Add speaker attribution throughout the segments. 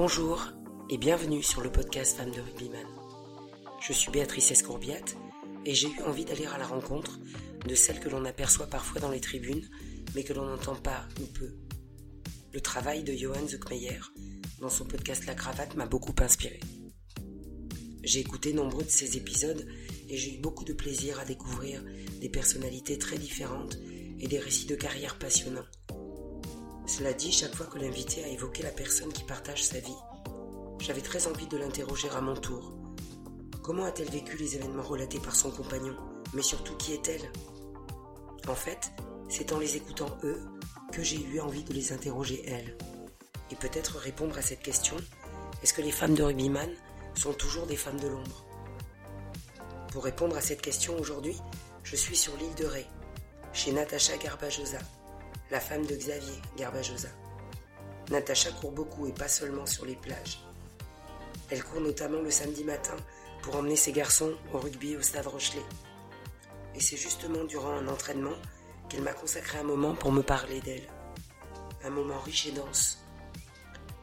Speaker 1: Bonjour et bienvenue sur le podcast Femmes de Rugbyman. Je suis Béatrice Escourbiat et j'ai eu envie d'aller à la rencontre de celles que l'on aperçoit parfois dans les tribunes mais que l'on n'entend pas ou peu. Le travail de Johan Zuckmeyer dans son podcast La Cravate m'a beaucoup inspiré. J'ai écouté nombreux de ces épisodes et j'ai eu beaucoup de plaisir à découvrir des personnalités très différentes et des récits de carrière passionnants. Cela dit, chaque fois que l'invité a évoqué la personne qui partage sa vie, j'avais très envie de l'interroger à mon tour. Comment a-t-elle vécu les événements relatés par son compagnon Mais surtout, qui est-elle? En fait, c'est en les écoutant eux que j'ai eu envie de les interroger elles. Et peut-être répondre à cette question, est-ce que les femmes de rugbyman sont toujours des femmes de l'ombre? Pour répondre à cette question aujourd'hui, je suis sur l'île de Ré, chez Natacha Garbajosa, la femme de Xavier Garbajosa. Natacha court beaucoup et pas seulement sur les plages. Elle court notamment le samedi matin pour emmener ses garçons au rugby au Stade Rochelet. Et c'est justement durant un entraînement qu'elle m'a consacré un moment pour me parler d'elle. Un moment riche et dense.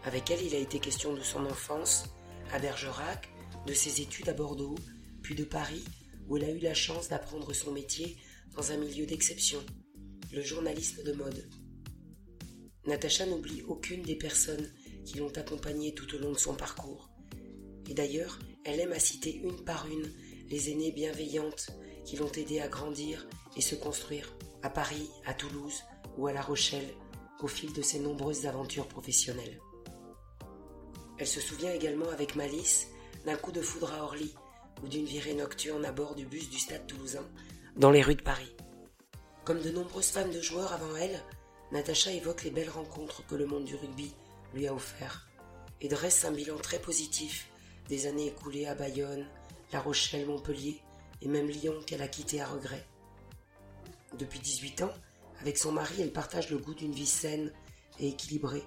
Speaker 1: Avec elle, il a été question de son enfance à Bergerac, de ses études à Bordeaux, puis de Paris, où elle a eu la chance d'apprendre son métier dans un milieu d'exception, le journalisme de mode. Natacha n'oublie aucune des personnes qui l'ont accompagnée tout au long de son parcours. Et d'ailleurs, elle aime à citer une par une les aînées bienveillantes qui l'ont aidée à grandir et se construire à Paris, à Toulouse ou à La Rochelle au fil de ses nombreuses aventures professionnelles. Elle se souvient également avec malice d'un coup de foudre à Orly ou d'une virée nocturne à bord du bus du stade toulousain dans les rues de Paris. Comme de nombreuses femmes de joueurs avant elle, Natacha évoque les belles rencontres que le monde du rugby lui a offertes et dresse un bilan très positif des années écoulées à Bayonne, La Rochelle, Montpellier et même Lyon qu'elle a quitté à regret. Depuis 18 ans, avec son mari, elle partage le goût d'une vie saine et équilibrée,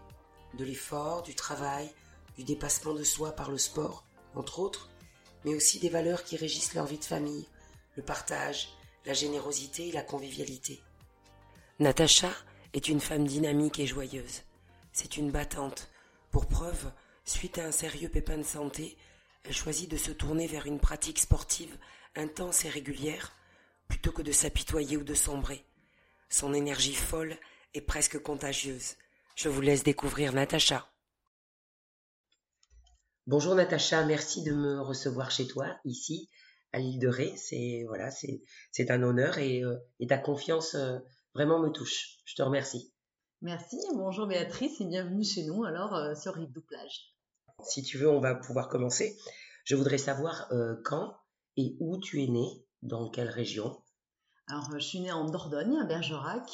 Speaker 1: de l'effort, du travail, du dépassement de soi par le sport, entre autres, mais aussi des valeurs qui régissent leur vie de famille, le partage, la générosité et la convivialité. Natacha est une femme dynamique et joyeuse. C'est une battante. Pour preuve, suite à un sérieux pépin de santé, elle choisit de se tourner vers une pratique sportive intense et régulière, plutôt que de s'apitoyer ou de sombrer. Son énergie folle est presque contagieuse. Je vous laisse découvrir Natacha. Bonjour Natacha, merci de me recevoir chez toi, ici, à l'île de Ré. C'est voilà, c'est c'est un honneur et, euh, et ta confiance euh, vraiment me touche. Je te remercie.
Speaker 2: Merci, bonjour Béatrice et bienvenue chez nous alors euh, sur Rive Plage.
Speaker 1: Si tu veux, on va pouvoir commencer. Je voudrais savoir quand et où tu es née, dans quelle région?
Speaker 2: Alors, je suis née en Dordogne, à Bergerac,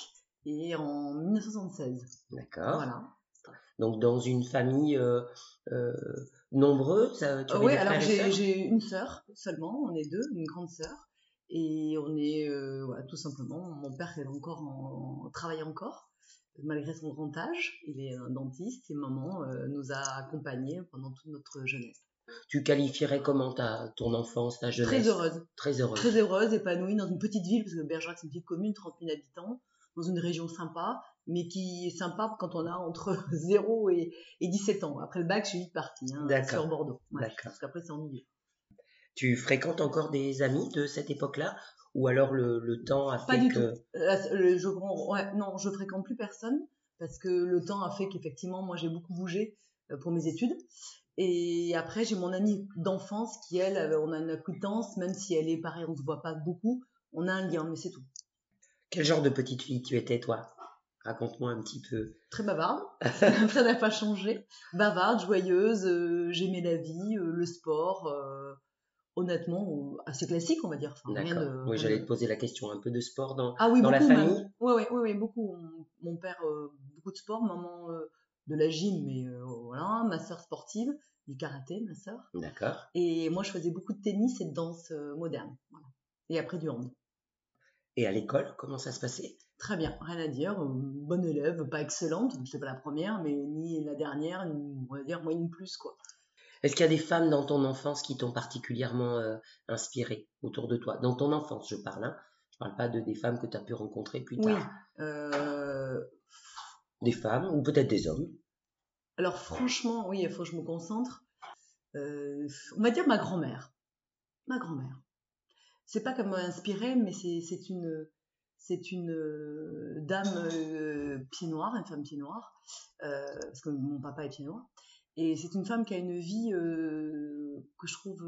Speaker 2: et en 1976.
Speaker 1: D'accord. Voilà. Donc, dans une famille euh, euh, nombreuse
Speaker 2: tu Oui, alors j'ai une sœur seulement, on est deux, une grande sœur. Et on est, euh, tout simplement, mon père est encore en, travaille encore, malgré son grand âge. Il est un dentiste et maman nous a accompagnés pendant toute notre jeunesse.
Speaker 1: Tu qualifierais comment ta, ton enfance, ta jeunesse?
Speaker 2: Très heureuse.
Speaker 1: Très heureuse.
Speaker 2: Très heureuse, épanouie dans une petite ville, parce que Bergerac, c'est une petite commune, 30 000 habitants, dans une région sympa, mais qui est sympa quand on a entre 0 et, 17 ans. Après le bac, je suis vite partie hein, sur Bordeaux. D'accord. Parce qu'après, c'est ennuyeux.
Speaker 1: Tu fréquentes encore des amis de cette époque-là? Ou alors le, temps a fait
Speaker 2: Pas du
Speaker 1: que...
Speaker 2: tout. Euh, je, ouais, non, je fréquente plus personne parce que le temps a fait qu'effectivement, moi, j'ai beaucoup bougé euh, pour mes études. Et après, j'ai mon amie d'enfance qui, elle, euh, on a une acquaintance, même si elle est pareille, on se voit pas beaucoup, on a un lien, mais c'est tout.
Speaker 1: Quel genre de petite fille tu étais, toi? Raconte-moi un petit peu.
Speaker 2: Très bavarde, ça n'a pas changé. Bavarde, joyeuse, euh, j'aimais la vie, euh, le sport, honnêtement, assez classique, on va dire.
Speaker 1: D'accord. oui, j'allais te poser la question, un peu de sport dans, ah, oui, dans la famille
Speaker 2: Oui, oui, oui, oui, beaucoup. Mon père, beaucoup de sport, maman de la gym, mais euh, voilà, ma sœur sportive, du karaté, ma sœur.
Speaker 1: D'accord.
Speaker 2: Et moi, je faisais beaucoup de tennis et de danse euh, moderne. Et après du hand.
Speaker 1: Et à l'école, comment ça se passait?
Speaker 2: Très bien, rien à dire. Euh, bonne élève, pas excellente, je sais pas la première, mais ni la dernière, on va dire moyenne plus, quoi.
Speaker 1: Est-ce qu'il y a des femmes dans ton enfance qui t'ont particulièrement inspiré autour de toi? Dans ton enfance, je parle. Hein je parle pas de des femmes que tu as pu rencontrer plus tard.
Speaker 2: Oui. Euh,
Speaker 1: des femmes ou peut-être des hommes?
Speaker 2: Alors franchement, oui, il faut que je me concentre. Euh, on va dire ma grand-mère. Ma grand-mère. C'est pas qu'elle m'a inspirée, mais c'est une, c'est une euh, dame euh, pied noir, une femme pied noir, parce que mon papa est pied noir. Et c'est une femme qui a une vie que je trouve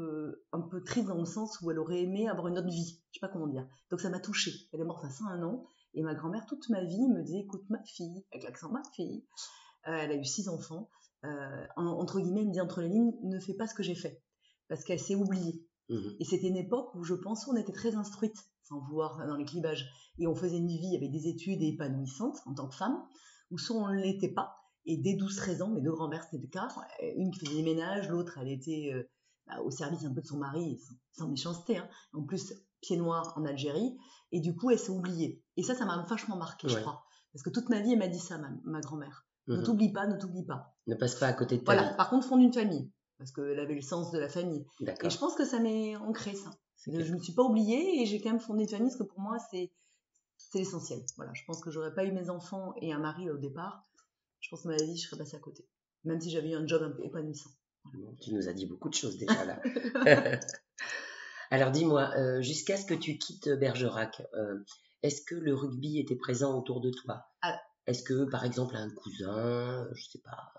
Speaker 2: un peu triste dans le sens où elle aurait aimé avoir une autre vie. Je sais pas comment dire. Donc ça m'a touchée. Elle est morte à 101 ans. Et ma grand-mère, toute ma vie, me disait écoute, ma fille, avec l'accent ma fille, elle a eu six enfants. Euh, entre guillemets, elle me dit entre les lignes, ne fais pas ce que j'ai fait. Parce qu'elle s'est oubliée. Mhm. Et c'était une époque où je pense on était très instruite, sans vouloir dans les clivages. Et on faisait une vie avec des études épanouissantes en tant que femme, ou soit on ne l'était pas. Et dès 12-13 ans, mes deux grand-mères, c'était le cas. Une qui faisait des ménages, l'autre, elle était euh, bah, au service un peu de son mari, sans, méchanceté. Hein. En plus, pied noir en Algérie. Et du coup, elle s'est oubliée. Et ça, ça m'a vachement marqué, je crois. Parce que toute ma vie, elle m'a dit ça, ma grand-mère. Ne mhm. t'oublie pas, ne t'oublie pas.
Speaker 1: Ne passe pas à côté de ta
Speaker 2: voilà. Par contre, fonde une famille, parce qu'elle avait le sens de la famille. Et je pense que ça m'est ancré, ça. Je ne me suis pas oubliée et j'ai quand même fondé une famille, parce que pour moi, c'est l'essentiel. Voilà, je pense que j'aurais pas eu mes enfants et un mari au départ. Je pense que ma vie, je serais passée à côté. Même si j'avais eu un job un peu épanouissant.
Speaker 1: Tu nous as dit beaucoup de choses déjà là. Alors dis-moi, euh, jusqu'à ce que tu quittes Bergerac, euh, est-ce que le rugby était présent autour de toi?
Speaker 2: Ah,
Speaker 1: est-ce que, par exemple, un cousin, je sais pas,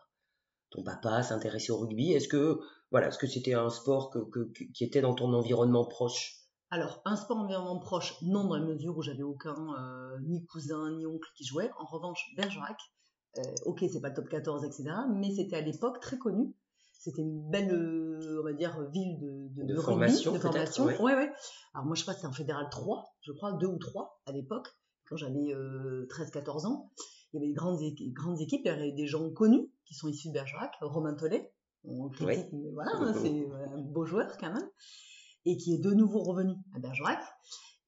Speaker 1: ton papa s'intéressait au rugby? Est-ce que, voilà, est-ce que c'était un sport qui était dans ton environnement proche?
Speaker 2: Alors, un sport environnement proche, non, dans la mesure où j'avais aucun euh, ni cousin ni oncle qui jouait. En revanche, Bergerac, euh, ok, c'est pas le top 14, etc., mais c'était à l'époque très connu. C'était une belle, euh, on va dire, ville de,
Speaker 1: de, formation.
Speaker 2: de formation. Ouais. ouais, Alors, moi, je sais pas, c'était en fédéral 3, je crois, 2 ou 3 à l'époque, quand j'avais 13-14 ans il y avait des grandes, grandes équipes, il y avait des gens connus qui sont issus de Bergerac, Romain Tollet, on critique, mais voilà, hein, c'est un beau joueur quand même, et qui est de nouveau revenu à Bergerac.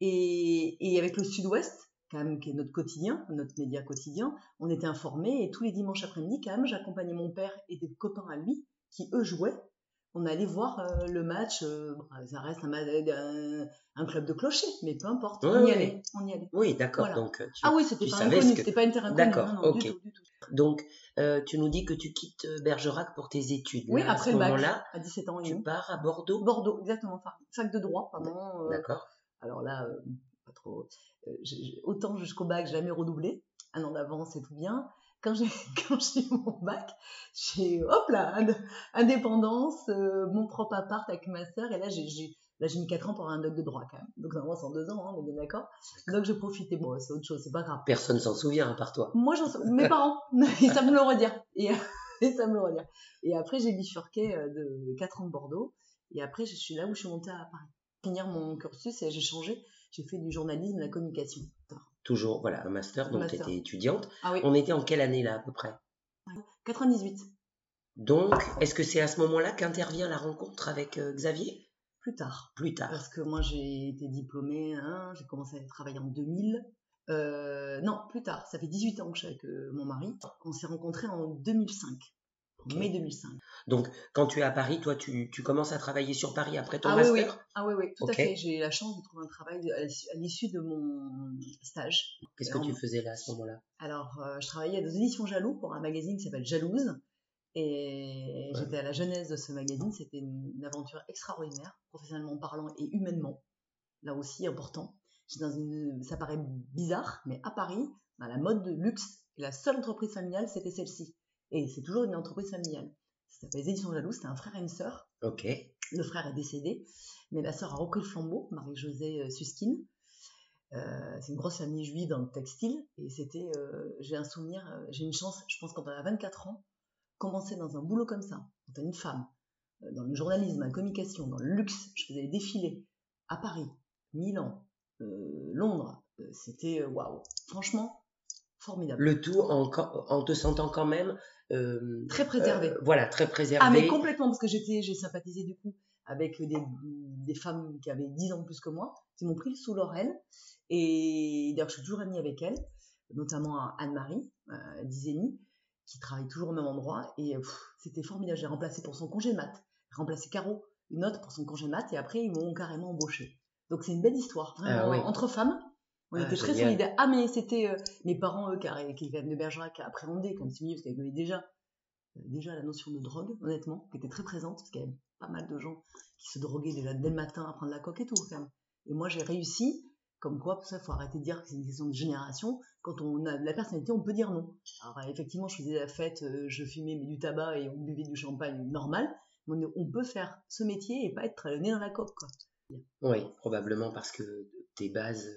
Speaker 2: Et, et avec le Sud-Ouest, quand même, qui est notre quotidien, notre média quotidien, on était informés et tous les dimanches après-midi, quand même, j'accompagnais mon père et des copains à lui qui, eux, jouaient on allait voir euh, le match. Euh, ça reste un, club de clocher, mais peu importe. on, y allait, on y allait.
Speaker 1: Oui, d'accord. Donc,
Speaker 2: ah oui, c'était pas inconnu, c'était pas inconnu.
Speaker 1: D'accord, ok. Donc, euh, tu nous dis que tu quittes Bergerac pour tes études.
Speaker 2: Oui, après le bac, là, à 17 ans.
Speaker 1: Tu pars à Bordeaux
Speaker 2: Bordeaux, exactement. Fac de droit,
Speaker 1: D'accord.
Speaker 2: Alors là, pas trop. autant jusqu'au bac, jamais redoublé. Un an d'avance, c'est tout bien quand j'ai j'ai mon bac, j'ai hop là indépendance, euh, mon propre appart avec ma sœur et là j'ai là j'ai mis 4 ans pour un doc de droit quand même. Donc normalement c'est en 2 ans, hein, on est bien d'accord. Donc j'ai profité. Bon, c'est autre chose, c'est pas grave.
Speaker 1: Personne s'en souvient à part toi.
Speaker 2: Moi j'en mes parents et ça me le redire et, et ça me le redire. Et après j'ai bifurqué euh, de 4 ans de Bordeaux et après je suis là où je suis montée à Paris. Finir mon cursus et j'ai changé, j'ai fait du journalisme la communication
Speaker 1: toujours voilà un master, donc tu étais étudiante. Ah On était en quelle année là à peu près?
Speaker 2: 98.
Speaker 1: Donc, est-ce que c'est à ce moment-là qu'intervient la rencontre avec euh, Xavier?
Speaker 2: Plus tard.
Speaker 1: Plus tard.
Speaker 2: Parce que moi j'ai été diplômée, hein, j'ai commencé à travailler en 2000. Euh, non, plus tard. Ça fait 18 ans que je suis avec euh, mon mari. On s'est rencontrés en 2005 mai 2005.
Speaker 1: Donc, quand tu es à Paris, toi, tu, commences à travailler sur Paris après ton ah, master?
Speaker 2: oui, oui. Ah oui, oui, tout à fait. J'ai eu la chance de trouver un travail à l'issue de mon stage.
Speaker 1: Qu'est-ce que tu faisais là à ce moment-là?
Speaker 2: Alors, euh, je travaillais à des éditions Jaloux pour un magazine qui s'appelle Jalouse. Et j'étais à la jeunesse de ce magazine. C'était une, aventure extraordinaire, professionnellement parlant et humainement. Là aussi, important. Dans une, ça paraît bizarre, mais à Paris, dans la mode de luxe, la seule entreprise familiale, c'était celle-ci. Et c'est toujours une entreprise familiale. Ça s'appelle Les Éditions Jaloux, c'était un frère et une sœur.
Speaker 1: Ok.
Speaker 2: Le frère est décédé, mais la sœur a repris le flambeau, Marie-Josée euh, Suskin. Euh, c'est une grosse famille juive dans le textile, et c'était, euh, j'ai un souvenir, j'ai une chance, je pense quand on a 24 ans, commencer dans un boulot comme ça, quand on est une femme, dans le journalisme, la communication, dans le luxe, je faisais des défilés à Paris, Milan, Londres, c'était waouh. Franchement, formidable.
Speaker 1: Le tout en, en te sentant quand même
Speaker 2: euh, très préservé.
Speaker 1: Euh, voilà, très préservé.
Speaker 2: Ah, mais complètement, parce que j'étais, j'ai sympathisé du coup avec des, des, femmes qui avaient 10 ans plus que moi, qui m'ont pris sous leur aile. Et d'ailleurs, je suis toujours amie avec elles, notamment Anne-Marie euh, Dizeni, qui travaille toujours au même endroit. Et c'était formidable. J'ai remplacé pour son congé mat, remplacé Caro, une autre pour son congé mat, et après, ils m'ont carrément embauché. Donc, c'est une belle histoire, ah entre femmes. On ah, était très solidaires. Ah, mais c'était mes parents, eux, qui, qui viennent de Bergerac, appréhendés comme ce milieu, parce qu'ils avaient déjà déjà la notion de drogue, honnêtement, qui était très présente, parce qu'il y avait pas mal de gens qui se droguaient déjà dès le matin à prendre la coque et tout, quand même. Et moi, j'ai réussi, comme quoi, pour ça, il faut arrêter de dire que c'est une question de génération. Quand on a de la personnalité, on peut dire non. Alors, effectivement, je faisais la fête, euh, je fumais mais du tabac et on buvait du champagne normal. Mais on peut faire ce métier et pas être né dans la coque, quoi.
Speaker 1: Oui, probablement parce que tes bases.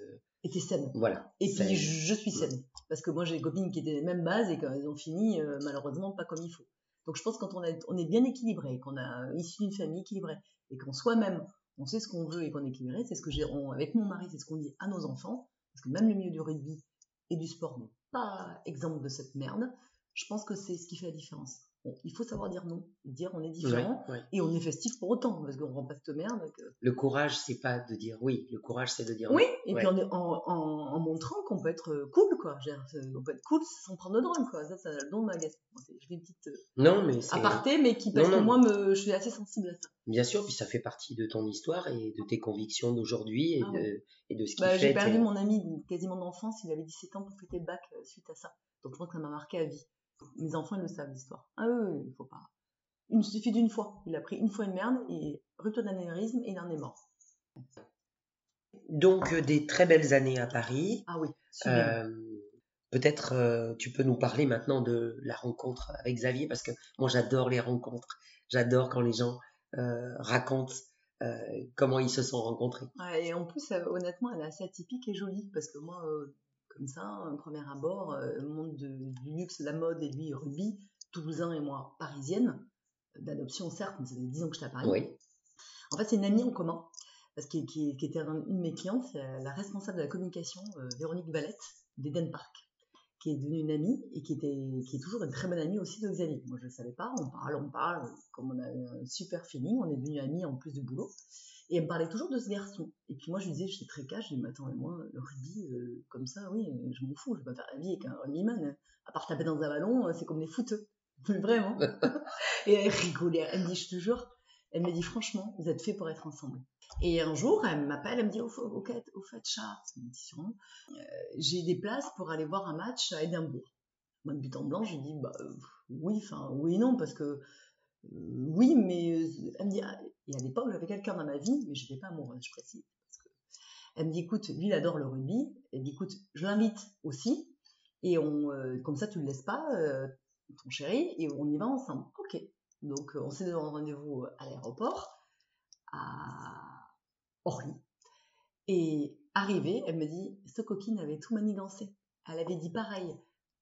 Speaker 2: Étaient saines.
Speaker 1: Voilà.
Speaker 2: Et
Speaker 1: saines.
Speaker 2: puis je, suis saine. Parce que moi j'ai des copines qui étaient les mêmes bases et quand elles ont fini, euh, malheureusement pas comme il faut. Donc je pense que quand on, a- on est bien équilibré, qu'on a issu d'une famille équilibrée et qu'en soi-même on sait ce qu'on veut et qu'on est équilibré, c'est ce que j'ai avec mon mari, c'est ce qu'on dit à nos enfants, parce que même le milieu du rugby et du sport n'est pas exemple de cette merde. Je pense que c'est ce qui fait la différence. Il faut savoir dire non, dire on est différent
Speaker 1: Ouais, ouais.
Speaker 2: et on est festif pour autant, parce qu'on rend pas cette merde. que-
Speaker 1: Le courage, c'est pas de dire oui. Le courage, c'est de dire
Speaker 2: Oui,
Speaker 1: non.
Speaker 2: et
Speaker 1: Ouais.
Speaker 2: puis en, en, en- en montrant qu'on peut être euh, cool, quoi. On peut être cool sans prendre de drogue, quoi. Ça, c'est le don de ma guest. Bon, c'est- Je fais une petite euh,
Speaker 1: Non, mais
Speaker 2: aparté, mais qui, parce
Speaker 1: Non,
Speaker 2: que
Speaker 1: non.
Speaker 2: moi, me, je suis assez sensible à ça.
Speaker 1: Bien sûr, puis ça fait partie de ton histoire et de tes convictions d'aujourd'hui et,
Speaker 2: Ah
Speaker 1: de,
Speaker 2: ouais.
Speaker 1: et de ce qui
Speaker 2: Bah,
Speaker 1: fait.
Speaker 2: j'ai perdu mon ami quasiment d'enfance, il avait 17 ans pour fêter le bac euh, suite à ça. Donc je pense que ça m'a marqué à vie. Mes enfants, ils le savent, l'histoire. Ah oui, il faut pas. Il me suffit d'une fois. Il a pris une fois une merde, et rupture d'anévrisme, et il en est mort.
Speaker 1: Donc, euh, des très belles années à Paris.
Speaker 2: Ah oui.
Speaker 1: Euh, Peut-être euh, tu peux nous parler maintenant de la rencontre avec Xavier parce que moi j'adore les rencontres. J'adore quand les gens euh, racontent comment ils se sont rencontrés.
Speaker 2: Ouais, et en plus, honnêtement, elle est assez atypique et jolie parce que moi, comme ça, un premier abord, euh, le monde de- du luxe, la mode et lui, rugby, toulousain et moi, parisienne, d'adoption certes, mais ça fait 10 ans que j'étais à Paris.
Speaker 1: Oui.
Speaker 2: En fait, c'est une amie en commun, parce qui, qui- qui était un- une de mes clientes, la responsable de la communication, euh, Véronique Valette, d'Eden Park, qui est devenue une amie et qui, était, qui est toujours une très bonne amie aussi de Xavier. Moi, je ne savais pas, on parle, on parle, comme on a eu un super feeling, on est devenus amis en plus du boulot. Et elle me parlait toujours de ce garçon. Et puis moi, je lui disais, j'étais très cash, je lui dis, mais attends, mais moi, le rugby, euh, comme ça, oui, je m'en fous, je vais pas faire la vie avec un rugbyman. À part taper dans un ballon, euh, c'est comme les footeux. Vraiment. et elle rigolait, elle me dit, je te jure, elle me dit, franchement, vous êtes faits pour être ensemble. Et un jour, elle m'appelle, elle me dit, au, au, fait- au fait, Charles, euh, j'ai des places pour aller voir un match à Édimbourg. Moi, de but en blanc, je lui dis, bah, oui, enfin, oui non, parce que, euh, oui, mais euh, elle me dit, ah, et à l'époque, j'avais quelqu'un dans ma vie, mais je n'étais pas amoureuse, je précise. Parce que elle me dit, écoute, lui, il adore le rugby. Elle me dit, écoute, je l'invite aussi. Et on, comme ça, tu le laisses pas, ton chéri, et on y va ensemble. Ok. Donc, euh, on s'est donné rendez-vous à l'aéroport, à Orly. Et arrivée, elle me dit, cette coquine avait tout manigancé. Elle avait dit pareil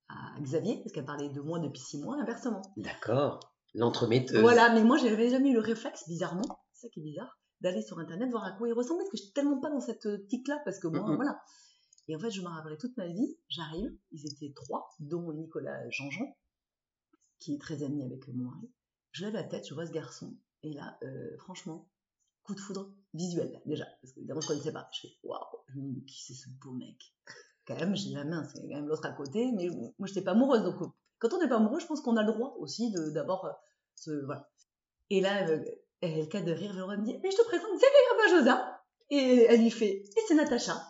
Speaker 2: à Xavier, parce qu'elle parlait de moi depuis six mois, inversement.
Speaker 1: D'accord. L'entremetteuse.
Speaker 2: Voilà, mais moi, j'avais jamais eu le réflexe, bizarrement, c'est ça qui est bizarre, d'aller sur Internet voir à quoi il ressemblait, parce que je suis tellement pas dans cette optique-là, parce que moi, voilà. Et en fait, je me rappellerai toute ma vie, j'arrive, ils étaient trois, dont Nicolas Jean-Jean, qui est très ami avec mon mari. Je lève la tête, je vois ce garçon, et là, euh, franchement, coup de foudre visuel, déjà, parce que évidemment, je ne connaissais pas. Je fais, waouh, qui c'est ce beau mec? Quand même, j'ai la main, c'est quand même l'autre à côté, mais moi, je n'étais pas amoureuse, donc quand on n'est pas amoureux, je pense qu'on a le droit aussi d'abord euh, se voilà. Et là, elle, elle, elle cas de rire, elle me dit mais je te présente Xavier Rabajosa. Et elle lui fait et c'est Natacha.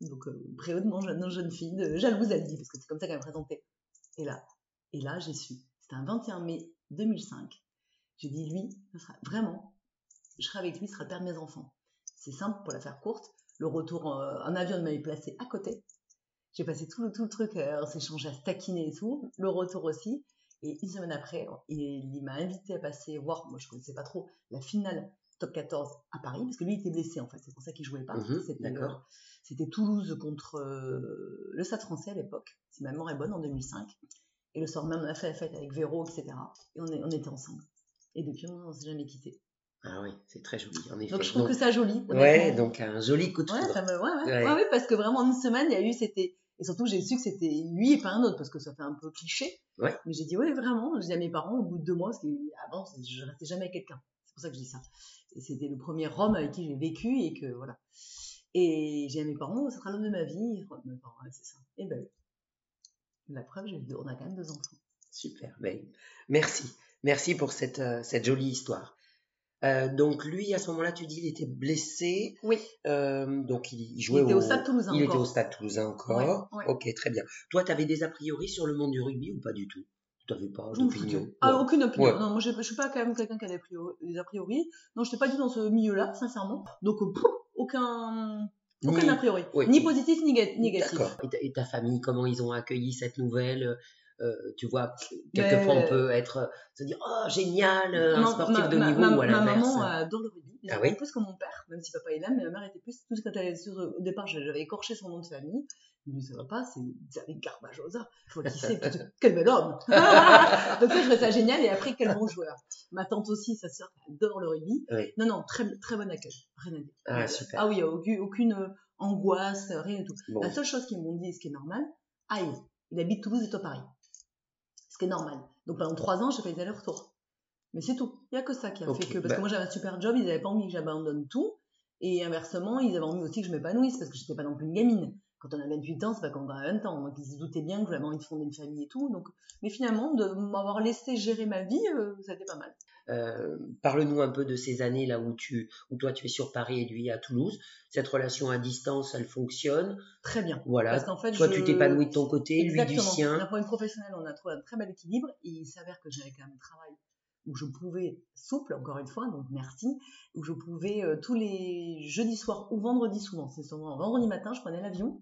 Speaker 2: Donc euh, jeune, jeune fille, de, jalouse elle dit parce que c'est comme ça qu'elle me présentait. Et là, et là j'ai su. C'était un 21 mai 2005. J'ai dit lui, ce sera vraiment, je serai avec lui, ce sera le père de mes enfants. C'est simple pour la faire courte. Le retour en, en avion m'avait placé à côté. J'ai passé tout le, tout le truc, euh, on s'échangeait à se taquiner et tout. Le retour aussi. Et une semaine après, il, il m'a invité à passer voir, moi je connaissais pas trop, la finale top 14 à Paris, parce que lui il était blessé en fait, c'est pour ça qu'il jouait pas. Euh, c'était Toulouse contre euh, le Stade français à l'époque, si ma mémoire est bonne, en 2005. Et le soir même, on a fait la fête avec Véro, etc. Et on, est, on était ensemble. Et depuis, on ne s'est jamais quittés.
Speaker 1: Ah oui, c'est très joli, en effet.
Speaker 2: Donc je trouve que ça joli.
Speaker 1: Ouais, donc un joli coup de
Speaker 2: Ouais,
Speaker 1: foudre.
Speaker 2: ça me... ouais, ouais.
Speaker 1: Ouais.
Speaker 2: Ouais, ouais, parce que vraiment en une semaine, il y a eu, c'était. Et surtout, j'ai su que c'était lui et pas un autre, parce que ça fait un peu cliché.
Speaker 1: Ouais.
Speaker 2: Mais j'ai dit, ouais, vraiment. J'ai dit à mes parents, au bout de deux mois, parce qu'avant, je restais jamais avec quelqu'un. C'est pour ça que je dis ça. Et c'était le premier homme avec qui j'ai vécu, et que voilà. Et j'ai dit à mes parents, ce sera l'homme de ma vie. Mes parents, ouais, c'est ça. Et ben, la preuve, j'ai eu deux- on a quand même deux enfants.
Speaker 1: Super. Ben, merci. Merci pour cette, euh, cette jolie histoire. Euh, donc lui, à ce moment-là, tu dis, il était blessé.
Speaker 2: Oui.
Speaker 1: Euh, donc il, il
Speaker 2: Il
Speaker 1: jouait
Speaker 2: était au Stade Toulousain
Speaker 1: Il
Speaker 2: encore.
Speaker 1: était au Stade Toulousain encore.
Speaker 2: Ouais, ouais.
Speaker 1: Ok, très bien. Toi, tu avais des a priori sur le monde du rugby ou pas du tout? Tu
Speaker 3: n'avais pas d'opinion.
Speaker 2: Ah, aucune opinion. Non, moi, je je suis pas quand même quelqu'un qui a des, a priori. Non, je n'étais pas du tout dans ce milieu-là, sincèrement. Donc, aucun, aucun a priori.
Speaker 3: oui.
Speaker 2: Ni positif, ni ga- négatif.
Speaker 3: Et, ta- et ta famille, comment ils ont accueilli cette nouvelle Euh, Tu vois, quelquefois
Speaker 2: Mais-
Speaker 3: on peut être, euh, se dire, oh génial, euh, un
Speaker 2: Non,
Speaker 3: sportif
Speaker 2: ma,
Speaker 3: de
Speaker 2: ma-
Speaker 3: niveau
Speaker 2: ma-
Speaker 3: ou à
Speaker 2: ma
Speaker 3: l'inverse.
Speaker 2: maman adore le rugby,
Speaker 3: Ah oui
Speaker 2: plus que mon père, même si papa est là, mais ma mère était plus. Tout ce quand elle est sur, au départ, j'avais écorché son nom de famille. Il dit, ça va pas, c'est Xavier Garbajosa. Je vois qui c'est. Quel bel homme Donc ça, je trouvais ça génial. Et après, quel bon joueur. Ma tante aussi, sa sœur, adore le rugby.
Speaker 3: Oui.
Speaker 2: Non, non, très, très bon accueil. Rien à dire.
Speaker 3: Ah, super.
Speaker 2: Ah oui, il n'y a aucune, aucune, euh, angoisse, rien du tout.
Speaker 3: Bon.
Speaker 2: La seule chose qu'ils m'ont dit, ce qui est normal, aïe, il habite Toulouse et toi Paris. Ce qui est normal. Donc pendant trois ans, j'ai fait des allers-retours. Mais c'est tout. Il n'y a que ça qui a fait que. Parce
Speaker 3: bah-
Speaker 2: que moi j'avais un super job, ils n'avaient pas envie que j'abandonne tout. Et inversement, ils avaient envie aussi que je m'épanouisse parce que j'étais pas non plus une gamine. Quand on a 28 ans, c'est pas quand on a 20 ans. Donc ils se doutaient bien que j'avais envie de fonder une famille et tout. Donc... Mais finalement, de m'avoir laissé gérer ma vie, euh, ça a été pas mal.
Speaker 3: Euh, Parle-nous un peu de ces années là où tu, où toi tu es sur Paris et lui à Toulouse. Cette relation à distance, elle fonctionne?
Speaker 2: Très bien.
Speaker 3: Voilà.
Speaker 2: Parce qu'en fait,
Speaker 3: Toi,
Speaker 2: je-
Speaker 3: tu t'épanouis de ton côté, lui du
Speaker 2: Exactement. D'un
Speaker 3: sien.
Speaker 2: point de vue professionnel, on a trouvé un très bel équilibre. Et il s'avère que j'avais quand même un travail où je pouvais, souple encore une fois, donc merci, où je pouvais euh, tous les jeudis soirs ou vendredis souvent, c'est souvent vendredi matin, je prenais l'avion,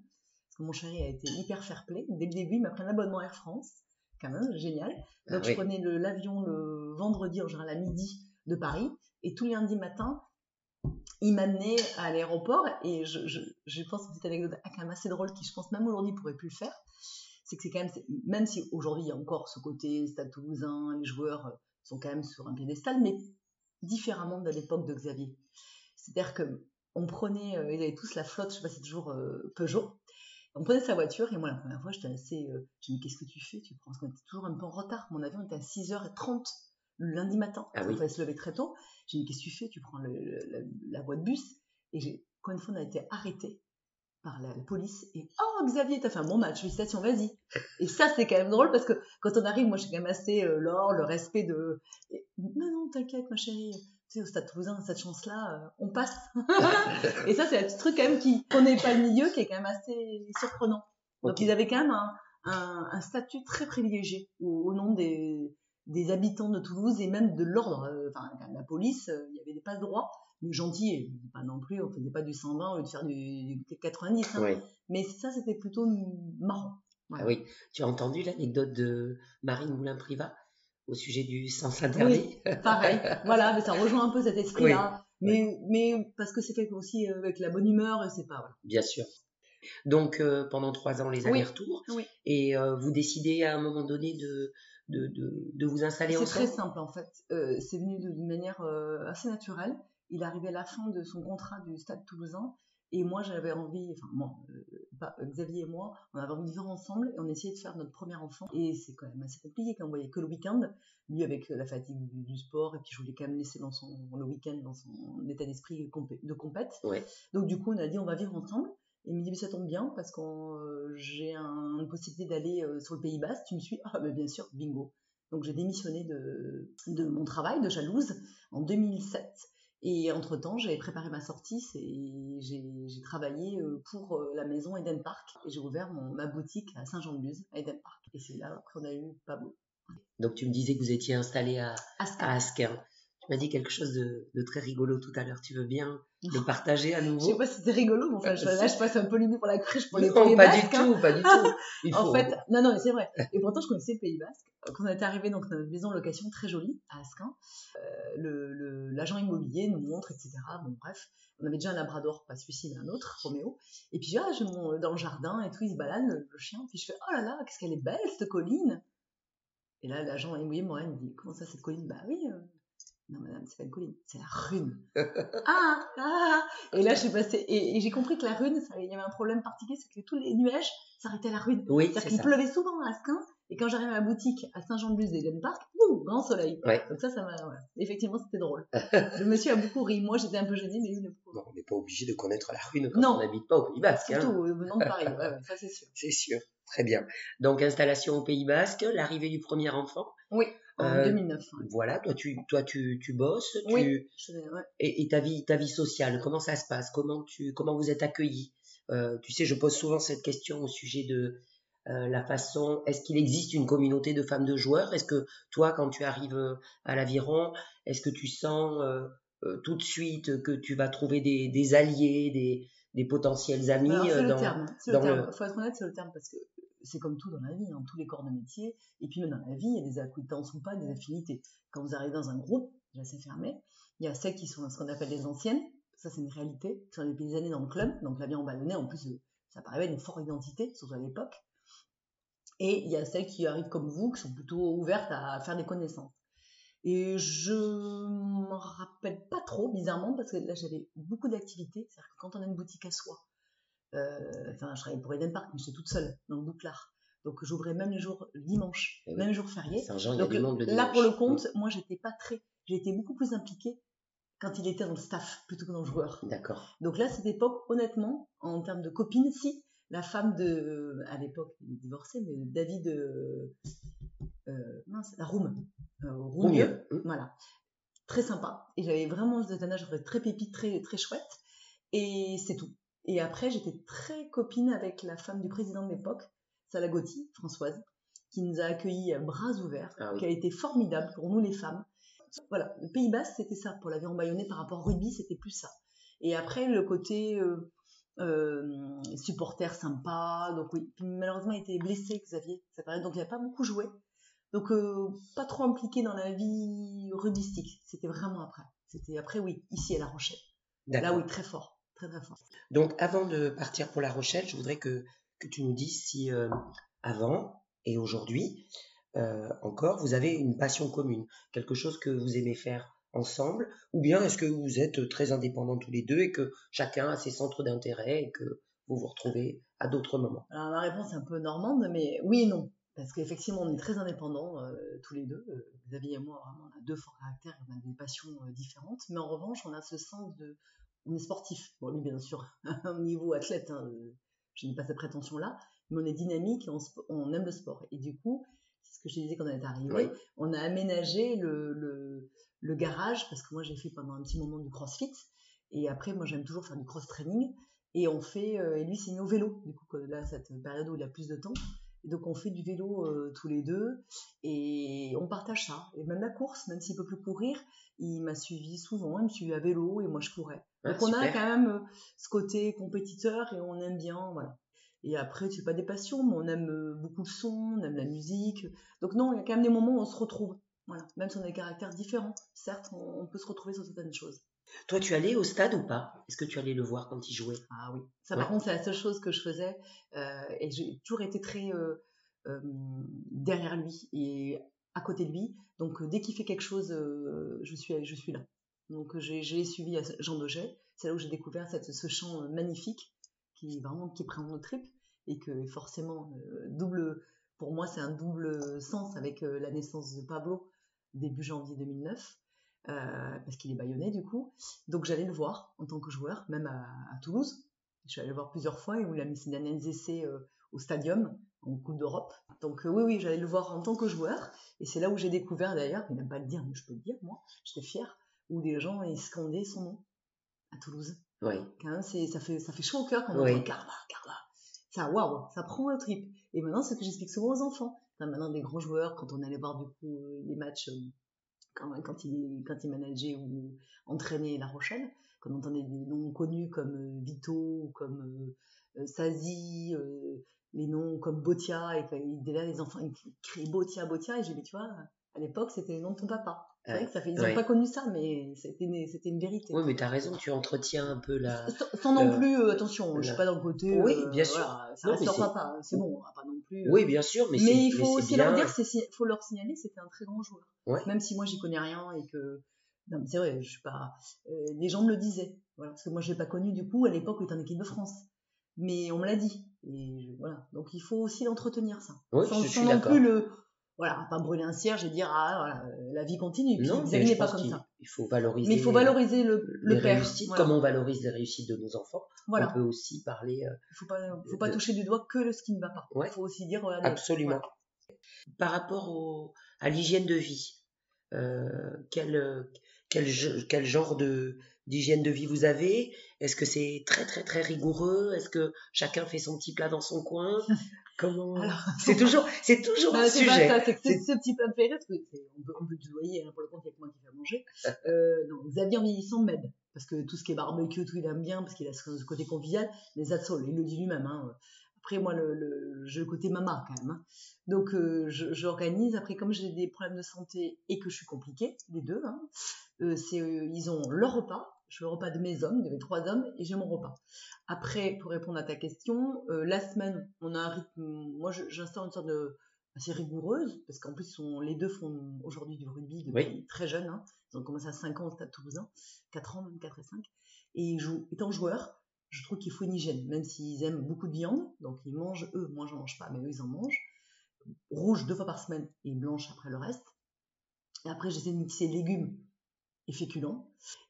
Speaker 2: mon chéri a été hyper fair play. Dès le début, il m'a pris un abonnement Air France, quand même, génial.
Speaker 3: Ah
Speaker 2: Donc
Speaker 3: oui.
Speaker 2: je prenais l'avion le vendredi, en général à midi, de Paris, et tous les lundis matin, il m'amenait à l'aéroport, et je, je, je pense une petite anecdote ah, quand même assez drôle qui, je pense, même aujourd'hui, pourrait plus le faire. C'est que c'est quand même, même si aujourd'hui il y a encore ce côté stade toulousain, les joueurs euh, sont quand même sur un piédestal, mais différemment de l'époque de Xavier. C'est-à-dire que on prenait, euh, ils avaient tous la flotte, je sais pas si c'est toujours euh, Peugeot, on prenait sa voiture et moi la première fois j'étais assez, euh, me dis qu'est-ce que tu fais? Tu prends, parce qu'on était toujours un peu en retard, mon avion était à 6h30 le lundi matin,
Speaker 3: Ah
Speaker 2: il
Speaker 3: oui.
Speaker 2: fallait se lever très tôt. J'ai dit qu'est-ce que tu fais? Tu prends le- le- la, la voie de bus. Et j'ai, quand une fois on a été arrêté par la, la police et oh Xavier t'as fait un bon match. Félicitations vas-y. Et ça c'est quand même drôle parce que quand on arrive moi suis quand même assez euh, l'or le respect de et, non non t'inquiète ma chérie tu sais au stade toulousain cette chance là on passe. Et ça c'est un petit truc quand même qui connaît pas le milieu qui est quand même assez surprenant. Donc ils avaient quand même un, un, un statut très privilégié au, au nom des, des habitants de Toulouse et même de l'ordre. Euh, enfin la police euh, il y avait des passe droits. Mais gentils et pas non plus on faisait pas du 120 au lieu de faire du, du 90 hein.
Speaker 3: Oui.
Speaker 2: mais ça c'était plutôt marrant.
Speaker 3: Ah oui. Tu as entendu l'anecdote de Marine Moulin-Privat au sujet du sens interdit
Speaker 2: pareil voilà mais ça rejoint un peu cet esprit là mais mais parce que c'est fait aussi euh, avec la bonne humeur c'est pas voilà.
Speaker 3: Bien sûr. Donc euh, pendant trois ans les allers-retours et euh, vous décidez à un moment donné de de, de, de vous installer
Speaker 2: C'est
Speaker 3: ensemble.
Speaker 2: très simple en fait. Euh, c'est venu d'une manière assez naturelle. Il arrivait à la fin de son contrat du Stade Toulousain et moi j'avais envie, enfin moi, pas, Xavier et moi, on avait envie de vivre ensemble et on essayait de faire notre premier enfant. Et c'est quand même assez compliqué quand on voyait que le week-end, lui avec la fatigue du, du sport et puis je voulais quand même laisser dans son le week-end dans son état d'esprit de compète.
Speaker 3: Ouais.
Speaker 2: Donc du coup on a dit on va vivre ensemble. Et il me dit, mais ça tombe bien parce que euh, j'ai un- une possibilité d'aller euh, sur le Pays Basque. Tu me suis? Ah, mais bien sûr, bingo. Donc j'ai démissionné de, de mon travail de jalouse en 2007. Et entre-temps, j'avais préparé ma sortie et j'ai travaillé euh, pour euh, la maison Eden Park. Et j'ai ouvert mon- ma boutique à Saint-Jean-de-Luz, à Eden Park. Et c'est là qu'on a eu Pablo.
Speaker 3: Donc tu me disais que vous étiez installé à Asquin. M'as dit quelque chose de, de très rigolo tout à l'heure. Tu veux bien le
Speaker 2: Non.
Speaker 3: partager à
Speaker 2: Je
Speaker 3: nouveau
Speaker 2: sais pas si c'était rigolo, mais enfin, je- là, je passe un peu limite pour la cruche pour les
Speaker 3: Non,
Speaker 2: Pays
Speaker 3: pas
Speaker 2: Basques,
Speaker 3: du
Speaker 2: hein.
Speaker 3: tout, pas du tout. Il
Speaker 2: En
Speaker 3: faut-
Speaker 2: fait, non, non, mais c'est vrai. Et pourtant, je connaissais le Pays Basque. Quand on est arrivé dans notre maison de location très jolie à Asquin, euh, le- le- l'agent immobilier nous montre, etc. Bon, bref, on avait déjà un Labrador, pas celui-ci, mais un autre, Roméo. Et puis, ah, j'ai mon, dans le jardin et tout, il se balade, le, chien. Puis je fais, oh là là, qu'est-ce qu'elle est belle, cette colline. Et là, l'agent immobilier regarde, il me dit, comment ça, cette colline? Bah oui. euh, Non, madame, c'est pas une colline, c'est la rune. ah, ah, et là, j'ai passé, et, et j'ai compris que la rune, ça- il y avait un problème particulier, c'est que tous les nuages s'arrêtaient à la rune.
Speaker 3: Oui,
Speaker 2: C'est-à-dire
Speaker 3: c'est
Speaker 2: qu'il pleuvait souvent à Asquin, et quand j'arrivais à ma boutique à Saint-Jean-de-Luz d'Eden Park, boum, grand soleil.
Speaker 3: Ouais.
Speaker 2: Donc ça, ça m'a. Effectivement, c'était drôle. le monsieur a beaucoup ri. Moi, j'étais un peu gênée, mais il a beaucoup ri.
Speaker 3: Bon, on n'est pas obligé de connaître la rune quand
Speaker 2: Non.
Speaker 3: on n'habite pas au Pays Basque. hein.
Speaker 2: Surtout au venant de Paris, ouais, ça c'est sûr.
Speaker 3: C'est sûr. Très bien. Donc installation au Pays Basque, l'arrivée du premier enfant.
Speaker 2: Oui, en
Speaker 3: Euh,
Speaker 2: 2009. ouais.
Speaker 3: Voilà, toi tu, toi tu, tu bosses, tu,
Speaker 2: Oui. Je ouais.
Speaker 3: et, et ta vie, ta vie sociale, comment ça se passe? Comment tu, comment vous êtes accueillis? Euh, Tu sais, je pose souvent cette question au sujet de euh, la façon, est-ce qu'il existe une communauté de femmes de joueurs? Est-ce que toi, quand tu arrives euh, à l'aviron, est-ce que tu sens tout de suite que tu vas trouver des, alliés, des, des, potentiels amis
Speaker 2: C'est le terme. Il faut être honnête, c'est le terme parce que c'est comme tout dans la vie, dans tous les corps de métier. Et puis même dans la vie, il y a des acquaintances ou pas, des affinités. Quand vous arrivez dans un groupe, déjà c'est fermé, il y a celles qui sont ce qu'on appelle les anciennes, ça c'est une réalité, qui sont depuis des années dans le club, donc la vie en ballonnet, en plus ça paraît une forte identité, surtout à l'époque. Et il y a celles qui arrivent comme vous, qui sont plutôt ouvertes à faire des connaissances. Et je me rappelle pas trop, bizarrement, parce que là j'avais beaucoup d'activités. C'est-à-dire que quand on a une boutique à soi, euh, enfin je travaillais pour Eden Park, mais j'étais toute seule dans le bouclard. Donc j'ouvrais même les jours dimanche, eh même les jours fériés. Donc là pour le compte, moi j'étais pas très, été beaucoup plus impliquée quand il était dans le staff plutôt que dans le joueur.
Speaker 3: D'accord.
Speaker 2: Donc là, cette époque, honnêtement, en termes de copine, si la femme de, à l'époque, il est divorcé, mais David, euh, euh mince, la Roum, euh, voilà, très sympa. Et j'avais vraiment cet âge très pépite, très très chouette. Et c'est tout. Et après, j'étais très copine avec la femme du président de l'époque, Salagotti, Françoise, qui nous a accueillis à bras ouverts, ah qui a été formidable pour nous les femmes. Voilà, le Pays Basque, c'était ça. Pour l'avion bayonnais par rapport au rugby, c'était plus ça. Et après, le côté euh, euh, supporter sympa. Donc oui, malheureusement, il était blessé, Xavier. Ça paraît, donc il n'a pas beaucoup joué. Donc euh, pas trop impliqué dans la vie rugbystique. C'était vraiment après. C'était après, oui, ici à La Rochelle. Là, oui, très fort.
Speaker 3: Donc avant de partir pour La Rochelle, je voudrais que, tu nous dises si avant et aujourd'hui, euh, encore, vous avez une passion commune, quelque chose que vous aimez faire ensemble, ou bien est-ce que vous êtes très indépendants tous les deux et que chacun a ses centres d'intérêt et que vous vous retrouvez à d'autres moments?
Speaker 2: Alors ma réponse est un peu normande, mais oui et non. Parce qu'effectivement, on est très indépendants euh, tous les deux. Euh, Xavier et moi, vraiment, on a deux forts caractères, on a des passions différentes. Mais en revanche, on a ce sens de. On est sportif. Bon, lui, bien sûr, au niveau athlète, hein, je n'ai pas cette prétention-là. Mais on est dynamique et on, on aime le sport. Et du coup, ce que je disais quand on est arrivé, on a aménagé le, le, garage, parce que moi j'ai fait pendant un petit moment du crossfit, et après moi j'aime toujours faire du cross training, et on fait, euh, et lui s'est mis au vélo, du coup là cette période où il a plus de temps, et donc on fait du vélo euh, tous les deux, et on partage ça, et même la course, même s'il peut plus courir, il m'a suivi souvent, il me suivait à vélo, et moi je courais. donc on a quand même euh, ce côté compétiteur, et on aime bien, voilà. Et après, c'est pas des passions, mais on aime euh, beaucoup le son, on aime la musique. Donc non, il y a quand même des moments où on se retrouve. Voilà. Même si on a des caractères différents, certes, on, peut se retrouver sur certaines choses.
Speaker 3: Toi, tu allais au stade ou pas? Est-ce que tu allais le voir quand il jouait?
Speaker 2: Ah oui. Ça, par contre, c'est la seule chose que je faisais. Euh, et j'ai toujours été très euh, derrière lui et à côté de lui. Donc, dès qu'il fait quelque chose, je, suis, je suis là. Donc, j'ai suivi Jean Doget. C'est là où j'ai découvert cette, ce chant magnifique qui vraiment qui prend nos tripes et que forcément euh, double pour moi c'est un double sens avec euh, la naissance de Pablo début janvier 2009 euh, parce qu'il est baïonné du coup donc j'allais le voir en tant que joueur même à, Toulouse je suis allée le voir plusieurs fois et où il a mis ses derniers essais au stadium en Coupe d'Europe donc oui oui j'allais le voir en tant que joueur et c'est là où j'ai découvert d'ailleurs il n'aime pas le dire mais je peux le dire moi j'étais fière où les gens ils scandaient son nom à Toulouse
Speaker 3: oui.
Speaker 2: Quand même, ça fait, ça fait chaud au cœur quand on oui. entend Carva, Carva. Ça, waouh, ça prend le trip. Et maintenant, c'est ce que j'explique souvent aux enfants. maintenant, des grands joueurs, quand on allait voir du coup euh, les matchs, euh, quand, ils quand il manageaient ou entraînaient La Rochelle, quand on entendait des noms connus comme euh, Vito comme Sazi, les noms comme Botia, et là, les enfants ils crient Botia, Botia, et j'ai dit, tu vois, à l'époque, c'était le nom de ton papa. C'est vrai que ça fait, ils n'ont pas connu ça, mais c'était une, c'était une vérité.
Speaker 3: Oui, mais tu as raison, tu entretiens un peu la.
Speaker 2: Sans, non plus, euh, attention, je je suis pas dans le côté.
Speaker 3: Oui, bien sûr.
Speaker 2: ça reste leur papa, c'est bon, pas non plus.
Speaker 3: Euh, oui, bien sûr, mais,
Speaker 2: mais il faut aussi leur dire, il faut leur signaler, c'était un très grand joueur. Même si moi j'y connais rien et que. Non, c'est vrai, je suis pas. Euh, les gens me le disaient, voilà, parce que moi je l'ai pas connu du coup à l'époque où il était en équipe de France. Mais on me l'a dit. Et voilà. Donc il faut aussi l'entretenir ça.
Speaker 3: Oui,
Speaker 2: sans,
Speaker 3: je suis
Speaker 2: non plus le voilà, pas brûler un cierge et dire ah voilà, la vie continue. Puis
Speaker 3: non,
Speaker 2: n'est pas comme ça.
Speaker 3: Il faut valoriser.
Speaker 2: Mais il faut valoriser le, le
Speaker 3: les réussites, comme on valorise les réussites de nos enfants.
Speaker 2: Voilà.
Speaker 3: On peut aussi parler. Euh,
Speaker 2: il faut pas, faut pas toucher du doigt que le ce qui ne va pas. Il faut aussi dire.
Speaker 3: Absolument. Par rapport au, à l'hygiène de vie, euh, quel, quel, quel genre de d'hygiène de vie vous avez? Est-ce que c'est très très très rigoureux? Est-ce que chacun fait son petit plat dans son coin? Comment C'est toujours, c'est toujours un
Speaker 2: c'est
Speaker 3: sujet.
Speaker 2: C'est ce petit plat me fait rire, parce que c'est- on peut, on peut te voyer, hein, pour le compte, il y a que moi qui fais à manger. Euh, non, Xavier en vieillissant m'aide, parce que tout ce qui est barbecue, tout il aime bien, parce qu'il a ce côté convivial, mais Zatzol, il le dit lui-même. Hein. Après, moi, le, le, j'ai le côté maman quand même. hein. Donc, euh, j'organise. Après, comme j'ai des problèmes de santé et que je suis compliquée, les deux, hein, euh, c'est, euh, ils ont leur repas. Je fais le repas de mes hommes, de mes trois hommes, et j'ai mon repas. Après, pour répondre à ta question, euh, la semaine, on a un rythme. Moi, je- j'instaure une sorte de assez rigoureuse, parce qu'en plus, sont- les deux font aujourd'hui du rugby depuis
Speaker 3: Oui.
Speaker 2: très jeunes. Hein. Ils ont commencé à 5 ans au Stade Toulousain, 4 ans, même 4 et 5. Et ils jouent, étant joueurs, je trouve qu'il faut une hygiène, même s'ils aiment beaucoup de viande, donc ils mangent, eux, moi j'en mange pas, mais eux ils en mangent. Rouge deux fois par semaine et blanche après le reste. Et après, j'essaie de mixer légumes et féculents.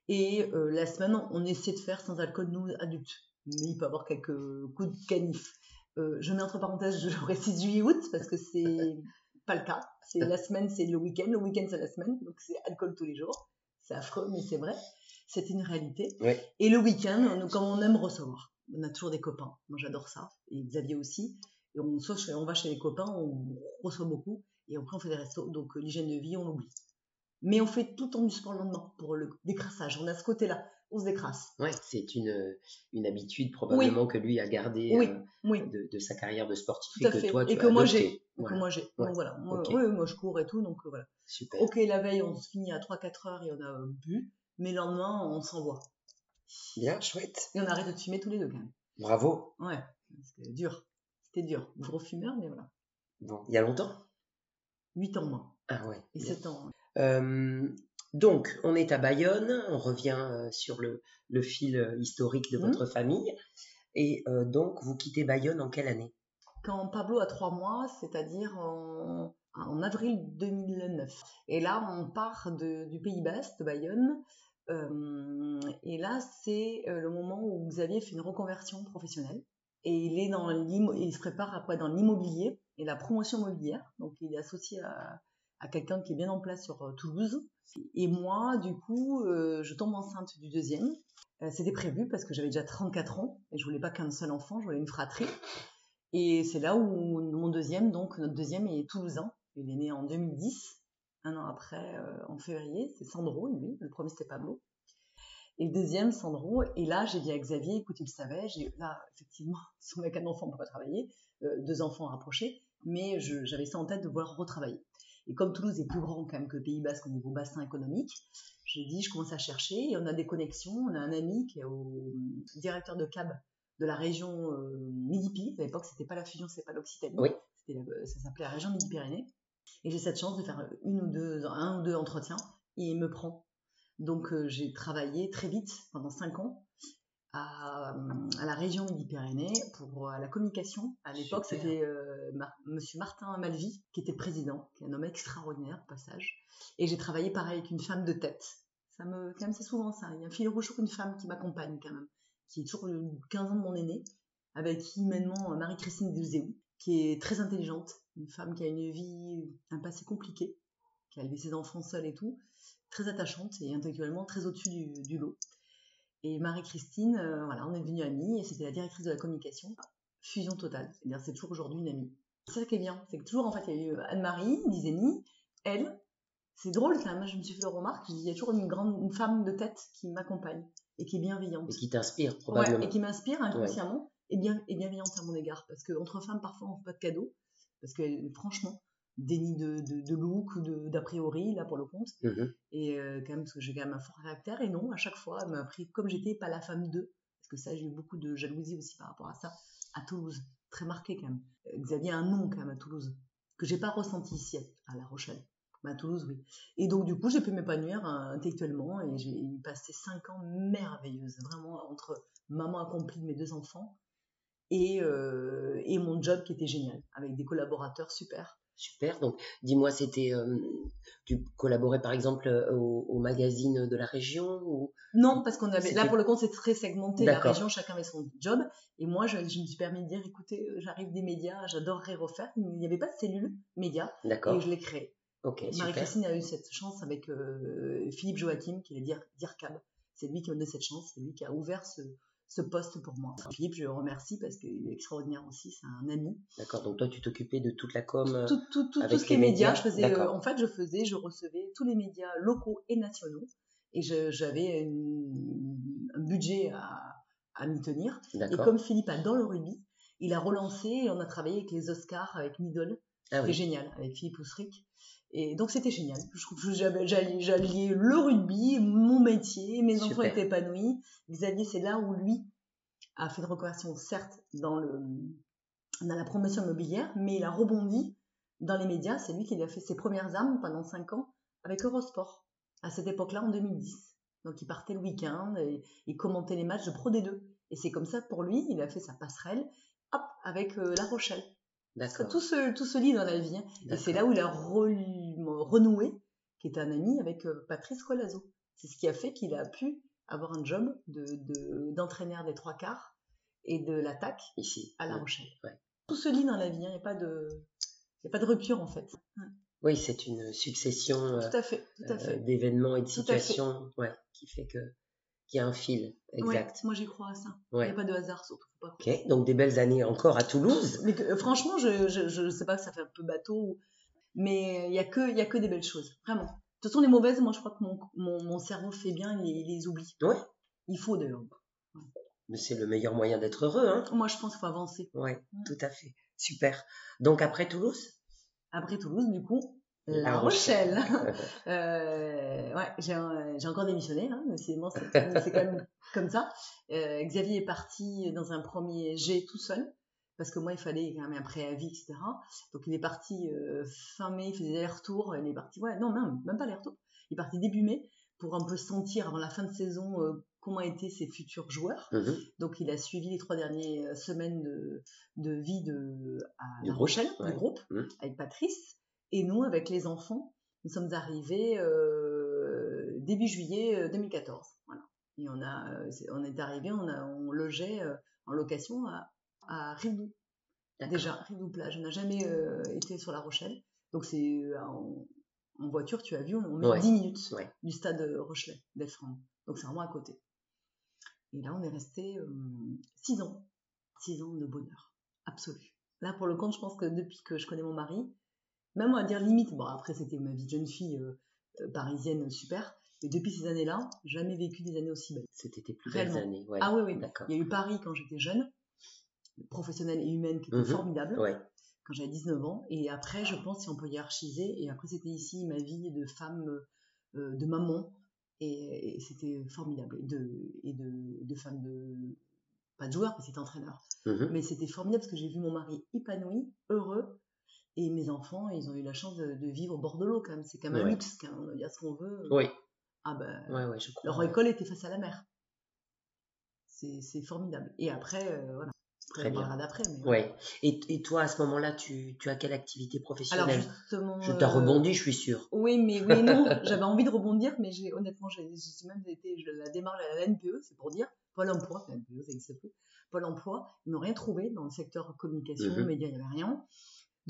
Speaker 2: Et euh, la semaine, on essaie de faire sans alcool, nous, adultes. Mais il peut y avoir quelques coups de canif. Euh, je mets entre parenthèses, je précise juillet-août, parce que c'est pas le cas. C'est la semaine, c'est le week-end. Le week-end, c'est la semaine. Donc c'est alcool tous les jours. C'est affreux, mais c'est vrai. C'est une réalité.
Speaker 3: Ouais.
Speaker 2: Et le week-end, comme on aime recevoir, on a toujours des copains. Moi, j'adore ça. Et Xavier aussi. Et on, on va chez les copains, on reçoit beaucoup. Et après, on fait des restos. Donc, euh, l'hygiène de vie, on l'oublie. Mais on fait tout du sport le lendemain pour le décrassage. On a ce côté-là. On se décrasse.
Speaker 3: Ouais, c'est une, une habitude probablement que lui a gardée
Speaker 2: Oui,
Speaker 3: euh,
Speaker 2: oui.
Speaker 3: de, de sa carrière de sportif
Speaker 2: Tout à
Speaker 3: et que
Speaker 2: fait.
Speaker 3: toi tu
Speaker 2: Et
Speaker 3: as
Speaker 2: que moi,
Speaker 3: adopté.
Speaker 2: j'ai.
Speaker 3: Voilà,
Speaker 2: Que moi, j'ai.
Speaker 3: Ouais.
Speaker 2: Donc, voilà. Moi, moi, je cours et tout. Donc, euh, voilà.
Speaker 3: super.
Speaker 2: Ok, la veille, on se finit à 3-4 heures et on a euh, bu. Mais le lendemain, on s'envoie.
Speaker 3: Bien, chouette.
Speaker 2: Et on arrête de fumer tous les deux, quand même.
Speaker 3: Bravo.
Speaker 2: Ouais. C'était dur. C'était dur. Gros fumeur, mais voilà.
Speaker 3: Bon, il y a longtemps?
Speaker 2: 8 ans moins.
Speaker 3: Ah ouais.
Speaker 2: Et
Speaker 3: bien.
Speaker 2: 7 ans.
Speaker 3: Euh, donc, on est à Bayonne, on revient euh, sur le, le fil euh, historique de
Speaker 2: Mhm.
Speaker 3: votre famille. Et euh, donc, vous quittez Bayonne en quelle année?
Speaker 2: Quand Pablo a 3 mois, c'est-à-dire en, en avril 2009. Et là, on part de- du Pays Basque, de Bayonne. Euh, et là, c'est le moment où Xavier fait une reconversion professionnelle. Et il, est dans il se prépare après dans l'immobilier et la promotion immobilière. Donc, il est associé à, à quelqu'un qui est bien en place sur euh, Toulouse. Et moi, du coup, euh, je tombe enceinte du deuxième. Euh, C'était prévu parce que j'avais déjà 34 ans et je voulais pas qu'un seul enfant, je voulais une fratrie. Et c'est là où mon deuxième, donc notre deuxième est toulousain. Il est né en 2010, un an après, en février. C'est Sandro, lui. Le premier, c'était Pablo. Et le deuxième, Sandro. Et là, j'ai dit à Xavier, écoute, il le savait. J'ai, là, effectivement, si on n'a qu'un enfant, on peut pas travailler. Deux enfants rapprochés. Mais j'avais ça en tête de vouloir retravailler. Et comme Toulouse est plus grand quand même que le Pays Basque au niveau bassin économique, j'ai dit, je commence à chercher. Et on a des connexions. On a un ami qui est au directeur de CAB de la région euh, Midi-Pyrénées. À l'époque, c'était pas la fusion, c'était pas l'Occitanie.
Speaker 3: Oui.
Speaker 2: La- ça s'appelait la région Midi-Pyrénées. Et j'ai cette chance de faire une ou deux, un ou deux entretiens. Et il me prend. Donc, euh, j'ai travaillé très vite, pendant cinq ans, à, à la région Midi-Pyrénées pour euh, la communication. À l'époque, c'était euh, Mar- Monsieur Martin Malvy qui était président, qui est un homme extraordinaire au passage. Et j'ai travaillé pareil avec une femme de tête. Ça me, quand même, c'est souvent ça. Il y a un fil rouge sur une femme qui m'accompagne quand même, qui est toujours euh, 15 ans de mon aîné, avec qui humainement Marie-Christine Delzéou, qui est très intelligente, une femme qui a une vie, un passé compliqué, qui a élevé ses enfants seule et tout, très attachante et intellectuellement très au-dessus du, du lot. Et Marie-Christine, euh, voilà, on est devenus amies et c'était la directrice de la communication. Fusion totale, c'est-à-dire c'est toujours aujourd'hui une amie. C'est ça qui est bien, c'est que toujours en fait il y a eu Anne-Marie, Dizeni, elle. C'est drôle quand même, je me suis fait la remarque, je dis, il y a toujours une grande une femme de tête qui m'accompagne et qui est bienveillante.
Speaker 3: Et qui t'inspire
Speaker 2: Ouais,
Speaker 3: probablement.
Speaker 2: et qui m'inspire inconsciemment et, bien, et bienveillante à mon égard. Parce qu'entre femmes, parfois, on ne fait pas de cadeaux. Parce que, franchement, déni de, de, de look ou d'a priori, là, pour le compte.
Speaker 3: Mhm.
Speaker 2: Et euh, quand même, parce que j'ai quand même un fort caractère. Et non, à chaque fois, elle m'a pris comme j'étais, pas la femme d'eux. Parce que ça, j'ai eu beaucoup de jalousie aussi par rapport à ça. À Toulouse. Très marqué quand même. Euh, Xavier a un nom quand même à Toulouse. Que j'ai pas ressenti ici, à La Rochelle. Mais à Toulouse, oui. Et donc, du coup, j'ai pu m'épanouir euh, intellectuellement et j'ai passé cinq ans merveilleuses, vraiment, entre maman accomplie de mes deux enfants et, euh, et mon job qui était génial, avec des collaborateurs super.
Speaker 3: Super. Donc, dis-moi, c'était. euh, tu collaborais par exemple euh, au, au magazine de la région ou...
Speaker 2: Non, parce qu'on avait, là pour le compte, c'est très segmenté, la région, chacun avait son job. Et moi, je, je me suis permis de dire, écoutez, euh, j'arrive des médias, j'adorerais refaire. Il n'y avait pas de cellule média
Speaker 3: D'accord.
Speaker 2: et je l'ai créé.
Speaker 3: Ok.
Speaker 2: Marie-Christine a eu cette chance avec euh, Philippe Joachim, qui est le dir- DIRCAB. C'est lui qui a donné cette chance, c'est lui qui a ouvert ce, ce poste pour moi. Philippe, je le remercie parce qu'il est extraordinaire aussi, c'est un ami.
Speaker 3: D'accord, donc toi tu t'occupais de toute la com euh,
Speaker 2: Tout, tout, tout, tout
Speaker 3: avec
Speaker 2: ce qui est médias, je faisais, euh, en fait, je faisais, je recevais tous les médias locaux et nationaux et j'avais un budget à, à m'y tenir. Et comme Philippe adore le rugby, il a relancé et on a travaillé avec les Oscars, avec Middle.
Speaker 3: Ah oui.
Speaker 2: génial, avec Philippe Ousric. Et donc c'était génial. Je trouve que j'alliais le rugby, mon métier, mes enfants étaient épanouis. Xavier, c'est là où lui a fait une reconversion, certes, dans, le, dans la promotion immobilière, mais il a rebondi dans les médias. C'est lui qui a fait ses premières armes pendant 5 ans avec Eurosport, à cette époque-là, en 2010. Donc il partait le week-end et il commentait les matchs de Pro D2. Et c'est comme ça, pour lui, il a fait sa passerelle, hop, avec euh, La Rochelle. Tout se, tout se lit dans la vie. hein. Et c'est là où il a re- renoué, qui est un ami, avec euh, Patrice Colazo. C'est ce qui a fait qu'il a pu avoir un job de- de- d'entraîneur des trois quarts et de l'attaque
Speaker 3: Ici.
Speaker 2: à La. Rochelle.
Speaker 3: Ouais.
Speaker 2: Tout se lit dans la vie, hein. il n'y a, pas de- y a pas de rupture en fait.
Speaker 3: Oui, c'est une succession euh, d'événements et de situations ouais, qui fait que qu'il y a un fil
Speaker 2: Ouais,
Speaker 3: exact.
Speaker 2: moi j'y crois à ça. Il
Speaker 3: Ouais.
Speaker 2: n'y a pas de hasard surtout. pas
Speaker 3: Ok, donc des belles années encore à Toulouse.
Speaker 2: Mais que, franchement, je, je, je sais pas que ça fait un peu bateau, mais il y a que il y a que des belles choses, vraiment. De toute façon, les mauvaises, moi, je crois que mon, mon, mon cerveau fait bien, il, il les oublie.
Speaker 3: Ouais.
Speaker 2: Il faut d'ailleurs.
Speaker 3: Mais c'est le meilleur moyen d'être heureux, hein.
Speaker 2: Moi, je pense qu'il faut avancer.
Speaker 3: Ouais,
Speaker 2: Mm.
Speaker 3: tout à fait. Super. Donc après Toulouse?
Speaker 2: Après Toulouse, du coup, La, Rochelle. Euh, ouais, j'ai encore démissionné, hein, mais c'est bon, c'est c'est quand même comme ça. Euh, Xavier est parti dans un premier jet tout seul, parce que moi, il fallait quand même un préavis, etc. Donc, il est parti euh, fin mai, il faisait des allers-retours, il est parti, ouais, non, même, même pas allers-retours. Il est parti début mai pour un peu sentir avant la fin de saison comment étaient ses futurs joueurs.
Speaker 3: Mhm.
Speaker 2: Donc, il a suivi les trois dernières semaines de, de vie de, à
Speaker 3: Du
Speaker 2: La Rochelle,
Speaker 3: ouais.
Speaker 2: du groupe,
Speaker 3: Mhm.
Speaker 2: avec Patrice. Et nous, avec les enfants, nous sommes arrivés euh, début juillet euh, 2014. Voilà. Et on, a, euh, on est arrivé, on, a, on logeait euh, en location à, à.
Speaker 3: D'accord.
Speaker 2: Déjà, Rivedoux plage. On n'a jamais euh, été sur La Rochelle. Donc, c'est euh, en, en voiture, tu as vu, on met
Speaker 3: Ouais.
Speaker 2: 10 minutes
Speaker 3: Ouais.
Speaker 2: du stade Rochelet d'Elfrand. Donc, c'est vraiment à côté. Et là, on est resté 6 ans. 6 ans de bonheur. Absolu. Là, pour le compte, je pense que depuis que je connais mon mari, même à dire limite, bon, après, c'était ma vie de jeune fille euh, euh, parisienne super. Mais depuis ces années-là, jamais vécu des années aussi belles.
Speaker 3: C'était tes plus belles années. Ouais.
Speaker 2: Ah oui, oui.
Speaker 3: D'accord.
Speaker 2: Il y a eu Paris quand j'étais jeune, professionnelle et humaine, qui était
Speaker 3: Mhm.
Speaker 2: formidable,
Speaker 3: Ouais.
Speaker 2: quand j'avais 19 ans. Et après, je pense, si on peut hiérarchiser, et après, c'était ici ma vie de femme, euh, de maman, et, et c'était formidable. Et de, et de, de femme de. Pas de joueur, mais c'était entraîneur.
Speaker 3: Mhm.
Speaker 2: Mais c'était formidable parce que j'ai vu mon mari épanoui, heureux, et mes enfants, ils ont eu la chance de, de vivre au bord de l'eau quand même. C'est quand même un
Speaker 3: Ouais.
Speaker 2: luxe, quand même. on va dire ce qu'on veut.
Speaker 3: Oui.
Speaker 2: Ah ben,
Speaker 3: Ouais, ouais, je crois.
Speaker 2: leur école était face à la mer. C'est formidable. Et après, euh, voilà. Après,
Speaker 3: Très
Speaker 2: on
Speaker 3: bien.
Speaker 2: d'après. Mais
Speaker 3: Ouais. Et, et toi, à ce moment-là, tu, tu as quelle activité
Speaker 2: Alors
Speaker 3: professionnelle?
Speaker 2: justement.
Speaker 3: Je t'ai
Speaker 2: euh,
Speaker 3: rebondi, je suis sûre.
Speaker 2: Oui, mais oui, non. J'avais envie de rebondir, mais j'ai honnêtement, j'ai même été je la démarche à la NPE, c'est pour dire Pôle Emploi, la NPE, ça n'existe plus. Pôle Emploi, ils n'ont rien trouvé dans le secteur communication,
Speaker 3: Mhm.
Speaker 2: médias, il n'y avait rien.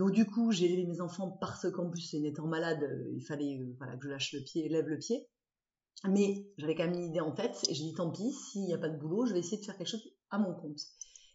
Speaker 2: Donc du coup, j'ai élevé mes enfants parce qu'en plus, étant malade, euh, il fallait euh, voilà, que je lâche le pied, lève le pied. Mais j'avais quand même une idée en tête et j'ai dit tant pis, s'il n'y a pas de boulot, je vais essayer de faire quelque chose à mon compte.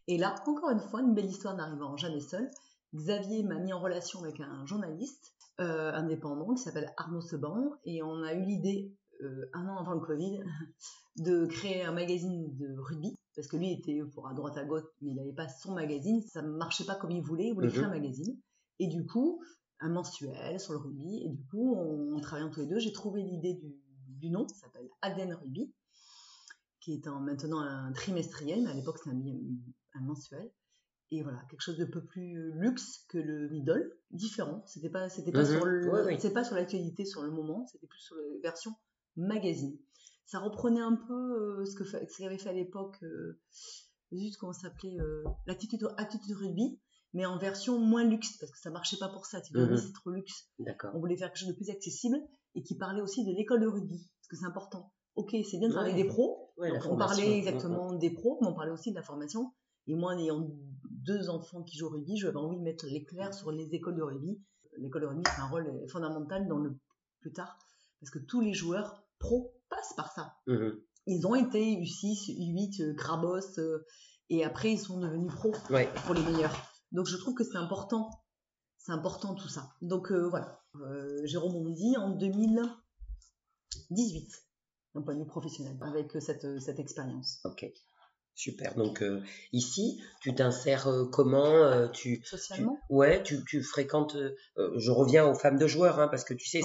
Speaker 2: Et là, encore une fois, une belle histoire n'arrivant jamais seule. Xavier m'a mis en relation avec un journaliste euh, indépendant qui s'appelle Arnaud Seban et on a eu l'idée euh, un an avant le Covid de créer un magazine de rugby parce que lui était pour à droite à gauche mais il n'avait pas son magazine ça ne marchait pas comme il voulait il voulait
Speaker 3: Mhm.
Speaker 2: créer un magazine et du coup un mensuel sur le rugby. Et du coup on, en travaillant tous les deux j'ai trouvé l'idée du, du nom ça s'appelle Aden Rugby qui est en- maintenant un trimestriel mais à l'époque c'était un, un mensuel. Et voilà quelque chose de peu plus luxe que le middle différent. C'était pas c'était pas
Speaker 3: Mhm.
Speaker 2: sur le
Speaker 3: Ouais, oui.
Speaker 2: c'est pas sur l'actualité sur le moment c'était plus sur la version magazine. Ça reprenait un peu euh, ce que ce qu'avait fait à l'époque euh, zut comment ça s'appelait euh, l'attitude attitude rugby mais en version moins luxe parce que ça marchait pas pour ça tu
Speaker 3: Mhm.
Speaker 2: c'est trop luxe on voulait faire quelque chose de plus accessible et qui parlait aussi de l'école de rugby parce que c'est important ok c'est bien de parler
Speaker 3: Ouais.
Speaker 2: des pros
Speaker 3: Ouais,
Speaker 2: donc, on parlait exactement des pros, mais on parlait aussi de la formation. Et moi, en ayant deux enfants qui jouent au rugby, j'avais envie de mettre l'éclair sur les écoles de rugby. L'école de rugby, c'est un rôle fondamental dans le plus tard, parce que tous les joueurs pros passent par ça.
Speaker 3: Mhm.
Speaker 2: ils ont été U6, U8, Grabos, et après ils sont devenus pros pour les meilleurs. Donc je trouve que c'est important, c'est important tout ça. Donc voilà, Jérôme dit en 2018, d'un point de vue professionnel, avec cette, cette expérience.
Speaker 3: Ok. Super. Donc euh, ici, tu t'insères euh, comment euh, tu,
Speaker 2: Socialement?
Speaker 3: Ouais, tu, tu fréquentes. je reviens aux femmes de joueurs, hein, parce que tu sais,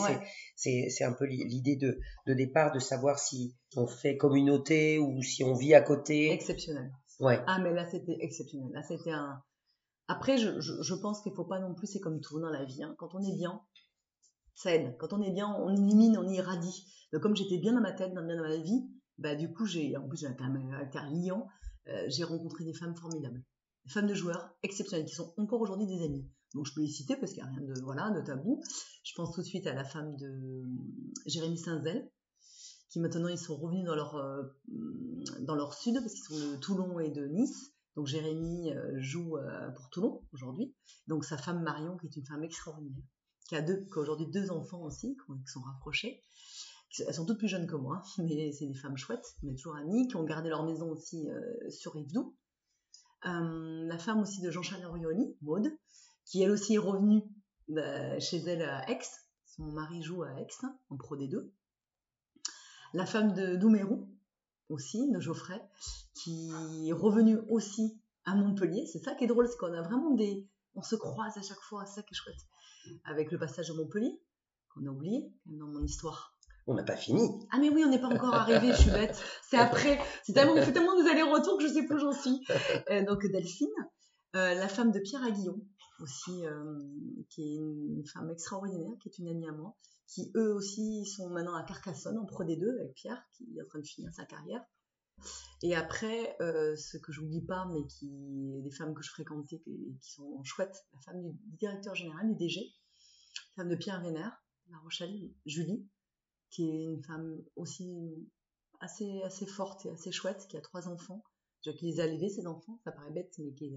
Speaker 3: c'est, c'est, un peu l'idée de, de départ de savoir si on fait communauté ou si on vit à côté.
Speaker 2: Exceptionnel.
Speaker 3: Ouais.
Speaker 2: Ah, mais là, c'était exceptionnel. Là, c'était un. Après, je, pense qu'il faut pas non plus, c'est comme tout dans la vie. Hein. Quand on est bien, ça aide. Quand on est bien, on élimine, on irradie. Donc, comme j'étais bien dans ma tête, bien dans ma vie, bah, du coup, j'ai, en plus, j'ai un caractère liant. J'ai rencontré des femmes formidables, des femmes de joueurs exceptionnelles qui sont encore aujourd'hui des amies. Donc je peux les citer parce qu'il n'y a rien de, tabou. Je pense tout de suite à la femme de Jérémy Saint-Zel, qui maintenant ils sont revenus dans leur, euh, dans leur sud parce qu'ils sont de Toulon et de Nice. Donc Jérémy joue pour Toulon aujourd'hui. Donc sa femme Marion, qui est une femme extraordinaire, qui a deux, aujourd'hui deux enfants aussi, qui sont rapprochés. Elles sont toutes plus jeunes que moi, mais c'est des femmes chouettes, mais toujours amies, qui ont gardé leur maison aussi euh, sur Yvedoux. Euh, la femme aussi de Jean-Charles Orioli, Maude, qui elle aussi est revenue bah, chez elle à Aix. Son mari joue à Aix, en Pro D2. La femme de Doumerou, aussi, de Geoffrey, qui est revenue aussi à Montpellier. C'est ça qui est drôle, c'est qu'on a vraiment des. On se croise à chaque fois, c'est ça qui est chouette. Avec le passage à Montpellier, qu'on a oublié dans mon histoire
Speaker 3: on n'a pas fini.
Speaker 2: Ah mais oui, on n'est pas encore arrivé, je suis bête. C'est après. C'est tellement, on fait tellement des allers-retours que je sais plus où j'en suis. Euh, donc Delphine, euh, la femme de Pierre Aguillon, aussi, euh, qui est une femme extraordinaire, qui est une amie à moi, qui eux aussi sont maintenant à Carcassonne en Pro D2 avec Pierre, qui est en train de finir sa carrière. Et après, ce que je n'oublie pas, mais qui des femmes que je fréquentais qui, qui sont chouettes, la femme du directeur général du DG, la femme de Pierre Vénère, La Rochelle, Julie, qui est une femme aussi assez, assez forte et assez chouette, qui a trois enfants, qui les a élevés, ses enfants, ça paraît bête, mais qui.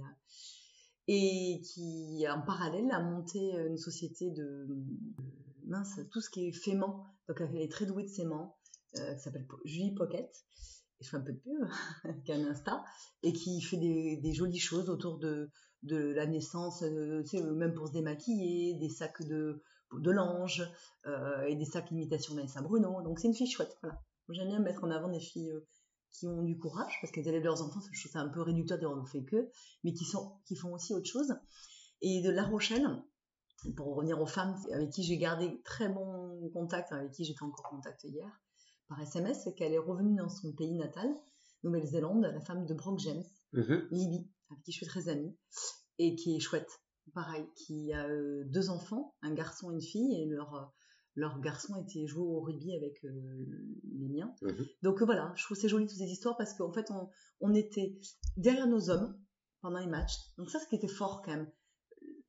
Speaker 2: Et qui, en parallèle, a monté une société de, mince, tout ce qui est fément. Donc, elle est très douée de séments, euh, qui s'appelle Julie Pocket. Et je fais un peu de pub, qui a un Insta, et qui fait des, jolies choses autour de, de la naissance, euh, sais, même pour se démaquiller, des sacs de, de l'ange euh, et des sacs imitation d'Anissa Bruno. Donc c'est une fille chouette. Voilà. J'aime bien mettre en avant des filles euh, qui ont du courage parce qu'elles élèvent leurs enfants. Je trouve ça un peu réducteur de ne fait que, mais qui, sont, qui font aussi autre chose. Et de La Rochelle, pour revenir aux femmes avec qui j'ai gardé très bon contact, avec qui j'étais encore en contact hier par SMS, c'est qu'elle est revenue dans son pays natal, Nouvelle-Zélande, la femme de Brock James, mm-hmm. Libby, avec qui je suis très amie, et qui est chouette pareil, qui a euh, deux enfants, un garçon et une fille, et leur, euh, leur garçon était joué au rugby avec euh, les miens. Mhm. Donc voilà, je trouve c'est joli toutes ces histoires parce qu'en fait, on, on, était derrière nos hommes pendant les matchs. Donc ça, ce qui était fort quand même.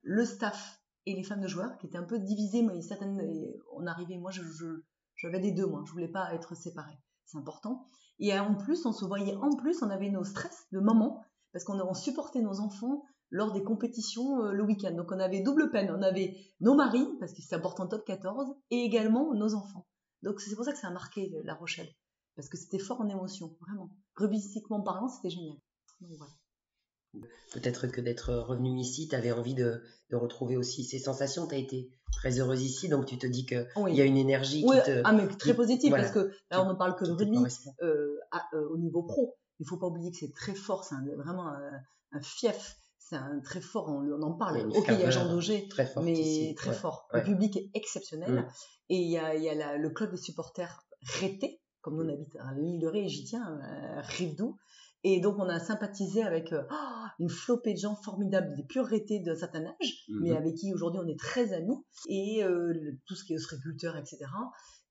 Speaker 2: Le staff et les femmes de joueurs qui étaient un peu divisés, mais certaines, on arrivait, moi, je, j'avais les deux, moi, je voulais pas être séparée. C'est important. Et en plus, on se voyait en plus, on avait nos stress de maman parce qu'on on supportait nos enfants lors des compétitions euh, le week-end. Donc on avait double peine. On avait nos maris, parce que c'est important top 14, et également nos enfants. Donc c'est pour ça que ça a marqué La Rochelle. Parce que c'était fort en émotion, vraiment. Rubistiquement parlant, c'était génial.
Speaker 3: Peut-être que d'être revenu ici, tu avais envie de, retrouver aussi ces sensations. Tu as été très heureuse ici, donc tu te dis qu'il il y a une énergie qui te.
Speaker 2: Ah, mais très positive, parce que là, on ne parle que de rugby euh, au niveau pro. Il ne faut pas oublier que c'est très fort, c'est vraiment un fief c'est un très fort, on, en parle. ok, il y a Jean Daugé, mais très fort. Le public est exceptionnel. Mm. Et il y a, y a le club des supporters Rété, comme nous on habite à l'île de Ré, et j'y tiens, euh, Rivedou. Et donc on a sympathisé avec euh, oh, une flopée de gens formidables, des purs Rétés d'un certain âge, mais mm-hmm. avec qui aujourd'hui on est très amis. Et euh, tout ce qui est ostréiculteur, etc.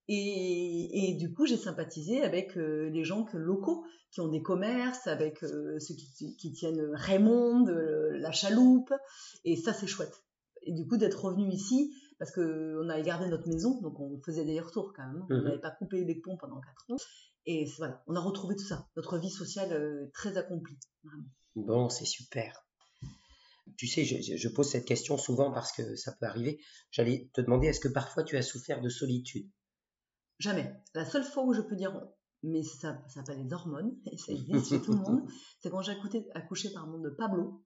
Speaker 2: Et, du coup, j'ai sympathisé avec euh, les gens que, locaux qui ont des commerces, avec ceux qui, tiennent Raymond, la chaloupe. Et ça, c'est chouette. Et du coup, d'être revenu ici, parce qu'on avait gardé notre maison, donc on faisait des retours quand même. Hein. On mhm. n'avait pas coupé les ponts pendant 4 ans. Et voilà, on a retrouvé tout ça. Notre vie sociale très accomplie.
Speaker 3: Bon, c'est super. Tu sais, je, pose cette question souvent parce que ça peut arriver. J'allais te demander, est-ce que parfois tu as souffert de solitude?
Speaker 2: Jamais. La seule fois où je peux dire mais ça, ça s'appelle les hormones, et ça existe chez tout le monde. C'est quand j'ai accouché, accouché pardon, de Pablo,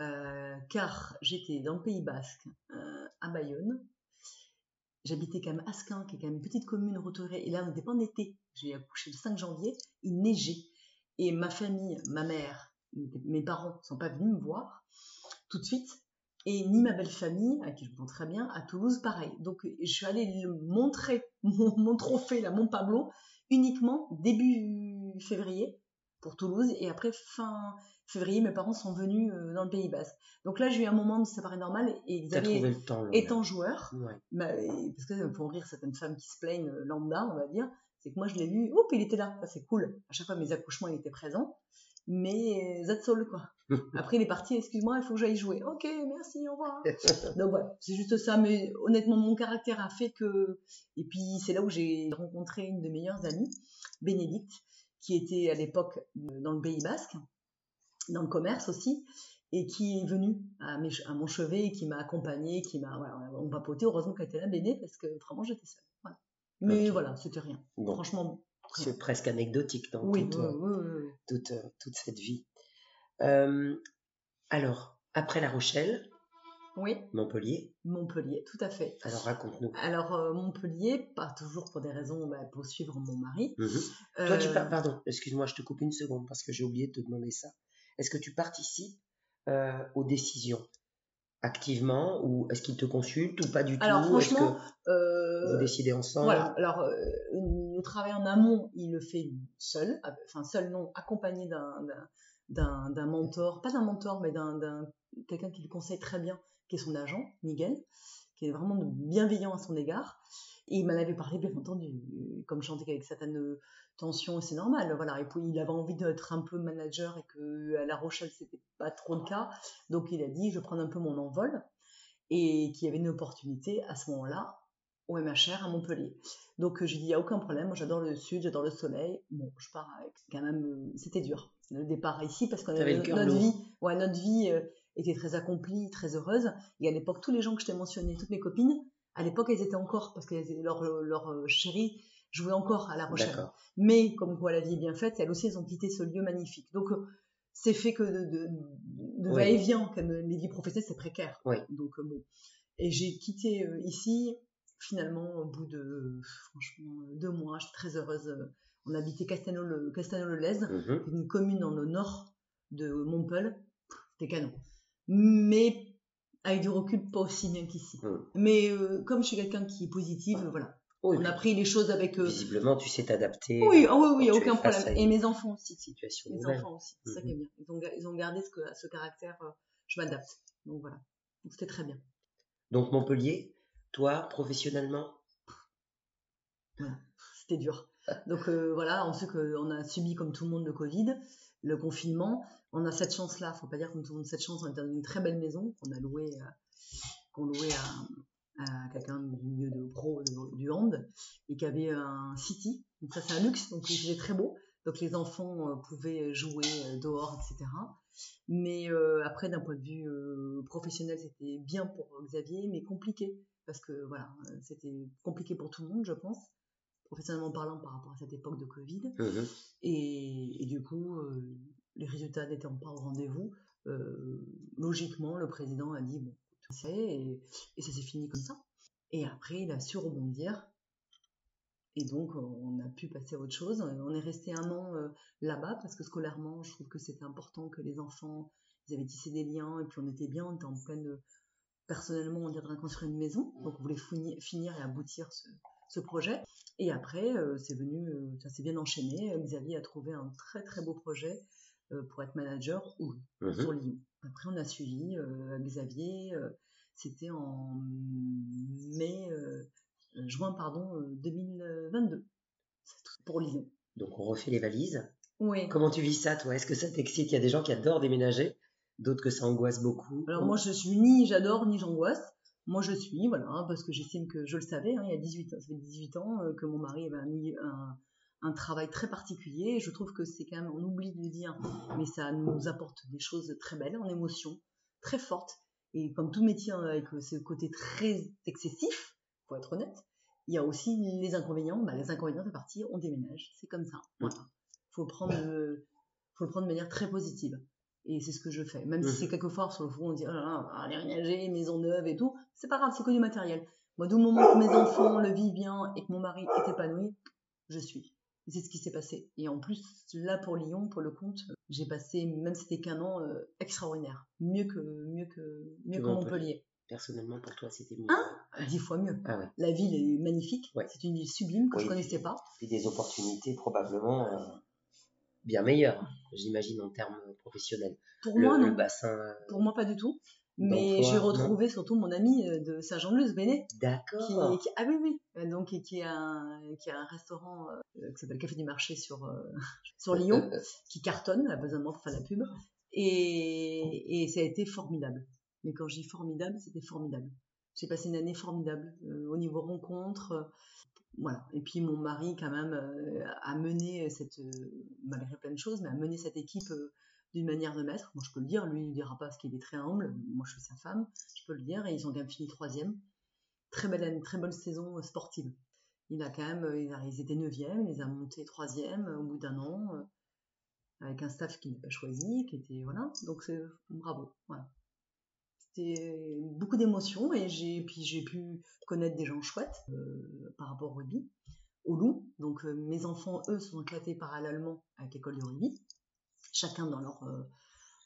Speaker 2: euh, car j'étais dans le Pays Basque, euh, à Bayonne. J'habitais quand même Asquin, qui est quand même une petite commune retirée, et là on n'était pas en été. J'ai accouché le 5 janvier, il neigeait. Et ma famille, ma mère, mes parents ne sont pas venus me voir tout de suite, et ni ma belle famille, à qui je me très bien, à Toulouse, pareil. Donc je suis allée montrer mon, mon trophée, là, mon Pablo, uniquement début février pour Toulouse, et après fin février, mes parents sont venus euh, dans le Pays Basque. Donc là, j'ai eu un moment où ça paraît normal, et Xavier, étant joueur, bah, parce que pour rire certaines femmes qui se plaignent euh, lambda, on va dire, c'est que moi je l'ai vu, oups, il était là, c'est cool. À chaque fois mes accouchements, il était présent mais that's all, quoi. Après, il est parti, excuse-moi, il faut que j'aille jouer. Ok, merci, au revoir. Donc voilà, c'est juste ça, mais honnêtement, mon caractère a fait que. Et puis, c'est là où j'ai rencontré une de mes meilleures amies, Bénédicte, qui était à l'époque dans le Pays Basque, dans le commerce aussi, et qui est venue à, mon chevet et qui m'a accompagnée, qui m'a. Voilà, on papoté, heureusement qu'elle était là, Béné, parce que vraiment, j'étais seule. Mais voilà, c'était rien. Franchement,
Speaker 3: c'est presque anecdotique dans toute,
Speaker 2: euh,
Speaker 3: toute, euh, toute, cette vie. Euh, alors, après La Rochelle,
Speaker 2: oui.
Speaker 3: Montpellier.
Speaker 2: Montpellier, tout à fait.
Speaker 3: Alors raconte-nous.
Speaker 2: Alors Montpellier, pas toujours pour des raisons bah, pour suivre mon mari.
Speaker 3: Mhm. Toi, tu pardon, excuse-moi, je te coupe une seconde parce que j'ai oublié de te demander ça. Est-ce que tu participes aux décisions activement ou est-ce qu'il te consulte ou pas du tout?
Speaker 2: Alors franchement,
Speaker 3: vous décidez ensemble?
Speaker 2: Voilà. Alors le travail en amont, il le fait seul, enfin seul non, accompagné d'un mentor, pas d'un mentor, mais d'un quelqu'un qui le conseille très bien, qui est son agent, Miguel, qui est vraiment bienveillant à son égard. Et il m'en avait parlé, bien entendu, comme je chantais avec certaines tensions, c'est normal. Voilà, et puis il avait envie d'être un peu manager et que à La Rochelle c'était pas trop le cas, donc il a dit je vais prendre un peu mon envol et qu'il y avait une opportunité à ce moment-là au MHR à Montpellier. Donc j'ai dit, il n'y a aucun problème, moi j'adore le sud, j'adore le soleil. Bon, je pars avec quand même, c'était dur, le départ ici, parce qu'on avait notre vie, ouais, notre vie euh, était très accomplie, très heureuse. Et à l'époque, tous les gens que je t'ai mentionnés, toutes mes copines, à l'époque, elles étaient encore, parce que leur, leur euh, chérie jouait encore à La Rochelle. Mais comme quoi la vie est bien faite, elles aussi, elles ont quitté ce lieu magnifique. Donc c'est fait que de, de, va-et-vient, comme les vies professionnelles, c'est précaire. Donc bon. Et j'ai quitté ici finalement, au bout de franchement deux mois, j'étais très heureuse. On habitait Castelnau-le-Lez, mhm. une commune dans le nord de Montpellier. C'était canon. Mais avec du recul, pas aussi bien qu'ici. Mhm. Mais euh, comme je suis quelqu'un qui est positive, voilà. On a pris les choses avec.
Speaker 3: Euh, visiblement, tu sais t'adapter.
Speaker 2: Oui, oh, oui, oui, aucun problème. Et mes enfants aussi. Situation mes enfants aussi, c'est ça qui est mhm. bien. Ils ont, gardé ce, ce caractère, euh, je m'adapte. Donc voilà. Donc c'était très bien.
Speaker 3: Donc Montpellier, toi, professionnellement?
Speaker 2: C'était dur. Donc euh, voilà, on sait qu'on a subi comme tout le monde le Covid, le confinement. On a cette chance-là, faut pas dire comme tout le monde cette chance, on est dans une très belle maison qu'on a louée, euh, qu'on louait à, quelqu'un du milieu de pro du hand et qui avait un city. Donc ça c'est un luxe, donc il était très beau. Donc les enfants euh, pouvaient jouer dehors, etc. Mais après, d'un point de vue professionnel, c'était bien pour Xavier, mais compliqué parce que voilà, euh, c'était compliqué pour tout le monde, je pense, professionnellement parlant par rapport à cette époque de Covid. Mmh et, du coup, euh, les résultats n'étant pas au rendez-vous, euh, logiquement, le président a dit bon, et, ça s'est fini comme ça. Et après, il a su rebondir. Et donc, on a pu passer à autre chose. On est resté un an là-bas parce que scolairement, je trouve que c'était important que les enfants, ils avaient tissé des liens et puis on était bien, on était en pleine personnellement, on dirait construire une maison. Donc, on voulait finir et aboutir ce, projet. Et après, euh, c'est venu, euh, ça s'est bien enchaîné. Xavier a trouvé un très très beau projet euh, pour être manager ou mhm. sur Lyon. Après, on a suivi Xavier. C'était en mai, juin pardon, 2022 pour Lyon.
Speaker 3: Donc, on refait les valises.
Speaker 2: Oui.
Speaker 3: Comment tu vis ça, toi? Est-ce que ça t'excite? Il y a des gens qui adorent déménager d'autres que ça angoisse beaucoup.
Speaker 2: Alors moi je suis ni j'adore ni j'angoisse. Moi je suis, voilà, hein, parce que j'estime que je le savais, hein, il y a 18 ans, ça fait 18 ans euh, que mon mari avait un, un, travail très particulier. je trouve que c'est quand même, on oublie de le dire, mais ça nous apporte des choses très belles en émotion, très fortes. Et comme tout métier hein, avec ce côté très excessif, pour être honnête, il y a aussi les inconvénients. Bah, les inconvénients, c'est parti, on déménage. C'est comme ça. Voilà. Faut le prendre, euh, faut le prendre de manière très positive. Et c'est ce que je fais. Même si
Speaker 3: Mhm.
Speaker 2: c'est quelquefois, sur le fond, on dit, aller aménager, maison neuve et tout. C'est pas grave, c'est que du matériel. Moi, du moment que mes enfants le vivent bien et que mon mari est épanoui, je suis. Et c'est ce qui s'est passé. Et en plus, là, pour Lyon, pour le compte, j'ai passé, même si c'était qu'un an, euh, extraordinaire. Mieux que, mieux que, mieux
Speaker 3: Que
Speaker 2: que
Speaker 3: Montpellier. Personnellement, pour toi, c'était mieux.
Speaker 2: Hein? Dix fois mieux.
Speaker 3: Ah ouais.
Speaker 2: La ville est magnifique.
Speaker 3: Ouais.
Speaker 2: C'est une ville sublime que
Speaker 3: Oui.
Speaker 2: je connaissais pas.
Speaker 3: Et des opportunités probablement euh, bien meilleures, j'imagine, en termes professionnels.
Speaker 2: Pour
Speaker 3: Le,
Speaker 2: moi,
Speaker 3: le
Speaker 2: non.
Speaker 3: bassin. euh,
Speaker 2: Pour moi, pas du tout. Mais j'ai retrouvé surtout mon ami euh, de Saint-Jean-de-Luz, Béné, qui,
Speaker 3: D'accord.
Speaker 2: qui- ah oui oui, Euh, donc qui, qui a un, qui a un restaurant euh, qui s'appelle Café du Marché sur euh, sur Lyon, qui cartonne, a besoin de pour faire la pub, et, et ça a été formidable. Mais quand je dis formidable, c'était formidable. J'ai passé une année formidable euh, au niveau rencontre, voilà. Et puis mon mari quand même a mené cette, malgré plein de choses, mais a mené cette équipe d'une manière de maître. Moi je peux le dire, lui il ne dira pas parce qu'il est très humble. Moi je suis sa femme, je peux le dire. Et ils ont quand même fini troisième. Très belle très bonne saison euh, sportive. Il a quand même, euh, ils ils étaient neuvième, il les a montés troisième euh, au bout d'un an, avec un staff qu'il n'a pas choisi, qui était voilà. Donc c'est bravo. C'était beaucoup d'émotions et j'ai puis j'ai pu connaître des gens chouettes par rapport au rugby, au loup. Donc mes enfants eux sont éclatés parallèlement avec l'école de rugby, chacun dans leur euh,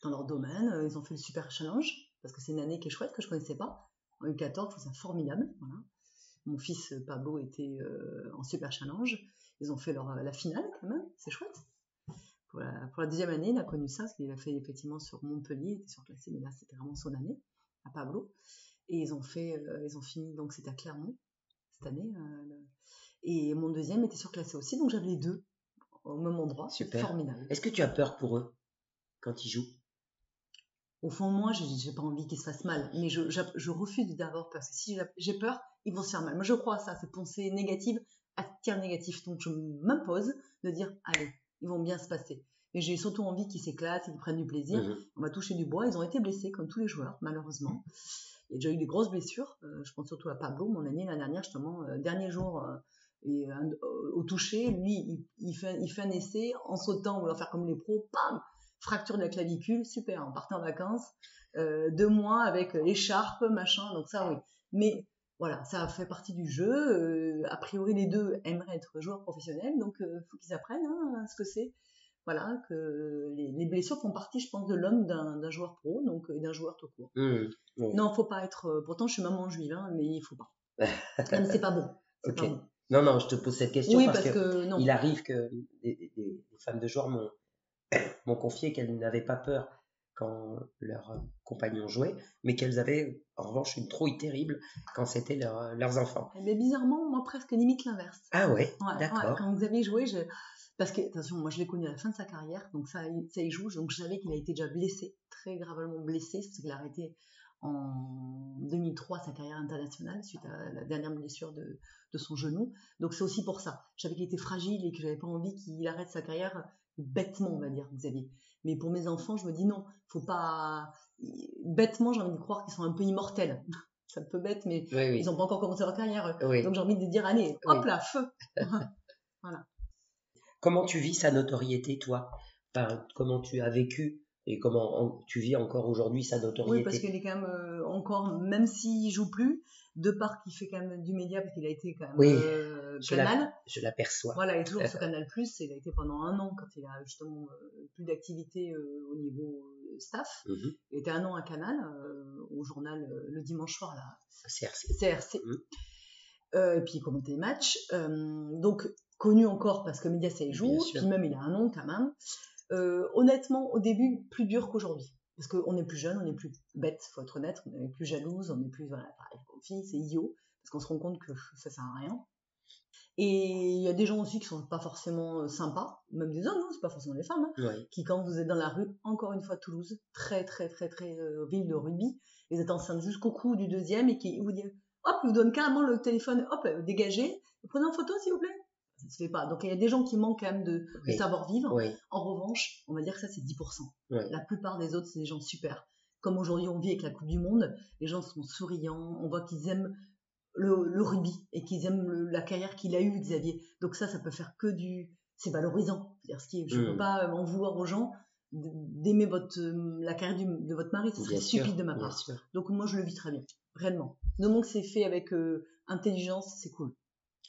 Speaker 2: dans leur domaine. Euh, Ils ont fait le super challenge parce que c'est une année qui est chouette que je connaissais pas. En U14, je trouve formidable. Voilà. Mon fils euh, Pablo était en super challenge. Ils ont fait leur, la finale quand même, c'est chouette. Pour la, deuxième année, il a connu ça, parce qu'il a fait effectivement sur Montpellier, il était surclassé, mais là c'était vraiment son année, à Pablo. Et ils ont fait, ils ont fini, donc c'était à Clermont, cette année. et mon deuxième était surclassé aussi, donc j'avais les deux au même endroit.
Speaker 3: Super.
Speaker 2: Formidable.
Speaker 3: Est-ce que tu as peur pour eux quand ils jouent?
Speaker 2: Au fond moi, j'ai j'ai pas envie qu'ils se fassent mal, mais je, je refuse d'avoir peur, parce que si j'ai- peur, ils vont se faire mal. Moi je crois à ça, cette pensée négative attire négatif, donc je m'impose de dire, allez, ils vont bien se passer. Mais j'ai surtout envie qu'ils s'éclatent, qu'ils prennent du plaisir.
Speaker 3: Mhm.
Speaker 2: On va toucher du bois. Ils ont été blessés comme tous les joueurs, malheureusement. Il y a déjà eu des grosses blessures. Euh, je pense surtout à Pablo, mon ami, l'année dernière, justement, euh, dernier jour, euh, et, un- euh, au toucher, lui, il, il fait, il fait un essai en sautant, voulant faire comme les pros, pam, fracture de la clavicule, super, on partait en vacances, euh, deux mois avec l'écharpe, machin, donc ça, oui. Mais voilà, ça fait partie du jeu. euh, a priori, les deux aimeraient être joueurs professionnels, donc il faut qu'ils apprennent hein, ce que c'est voilà, que les, les blessures font partie, je pense, de l'homme d'un joueur pro, donc et d'un joueur tout court.
Speaker 3: Mhm. Oui.
Speaker 2: Non, faut pas être. euh, pourtant, je suis maman juive, hein, mais il faut pas. C'est pas bon. C'est pas bon.
Speaker 3: Non, non, je te pose cette question
Speaker 2: Oui,
Speaker 3: parce,
Speaker 2: parce
Speaker 3: que, il arrive que des, des- des femmes de joueurs m'ont confié qu'elles n'avaient pas peur quand leurs compagnons jouaient, mais qu'elles avaient en revanche une trouille terrible quand c'était leur- leurs enfants.
Speaker 2: Mais bizarrement, moi presque limite l'inverse.
Speaker 3: Ah ouais,
Speaker 2: Ouais, ouais,
Speaker 3: d'accord.
Speaker 2: quand Xavier jouait, je... parce que attention, moi je l'ai connu à la fin de sa carrière, donc ça, ça y joue. Donc je savais qu'il a été déjà blessé, très gravement blessé, c'est qu'il a arrêté en 2003 sa carrière internationale suite à la dernière blessure de, de son genou. Donc c'est aussi pour ça. Je savais qu'il était fragile et que j'avais pas envie qu'il arrête sa carrière bêtement, on va dire, Xavier. Mais pour mes enfants, je me dis non, faut pas. Bêtement, j'ai envie de croire qu'ils sont un peu immortels. C'est un peu bête, mais
Speaker 3: Oui, oui.
Speaker 2: ils n'ont pas encore commencé leur carrière.
Speaker 3: Oui.
Speaker 2: Donc j'ai envie de dire, allez, hop là, feu
Speaker 3: Comment tu vis sa notoriété, toi? Enfin, Comment tu as vécu et comment en- tu vis encore aujourd'hui sa
Speaker 2: Oui,
Speaker 3: notoriété
Speaker 2: parce qu'il est quand même euh, encore, même s'il joue plus, de part qu'il fait quand même du média, parce qu'il a été quand même
Speaker 3: Oui,
Speaker 2: euh,
Speaker 3: je
Speaker 2: canal.
Speaker 3: Je l'aperçois.
Speaker 2: Voilà, il est toujours sur Canal+, il a été pendant un an, quand il a justement euh, plus d'activité au niveau staff.
Speaker 3: Mhm.
Speaker 2: Il était un an à Canal, au journal le dimanche soir, là,
Speaker 3: CRC.
Speaker 2: CRC.
Speaker 3: Mhm.
Speaker 2: Et puis il commentait les matchs. Donc connu encore parce que Média ça y joue. Puis même il a un nom quand même. Euh, honnêtement, au début, plus dur qu'aujourd'hui. Parce qu'on est plus jeune, on est plus bête, faut être honnête, on est plus jalouse, on est plus, voilà, pareil, aux filles, c'est idiot, parce qu'on se rend compte que ça sert à rien. Et il y a des gens aussi qui sont pas forcément euh, sympas, même des hommes, hein, c'est pas forcément des femmes, hein,
Speaker 3: Ouais.
Speaker 2: qui quand vous êtes dans la rue, encore une fois Toulouse, très très très très euh, ville de rugby, vous êtes enceinte jusqu'au cou du deuxième et qui vous dit hop, vous donne carrément le téléphone, hop, dégagez, prenez en photo s'il vous plaît. Ça se fait pas. Donc il y a des gens qui manquent quand même de, de savoir-vivre.
Speaker 3: Oui.
Speaker 2: En revanche, on va dire que ça c'est 10%.
Speaker 3: Ouais.
Speaker 2: La plupart des autres, c'est des gens super. Comme aujourd'hui on vit avec la Coupe du Monde, les gens sont souriants, on voit qu'ils aiment le, rugby et qu'ils aiment la carrière qu'il a eue, Xavier. Donc ça, ça peut faire que du... C'est valorisant. -dire, ce qui, je ne peux mm. pas en vouloir aux gens d'aimer votre la carrière de votre mari, ce serait stupide de ma part. Donc moi, je le vis très bien, réellement. Du moment que c'est fait avec euh, intelligence, c'est cool.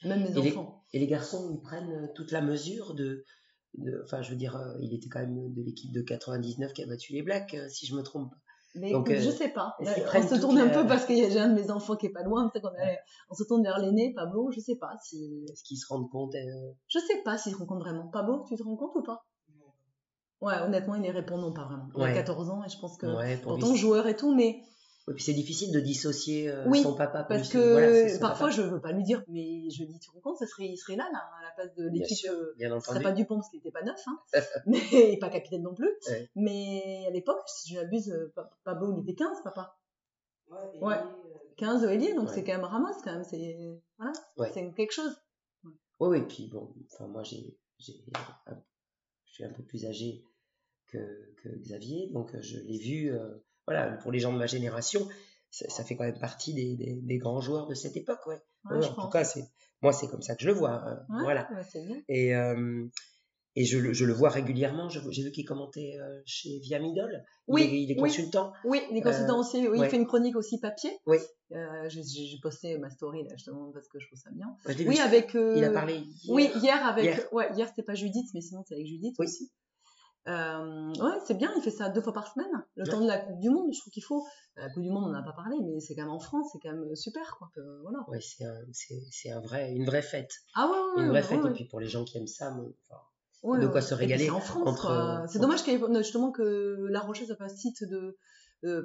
Speaker 2: Même mes enfants.
Speaker 3: et les garçons, ils prennent euh, toute la mesure de... Enfin, je veux dire, euh, il était quand même de l'équipe de 99 qui a battu les Blacks, si je me trompe
Speaker 2: mais Donc, je sais pas. on se tourne un peu parce que j'ai un de mes enfants qui est pas loin. On, on se tourne vers l'aîné, Pablo. Je sais pas si.
Speaker 3: Est-ce qu'ils se rendent compte
Speaker 2: Je sais pas s'ils se rendent compte vraiment. Pablo, tu te rends compte ou pas? Ouais, honnêtement, il les répond non, pas vraiment. Il a 14 ans et je pense que. pourtant, joueur et tout, mais
Speaker 3: et puis c'est difficile de dissocier euh, son papa.
Speaker 2: Parce que parfois je veux pas lui dire, mais je dis, tu te rends compte, ça serait, il serait là, là à la place de l'équipe. Euh, ne serait pas Dupont parce qu'il n'était pas neuf, hein, mais pas capitaine non plus. Mais à l'époque, si je m'abuse, euh, Pablo il était 15, papa. Ouais. ouais. 15 Elie, donc c'est quand même Ramos, quand même. C'est voilà, c'est quelque chose.
Speaker 3: Oui, oui, puis bon, enfin moi j'ai, je suis un peu plus âgé que, que Xavier, donc je l'ai vu voilà, pour les gens de ma génération, ça, fait quand même partie des, grands joueurs de cette époque, ouais. en tout cas, c'est moi, c'est comme ça que je le vois. Hein, voilà. Et, euh, et je, le, je le vois régulièrement. J'ai vu qu'il commentait euh, chez Viamidol.
Speaker 2: Oui.
Speaker 3: Il est, consultant.
Speaker 2: Oui, il est consultant aussi. Oui, il fait une chronique aussi papier. Oui. Euh, j'ai posté ma story là justement parce que je trouve ça bien. oui, avec.
Speaker 3: il a parlé.
Speaker 2: Hier. Oui, hier avec. Hier. Ouais, hier c'était pas Judith, mais sinon c'est avec Judith aussi. Euh, ouais, c'est bien, il fait ça deux fois par semaine, le temps de la Coupe du Monde. Je trouve qu'il faut. La Coupe du Monde, on n'en a pas parlé, mais c'est quand même en France, c'est quand même super, quoi. voilà.
Speaker 3: Ouais, c'est un, un vrai, une vraie fête.
Speaker 2: Ah ouais,
Speaker 3: Une vraie fête, et puis pour les gens qui aiment ça, de quoi se régaler.
Speaker 2: en France, c'est dommage justement que La Rochelle soit pas site de.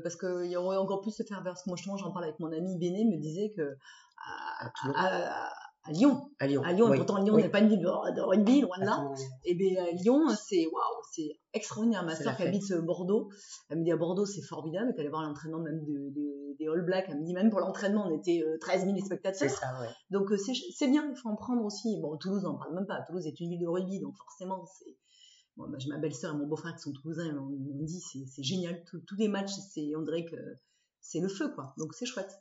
Speaker 2: parce qu'il y aurait encore plus de Parce que moi, justement, j'en parle avec mon ami Béné, me disait que. À, à Lyon. À Lyon. À Lyon, et pourtant Lyon n'est pas une ville de, rugby, loin de là. Et bien Lyon, c'est waouh, c'est extraordinaire. Ma soeur qui habite Bordeaux, elle me dit à Bordeaux, c'est formidable. Elle est allée voir l'entraînement même de, des All Blacks. Elle me dit même pour l'entraînement, on était 13 000 spectateurs. C'est ça, ouais. Donc euh, c'est bien, il faut en prendre aussi. Bon, Toulouse, on parle même pas. Toulouse est une ville de rugby, donc forcément, c'est. Bon, bah, j'ai ma belle-sœur et mon beau-frère qui sont toulousains, ils m'ont dit c'est génial. tous les matchs, on dirait que c'est le feu, quoi. Donc c'est chouette.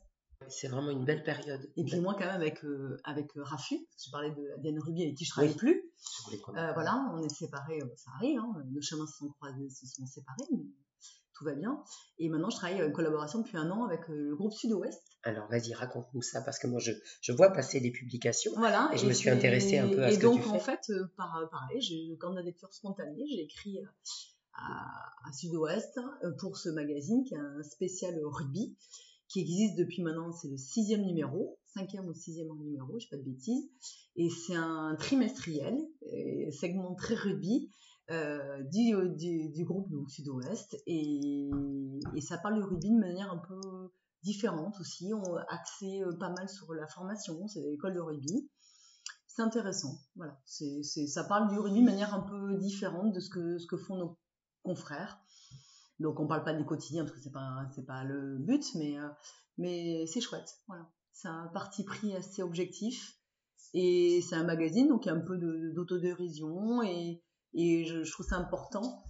Speaker 3: C'est vraiment une belle période.
Speaker 2: Et puis moi, quand même, avec, euh, avec euh, Rafu, je parlais de Diane Ruby avec qui je ne travaille plus. Euh, voilà, on est séparés, ça arrive, hein, nos chemins se sont croisés, se sont séparés, mais tout va bien. Et maintenant, je travaille en collaboration depuis un an avec le groupe Sud-Ouest.
Speaker 3: Alors, vas-y, raconte-nous ça, parce que moi, je, je vois passer des publications. Voilà. Et je me suis intéressée un peu à ce que tu fais. Et donc,
Speaker 2: en fait, par, pareil, j'ai une candidature spontanée, j'ai écrit à, à Sud-Ouest pour ce magazine qui est un spécial rugby qui existe depuis maintenant, c'est le sixième numéro, cinquième ou sixième numéro, je ne pas de bêtises, et c'est un trimestriel, segment très rugby, euh, du, groupe Sud-Ouest, et, ça parle du rugby de manière un peu différente aussi, on axé euh, pas mal sur la formation, c'est l'école de rugby, c'est intéressant, voilà, ça parle du rugby de manière un peu différente de ce que font nos confrères. Donc on parle pas du quotidien parce que c'est pas c'est pas le but, mais euh, mais c'est chouette. Voilà, c'est un parti pris assez objectif et c'est un magazine donc il y a un peu d'autodérision et et je, trouve ça important.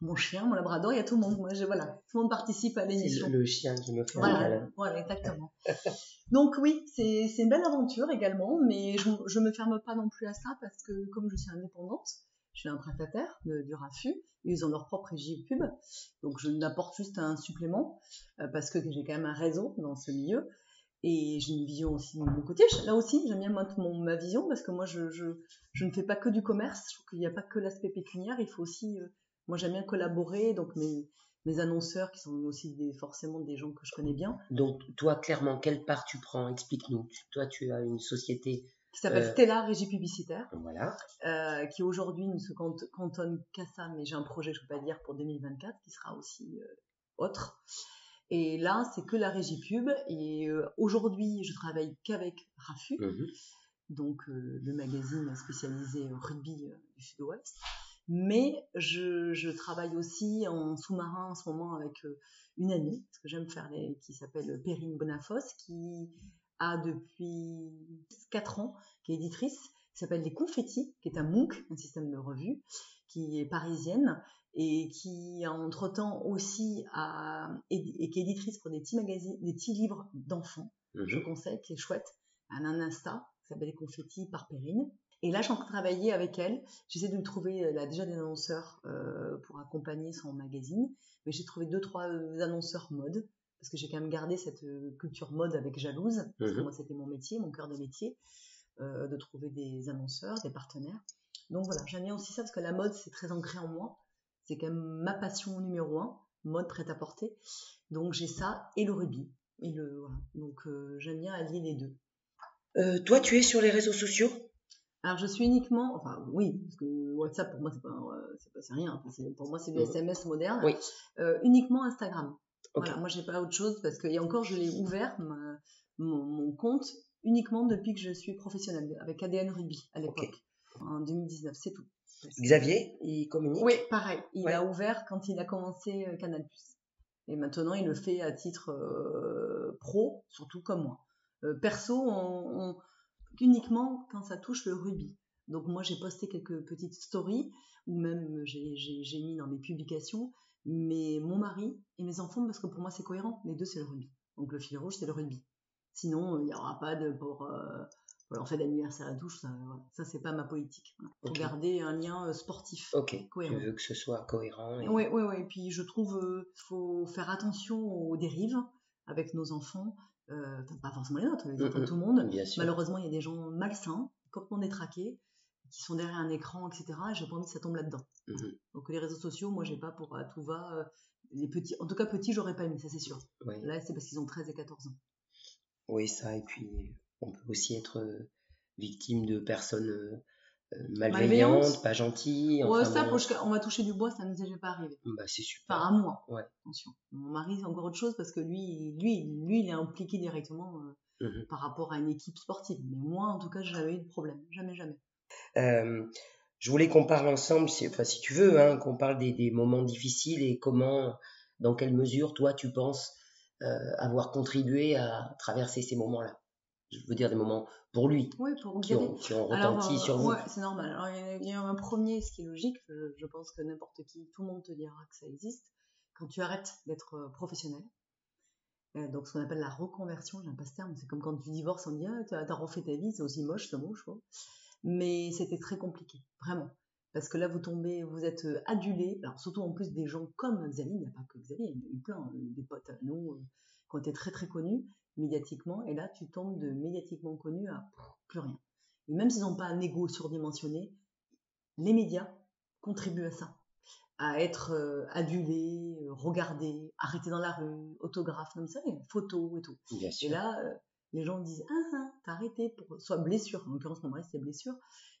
Speaker 2: Mon chien, mon labrador, il y a tout le monde. Moi, voilà, tout le monde participe à l'émission.
Speaker 3: C'est le, chien qui me fait
Speaker 2: voilà, voilà, exactement. donc oui, c'est une belle aventure également, mais je, je me ferme pas non plus à ça parce que comme je suis indépendante, je suis un prestataire du RAFU, ils ont leur propre régie pub, donc je n'apporte juste un supplément, euh, parce que j'ai quand même un réseau dans ce milieu, et j'ai une vision aussi de mon côté. Là aussi, j'aime bien mon, ma vision, parce que moi, je, ne fais pas que du commerce, je trouve qu'il n'y a pas que l'aspect pécuniaire, il faut aussi, euh, moi j'aime bien collaborer, donc mes, mes annonceurs qui sont aussi des, forcément des gens que je connais bien.
Speaker 3: Donc toi, clairement, quelle part tu prends? Explique-nous. Toi, tu as une société
Speaker 2: qui s'appelle euh, Stella Régie Publicitaire, voilà. Euh, qui aujourd'hui ne se cantonne qu'à ça, mais j'ai un projet, je ne peux pas dire, pour 2024, qui sera aussi euh, autre. Et là, c'est que la régie pub. Et aujourd'hui, je travaille qu'avec Rafu, mhm. donc le magazine spécialisé rugby du Sud-Ouest. Mais je, je, travaille aussi en sous-marin en ce moment avec une amie, ce que j'aime faire, les, qui s'appelle Perrine Bonafos, qui a depuis 4 ans, qui est éditrice, qui s'appelle Les Confettis, qui est un MOOC, un système de revue, qui est parisienne et qui, entre-temps, aussi a, et, qui est éditrice pour des petits magazines, des petits livres d'enfants. je conseille, qui est chouette. Un, un Insta qui s'appelle Les Confettis par Perrine. Et là, j'ai en train de travailler avec elle. J'essaie de lui trouver là, déjà des annonceurs pour accompagner son magazine. Mais j'ai trouvé deux, trois annonceurs mode parce que j'ai quand même gardé cette culture mode avec Jalouse, parce que mhm. moi c'était mon métier, mon cœur de métier, de trouver des annonceurs, des partenaires. Donc voilà, j'aime bien aussi ça parce que la mode, c'est très ancré en moi. C'est quand même ma passion numéro un, mode prêt à porter. Donc j'ai ça et le rubis. Et le, voilà. Donc euh, j'aime bien allier les deux.
Speaker 3: Euh, toi, tu es sur les réseaux sociaux?
Speaker 2: Alors je suis uniquement, enfin oui, parce que WhatsApp pour moi c'est pas, euh, c'est rien. pour moi c'est du SMS mhm. moderne.
Speaker 3: Oui.
Speaker 2: uniquement Instagram. Voilà, moi j'ai pas autre chose parce que et encore je l'ai ouvert mon, compte uniquement depuis que je suis professionnelle avec ADN Ruby à l'époque en 2019, c'est tout.
Speaker 3: Xavier, il communique
Speaker 2: Oui, pareil. Il a ouvert quand il a commencé euh, Canal+. Et maintenant, il le fait à titre euh, pro, surtout comme moi. Euh, perso, on, uniquement quand ça touche le rubis. Donc moi, j'ai posté quelques petites stories, ou même j'ai mis dans mes publications, mais mon mari et mes enfants, parce que pour moi, c'est cohérent. Les deux, c'est le rubis. Donc le fil rouge, c'est le rugby. Sinon, il n'y aura pas de pour en fait d'anniversaire à touche, ça, ça c'est pas ma politique. Pour garder un lien euh, sportif.
Speaker 3: Ok. Cohérent. Tu veux que ce soit cohérent.
Speaker 2: Oui, oui, oui. Et puis je trouve qu'il euh, faut faire attention aux dérives avec nos enfants. Euh, pas forcément les nôtres, les autres, mm, tout le monde. Malheureusement, il y a des gens malsains, on est traqué, qui sont derrière un écran, etc. Et j'ai pas envie que ça tombe là-dedans. Mm-hmm. Donc les réseaux sociaux, moi, j'ai pas pour à tout va. les petits, en tout cas petits, j'aurais pas mis, ça c'est sûr. Là, c'est parce qu'ils ont 13 et 14 ans.
Speaker 3: Oui, ça, et puis on peut aussi être euh, victime de personnes euh, euh, malveillantes, pas gentilles.
Speaker 2: Ouais, ça, on va toucher du bois, ça ne nous est jamais pas arrivé.
Speaker 3: Bah, c'est super.
Speaker 2: Enfin, à moi. Ouais. Attention. Mon mari, c'est encore autre chose parce que lui, lui, lui, il est impliqué directement mmh par rapport à une équipe sportive. Mais moi, en tout cas, j'avais eu de problème. Jamais, jamais.
Speaker 3: Je voulais qu'on parle ensemble, si, enfin, si tu veux, hein, qu'on parle des, des, moments difficiles et comment, dans quelle mesure, toi, tu penses avoir contribué à traverser ces moments-là je veux dire des moments pour lui
Speaker 2: oui, pour
Speaker 3: qui, ont, qui ont retenti sur vous.
Speaker 2: Ouais, c'est normal. Alors, il y, a, un premier, ce qui est logique, je, pense que n'importe qui, tout le monde te dira que ça existe, quand tu arrêtes d'être euh, professionnel. Euh, donc, ce qu'on appelle la reconversion, j'aime pas ce terme, c'est comme quand tu divorces, on dit Ah, tu as refait ta vie, c'est aussi moche ce mot, je crois. Mais c'était très compliqué, vraiment. Parce que là, vous tombez, vous êtes euh, adulé, alors surtout en plus des gens comme Xavier, il n'y a pas que Xavier, il y a eu plein, des potes à nous, qui ont été très très connus, médiatiquement, et là tu tombes de médiatiquement connu à plus rien. Et même s'ils n'ont pas un ego surdimensionné, les médias contribuent à ça, à être euh, adulés, euh, regardés, arrêtés dans la rue, autographes, comme ça, photos et tout. Et là, euh, les gens disent ah, ah t'as arrêté pour soit blessure, en l'occurrence mon mari c'est blessure,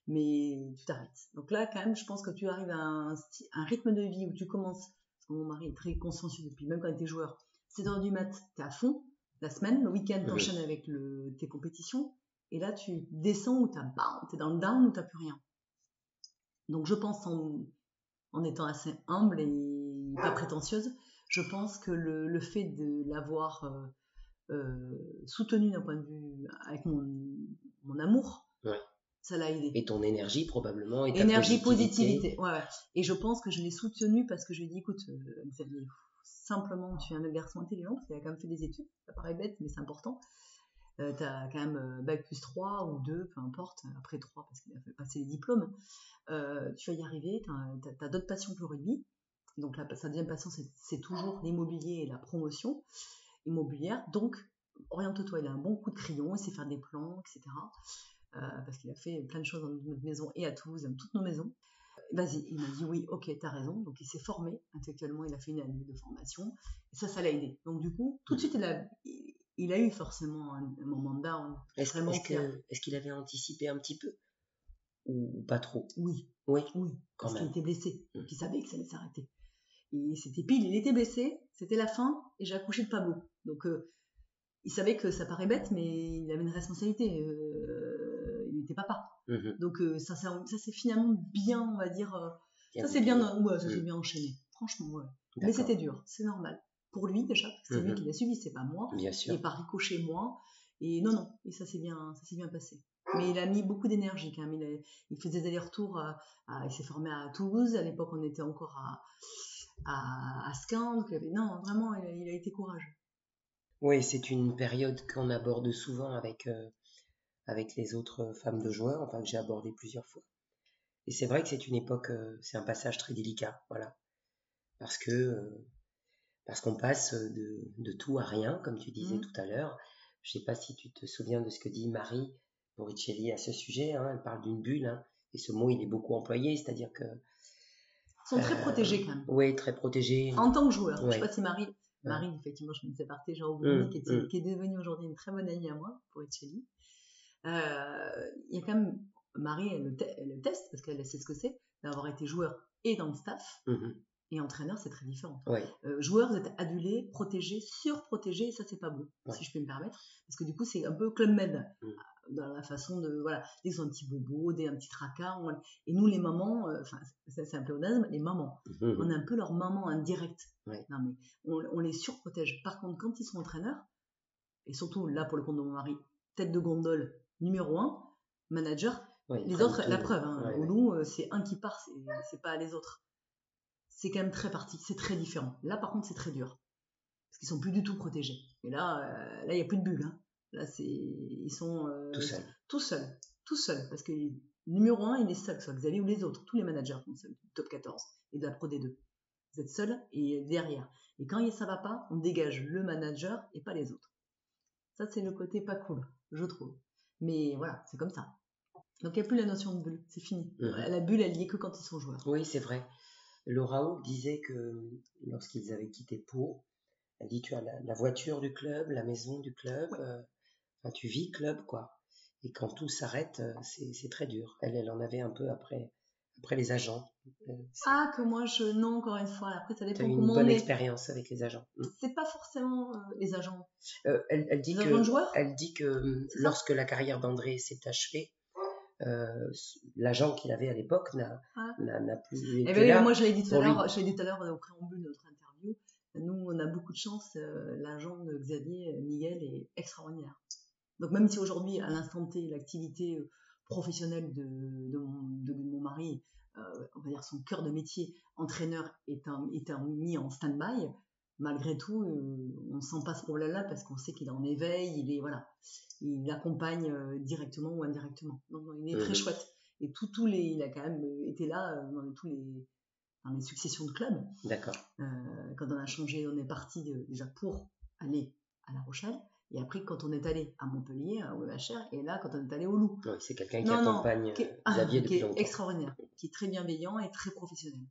Speaker 2: mais tu t'arrêtes. Donc là quand même, je pense que tu arrives à un, un, rythme de vie où tu commences, parce que mon mari est très consciencieux depuis même quand il était joueur, 7 heures du mat, t'es à fond, la semaine, le week-end, t'enchaînes avec le, tes compétitions, et là tu descends où t'es dans le down où t'as plus rien. Donc je pense en, étant assez humble et pas prétentieuse, je pense que le, fait de l'avoir euh, euh, soutenu d'un point de vue avec mon, amour, ça l'a aidé.
Speaker 3: Et ton énergie probablement. Et
Speaker 2: énergie, positivité. Ouais, Et je pense que je l'ai soutenu parce que je lui ai dit, écoute, euh, simplement tu es un garçon intelligent, parce qu'il a quand même fait des études, ça paraît bête, mais c'est important. Euh, tu as quand même euh, bac plus 3 ou 2, peu importe, après 3 parce qu'il a fait passer les diplômes. Euh, tu vas y arriver, tu as, d'autres passions que le rugby. Donc la, sa deuxième passion, c'est toujours l'immobilier et la promotion immobilière. Donc oriente-toi, il a un bon coup de crayon, il sait faire des plans, etc. parce qu'il a fait plein de choses dans notre maison et à Toulouse, dans toutes nos maisons. Vas-y, il m'a dit oui, ok, t'as raison. Donc il s'est formé intellectuellement, il a fait une année de formation. Et ça, ça l'a aidé. Donc du coup, tout de suite, il a, il a eu forcément un, moment down.
Speaker 3: Est-ce qu'il avait anticipé un petit peu? Ou pas trop?
Speaker 2: Oui.
Speaker 3: Oui,
Speaker 2: oui parce qu'il était blessé. Mmh. il savait que ça allait s'arrêter. Et c'était pile, il était blessé, c'était la fin, et j'ai accouché de Pablo. Donc euh, il savait que ça paraît bête, mais il avait une responsabilité. Euh, il était papa. Mhm. Donc euh, ça, ça, c'est finalement bien, on va dire. Ça c'est bien, ouais, ça mhm. bien enchaîné. Franchement, ouais. Mais c'était dur, c'est normal. Pour lui déjà, c'est lui mhm. qui l'a subi, c'est pas moi.
Speaker 3: Bien sûr.
Speaker 2: Et par ricochet moi. Et non, non, et ça s'est bien, ça bien passé. Mais il a mis beaucoup d'énergie quand même. Il, il faisait des allers-retours. il s'est formé à Toulouse. À l'époque, on était encore à, à, à non, vraiment, il a, il a été courageux.
Speaker 3: Oui, c'est une période qu'on aborde souvent avec, euh, avec les autres femmes de joueurs, enfin que j'ai abordé plusieurs fois. Et c'est vrai que c'est une époque, euh, c'est un passage très délicat, voilà. Parce que euh, parce qu'on passe de, de, tout à rien, comme tu disais mmh. tout à l'heure. Je sais pas si tu te souviens de ce que dit Marie Boricelli à ce sujet. Hein, elle parle d'une bulle, hein, et ce mot il est beaucoup employé, c'est-à-dire que
Speaker 2: ils sont très protégés quand même.
Speaker 3: Oui, très protégés.
Speaker 2: En tant que joueur. Je sais pas si Marie Marie, effectivement, je me disais partie, Jean mmh, qui, mmh. qui, est devenue aujourd'hui une très bonne amie à moi, pour Etcheli. Euh, il y a quand même, Marie, elle le, teste, parce qu'elle sait ce que c'est, d'avoir été joueur et dans le staff, mmh. Et entraîneur, c'est très différent. Euh, joueur, vous êtes adulé, protégé, surprotégé, et ça, c'est pas beau, si je peux me permettre, parce que du coup, c'est un peu Club Med dans la façon de voilà des un petit bobo des un petit tracas et nous les mamans euh, enfin c'est un pléonasme les mamans. Mmh. on est un peu leur maman indirecte non mais on, les surprotège par contre quand ils sont entraîneurs et surtout là pour le compte de mon mari tête de gondole numéro un manager les autres la preuve hein, nous euh, c'est un qui part c'est pas les autres c'est quand même très parti c'est très différent là par contre c'est très dur parce qu'ils sont plus du tout protégés et là euh, là il y a plus de bulles hein. Là, c'est, ils sont
Speaker 3: euh, tout seuls.
Speaker 2: Tout seuls. Tout seuls. Parce que numéro un, il est seul, soit Xavier ou les autres. Tous les managers sont seuls, top 14 et de la Pro D2. Vous êtes seul et derrière. Et quand ça va pas, on dégage le manager et pas les autres. Ça, c'est le côté pas cool, je trouve. Mais voilà, c'est comme ça. Donc il n'y a plus la notion de bulle, c'est fini. Mhm. La bulle, elle n'y est que quand ils sont joueurs.
Speaker 3: Oui, c'est vrai. Laura disait que lorsqu'ils avaient quitté Pau, elle dit tu as la, voiture du club, la maison du club, euh, tu vis club, quoi. Et quand tout s'arrête, euh, c'est très dur. Elle, elle en avait un peu après, après les agents.
Speaker 2: Euh, ah, que moi, je. Non, encore une fois. Après, ça dépend
Speaker 3: as eu une bonne expérience avec les agents.
Speaker 2: Mm. C'est pas forcément euh, les agents.
Speaker 3: elle, elle, dit que, elle dit que lorsque la carrière d'André s'est achevée, l'agent qu'il avait à l'époque n'a ah. plus.
Speaker 2: Eh ben, moi, je l'ai dit tout à l'heure, dit tout à l'heure au préambule de notre interview. Nous, on a beaucoup de chance. l'agent de Xavier, Miguel, est extraordinaire. Donc même si aujourd'hui, à l'instant T, l'activité euh, professionnelle de, mon, mari, euh, on va dire son cœur de métier, entraîneur, est, un, est mis en stand-by, malgré tout, euh, on ne sent pas ce problème-là parce qu'on sait qu'il est en éveil, il est voilà, il accompagne directement ou indirectement. Donc il est très chouette. Et tout, tous les, il a quand même été là dans tous les, dans les successions de clubs.
Speaker 3: D'accord.
Speaker 2: quand on a changé, on est parti déjà pour aller à La Rochelle. Et après, quand on est allé à Montpellier, à OEHR, et là, quand on est allé au Loup.
Speaker 3: c'est quelqu'un qui accompagne qui est, ah, Xavier
Speaker 2: qui est extraordinaire, qui est très bienveillant et très professionnel.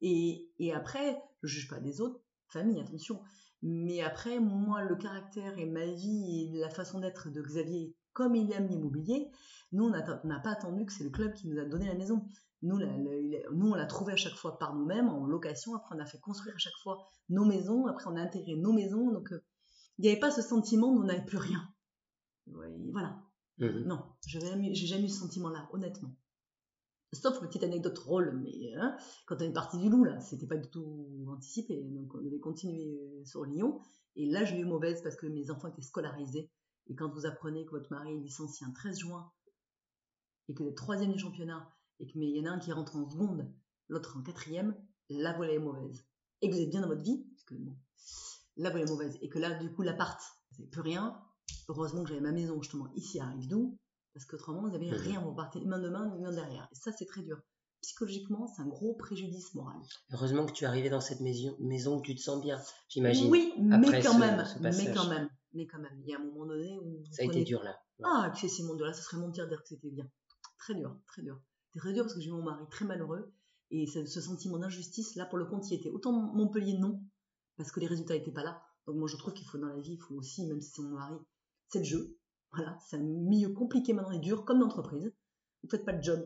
Speaker 2: Et, et après, je ne juge pas des autres familles, attention. Mais après, moi, le caractère et ma vie et la façon d'être de Xavier, comme il aime l'immobilier, nous, on n'a pas attendu que c'est le club qui nous a donné la maison. Nous, nous on l'a trouvé à chaque fois par nous-mêmes, en location. Après, on a fait construire à chaque fois nos maisons. Après, on a intégré nos maisons. Donc, euh, il n'y avait pas ce sentiment on n'avait plus rien. Voilà. Mhm. Non, je n'ai jamais eu ce sentiment-là, honnêtement. Sauf petite anecdote drôle, mais hein, quand on est parti du loup, là, c'était pas du tout anticipé. Donc on devait continuer euh, sur Lyon. Et là, j'ai eu mauvaise parce que mes enfants étaient scolarisés. Et quand vous apprenez que votre mari est licencié un 13 juin et que vous êtes troisième du championnat et qu'il y en a un qui rentre en seconde, l'autre en quatrième, la voilà est mauvaise. Et que vous êtes bien dans votre vie, parce que bon, là vous est mauvaise. Et que là, du coup, l'appart, c'est plus rien. Heureusement que j'avais ma maison justement ici à Rive-Doux, parce qu'autrement, vous n'avez mmh. rien, vous partez main de main, main derrière. Et ça, c'est très dur. Psychologiquement, c'est un gros préjudice moral.
Speaker 3: Heureusement que tu es arrivé dans cette maison, maison où tu te sens bien, j'imagine.
Speaker 2: Oui, mais quand même, mais quand même, mais quand même. Il y a un moment donné où
Speaker 3: ça a été dur là.
Speaker 2: Ah, excessivement dur là, ce serait mentir de dire que c'était bien. Très dur, très dur. C'était très dur parce que j'ai eu mon mari très malheureux et ce, ce sentiment d'injustice là pour le compte y était. Autant Montpellier non, parce que les résultats n'étaient pas là. Donc moi je trouve qu'il faut dans la vie, il faut aussi, même si c'est mon mari, c'est le jeu. Voilà, c'est un milieu compliqué maintenant et dur comme l'entreprise. Vous faites pas le job,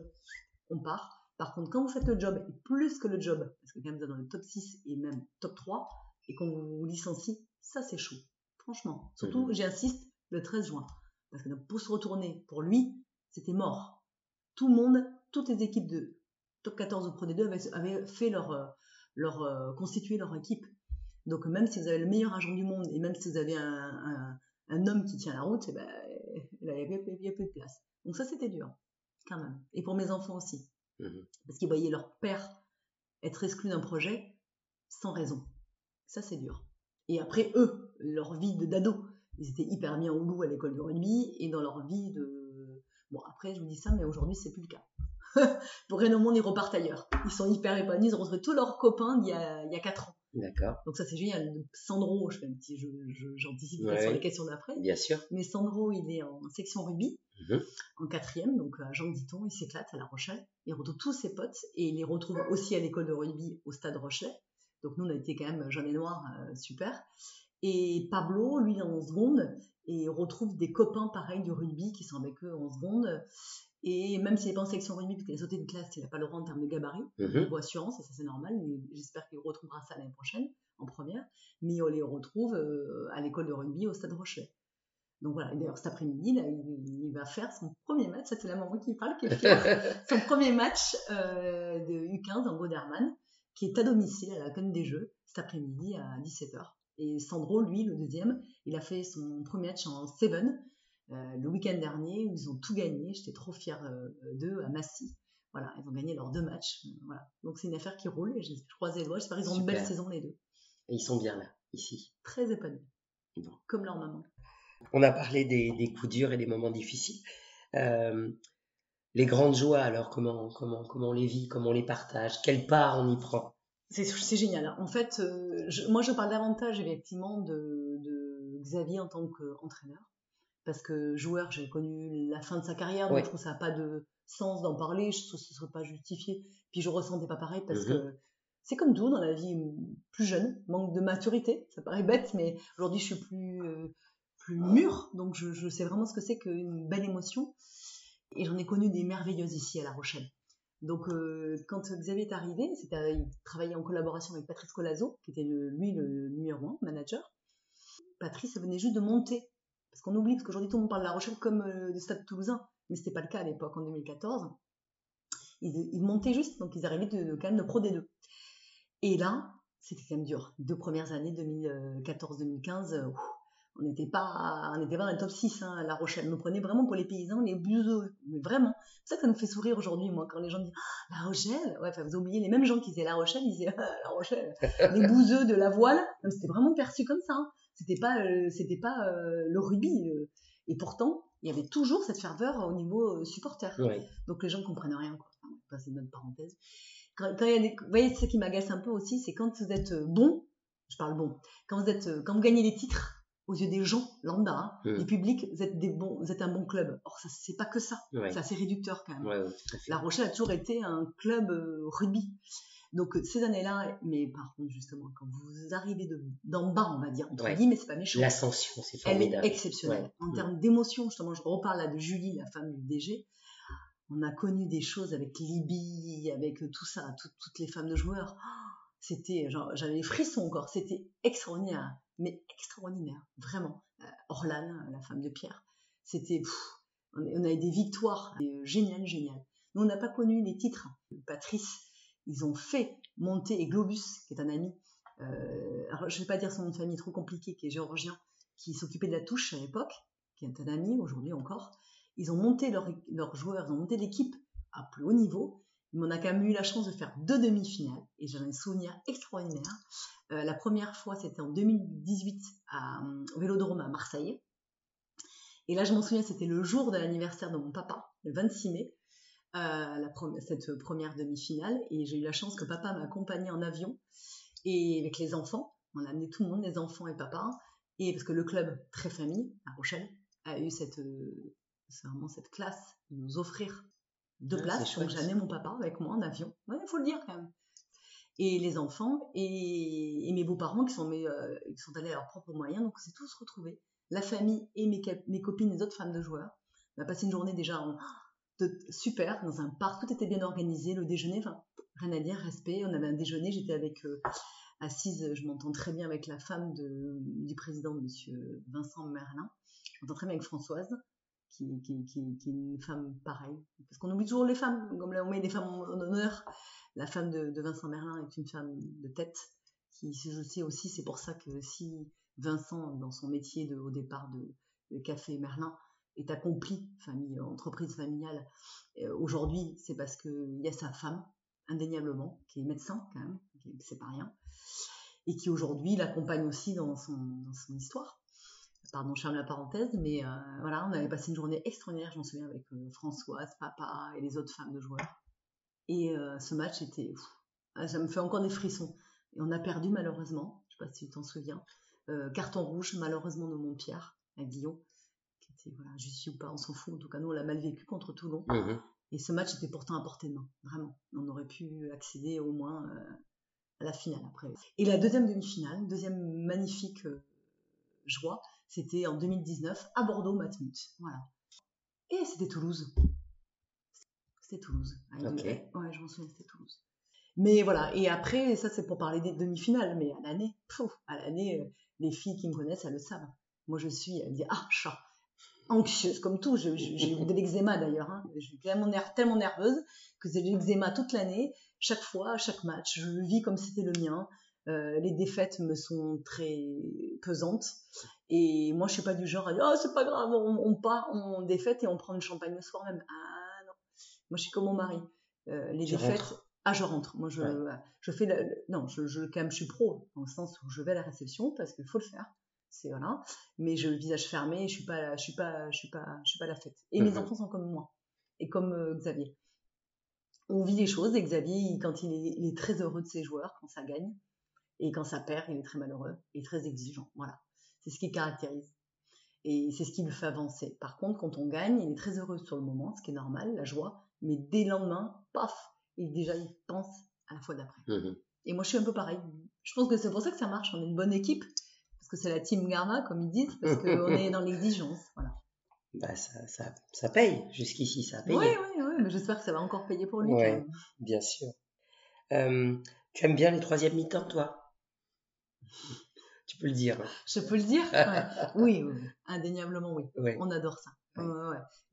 Speaker 2: on part. Par contre, quand vous faites le job, et plus que le job, parce que quand même vous êtes dans le top 6 et même top 3, et qu'on vous licencie, ça c'est chaud. Franchement. Surtout, j'insiste, le 13 juin. Parce que pour se retourner, pour lui, c'était mort. Tout le monde, toutes les équipes de top 14 ou Pro D2 avaient, fait leur, euh, leur euh, constitué leur équipe. Donc même si vous avez le meilleur agent du monde et même si vous avez un, homme qui tient la route, eh ben, il n'y a, plus de place. Donc ça c'était dur, quand même. Et pour mes enfants aussi. Mhm. Parce qu'ils voyaient leur père être exclu d'un projet sans raison. Ça c'est dur. Et après, eux, leur vie de d'ado, ils étaient hyper bien au loup à l'école de rugby et dans leur vie de. Bon, après, je vous dis ça, mais aujourd'hui, c'est plus le cas. Pour Rennes Monde, ils repartent ailleurs. Ils sont hyper épanouis, ils ont retrouvé tous leurs copains d'il y a, il y a 4 ans.
Speaker 3: D'accord.
Speaker 2: Donc ça, c'est génial. Sandro, je fais un petit, je- je- j'anticipe
Speaker 3: Ouais.
Speaker 2: sur les questions d'après.
Speaker 3: Bien sûr.
Speaker 2: Mais Sandro, il est en section rugby,
Speaker 3: Mhm.
Speaker 2: en quatrième, donc à Jean Diton, il s'éclate à La Rochelle. Il retrouve tous ses potes et il les retrouve aussi à l'école de rugby au stade Rochelet. Donc nous, on a été quand même jaune et noir, euh, super. Et Pablo, lui, il est en seconde et retrouve des copains pareils du rugby qui sont avec eux en seconde. Et même s'il n'est pas en section rugby, parce qu'il a sauté une classe, il n'a pas le droit en termes de gabarit,
Speaker 3: Mhm.
Speaker 2: niveau assurance, et ça c'est normal. mais J'espère qu'il retrouvera ça l'année prochaine, en première. Mais on les retrouve euh, à l'école de rugby au stade Rochelet. Donc voilà, d'ailleurs cet après-midi, il, il va faire son premier match, ça c'est la maman qui parle, qui est fière, son premier match euh, de U15 en Goderman, qui est à domicile à la Canne des Jeux, cet après-midi à 17h. Et Sandro, lui, le deuxième, il a fait son premier match en Seven le week-end dernier, où ils ont tout gagné. J'étais trop fière euh, d'eux à Massy. Voilà, ils ont gagné leurs deux matchs. euh, Voilà. Donc c'est une affaire qui roule et je croise les doigts. J'espère qu'ils ont une belle saison les deux.
Speaker 3: Et ils sont bien là, ici.
Speaker 2: Très épanouis.
Speaker 3: Bon.
Speaker 2: Comme leur maman.
Speaker 3: On a parlé des, des coups durs et des moments difficiles. Euh, les grandes joies, alors comment, comment, comment on les vit, comment on les partage, quelle part on y prend?
Speaker 2: C'est c'est génial. En fait, euh, je- moi, je parle davantage effectivement de, de Xavier en tant qu'entraîneur. Parce que joueur, j'ai connu la fin de sa carrière, donc
Speaker 3: Ouais.
Speaker 2: je trouve que ça n'a pas de sens d'en parler, je trouve que ce ne serait pas justifié. Puis je ressentais pas pareil parce
Speaker 3: Mhm.
Speaker 2: que c'est comme tout dans la vie plus jeune, manque de maturité, ça paraît bête, mais aujourd'hui je suis plus, euh, plus mûre, donc je, je sais vraiment ce que c'est qu'une belle émotion. Et j'en ai connu des merveilleuses ici à La Rochelle. Donc, euh, quand Xavier est arrivé, c'était, il travaillait en collaboration avec Patrice Colazo, qui était le- lui le numéro un manager. Patrice venait juste de monter, parce qu'on oublie, parce qu'aujourd'hui tout le monde parle de La Rochelle comme euh, du Stade Toulousain, mais c'était pas le cas à l'époque, en 2014. Ils, ils montaient juste, donc ils arrivaient de, quand même de Pro D2. Et là, c'était quand même dur. Deux premières années, 2014-2015, euh, on n'était pas, on pas dans le top 6 hein, à La Rochelle. On nous prenait vraiment pour les paysans, les bouseux. Mais vraiment. C'est ça que ça nous fait sourire aujourd'hui, moi, quand les gens disent Ah, La Rochelle. Ouais, enfin, vous oubliez, les mêmes gens qui disaient La Rochelle, ils disaient Ah, La Rochelle. les bouseux de la voile. C'était vraiment perçu comme ça. hein. C'était pas, euh, c'était pas euh, le rugby. Et pourtant, il y avait toujours cette ferveur au niveau euh, supporter.
Speaker 3: Ouais.
Speaker 2: Donc les gens comprennent rien. Quoi. Enfin, passer une bonne parenthèse. Quand, quand il y a des, vous voyez, ce qui m'agace un peu aussi, c'est quand vous êtes bon, je parle bon, quand vous êtes, quand vous gagnez les titres aux yeux des gens lambda, hein,
Speaker 3: Mm.
Speaker 2: du public, vous êtes des bons, vous êtes un bon club. Or ça, c'est pas que ça.
Speaker 3: Ouais.
Speaker 2: C'est assez réducteur quand même.
Speaker 3: Ouais.
Speaker 2: La Rochelle a toujours été un club euh, rugby. Donc euh, ces années-là, mais par contre justement, quand vous arrivez de- d'en bas, on va dire, entre
Speaker 3: Ouais.
Speaker 2: guillemets, c'est pas méchant.
Speaker 3: L'ascension, c'est
Speaker 2: Elle est
Speaker 3: formidable.
Speaker 2: exceptionnelle.
Speaker 3: Ouais.
Speaker 2: En
Speaker 3: Mm.
Speaker 2: termes d'émotion, justement, je reparle là de Julie, la femme du DG. On a connu des choses avec Libye, avec euh, tout ça, tout- toutes les femmes de joueurs. Oh, C'était, j'avais les frissons encore. C'était extraordinaire, mais extraordinaire, vraiment. Euh, Orlane, la femme de Pierre, c'était, on a on a eu des victoires, des- euh, génial, génial. Nous, on n'a pas connu les titres. Patrice, ils ont fait monter, et Globus, qui est un ami, euh, je vais pas dire son nom de famille trop compliqué, qui est géorgien, qui s'occupait de la touche à l'époque, qui est un ami aujourd'hui encore. Ils ont monté leur- leurs joueurs, ils ont monté l'équipe à plus haut niveau. Mais on a quand même eu la chance de faire deux demi-finales et j'en ai un souvenir extraordinaire. Euh, la première fois, c'était en 2018 à, au Vélodrome à Marseille. Et là, je m'en souviens, c'était le jour de l'anniversaire de mon papa, le 26 mai, la cette première demi-finale. Et j'ai eu la chance que papa m'accompagnait en avion et avec les enfants. On a amené tout le monde, les enfants et papa. Et parce que le club, très famille, à Rochelle, a eu cette, euh, vraiment cette classe de nous offrir deux
Speaker 3: Ah,
Speaker 2: places. Donc amené mon papa avec moi en avion. Il faut le dire quand même. Et les enfants et, et mes beaux-parents qui sont, mes, euh, qui sont allés à leurs propres moyens. Donc on s'est tous retrouvés. La famille et mes, mes copines, les autres femmes de joueurs. On a passé une journée déjà en- de- super dans un parc. Tout était bien organisé. Le déjeuner, rien à dire, respect. On avait un déjeuner. J'étais avec euh, assise, je m'entends très bien avec la femme du président, monsieur Vincent Merlin. Je m'entends très bien avec Françoise, qui, qui, qui- qui est une femme pareille. Parce qu'on oublie toujours les femmes, comme là on met des femmes en honneur. La femme de, Vincent Merlin est une femme de tête, qui, je sais aussi, c'est pour ça que si Vincent, dans son métier de, au départ de Café Merlin, est accompli, famille, entreprise familiale, euh, aujourd'hui, c'est parce qu'il y a sa femme, indéniablement, qui est médecin quand même, c'est pas rien. et qui aujourd'hui l'accompagne aussi dans son, dans son histoire. Pardon, je ferme la parenthèse, mais euh, voilà, on avait passé une journée extraordinaire, je m'en souviens, avec euh, Françoise, papa et les autres femmes de joueurs. Et euh, ce match était. Ah, ça me fait encore des frissons. Et on a perdu malheureusement, je ne sais pas si tu t'en souviens. carton rouge, malheureusement, de Montpierre, à Guillaume. Était, voilà, ou pas, on s'en fout. En tout cas, nous, on l'a mal vécu contre Toulon.
Speaker 3: Mhm.
Speaker 2: Et ce match était pourtant à portée de main, vraiment. On aurait pu accéder au moins à la finale après. Et la deuxième demi-finale, deuxième magnifique joie, c'était en 2019 à Bordeaux, Matmut. Voilà. Et c'était Toulouse. C'était Toulouse.
Speaker 3: Ok.
Speaker 2: Ouais, je m'en souviens, c'était Toulouse. Mais voilà, et après, ça c'est pour parler des demi-finales, mais à l'année, à l'année, euh, les filles qui me connaissent, elles le savent. Moi je suis, elles me disent, ah, chat, anxieuse comme tout, j'ai eu de l'eczéma d'ailleurs, hein. suis tellement, tellement nerveuse que j'ai de l'eczéma toute l'année, chaque fois, à chaque match, je le vis comme c'était le mien, euh, les défaites me sont très pesantes. Et moi, je suis pas du genre à dire, oh, c'est pas grave, on, part, on défaite et on prend une champagne le soir même. Ah non. Moi, je suis comme mon mari. Euh, les défaites. Ah, je rentre. Moi, je, je fais. non, je, je, quand même, je suis pro, dans le sens où je vais à la réception parce qu'il faut le faire. C'est voilà. Mais je visage fermé, je suis pas, je suis pas, je suis pas, je suis pas la fête. Et mes mhm. enfants sont comme moi et comme euh, Xavier. On vit les choses. Et Xavier, quand il est, il est très heureux de ses joueurs, quand ça gagne, et quand ça perd, il est très malheureux et très exigeant. Voilà. C'est ce qui caractérise. Et c'est ce qui le fait avancer. Par contre, quand on gagne, il est très heureux sur le moment, ce qui est normal, la joie. Mais dès le lendemain, paf, il déjà il pense à la fois d'après.
Speaker 3: Mhm.
Speaker 2: Et moi, je suis un peu pareil. Je pense que c'est pour ça que ça marche. On est une bonne équipe, parce que c'est la team Garma, comme ils disent, parce qu'on est dans l'exigence. Voilà.
Speaker 3: Bah, ça, ça, ça paye. Jusqu'ici, ça a payé.
Speaker 2: Oui, oui, oui. Mais j'espère que ça va encore payer pour lui.
Speaker 3: Oui, bien sûr. Euh, tu aimes bien les troisièmes mi-temps, toi? Tu peux le dire.
Speaker 2: Je peux le dire oui, indéniablement oui. On adore ça.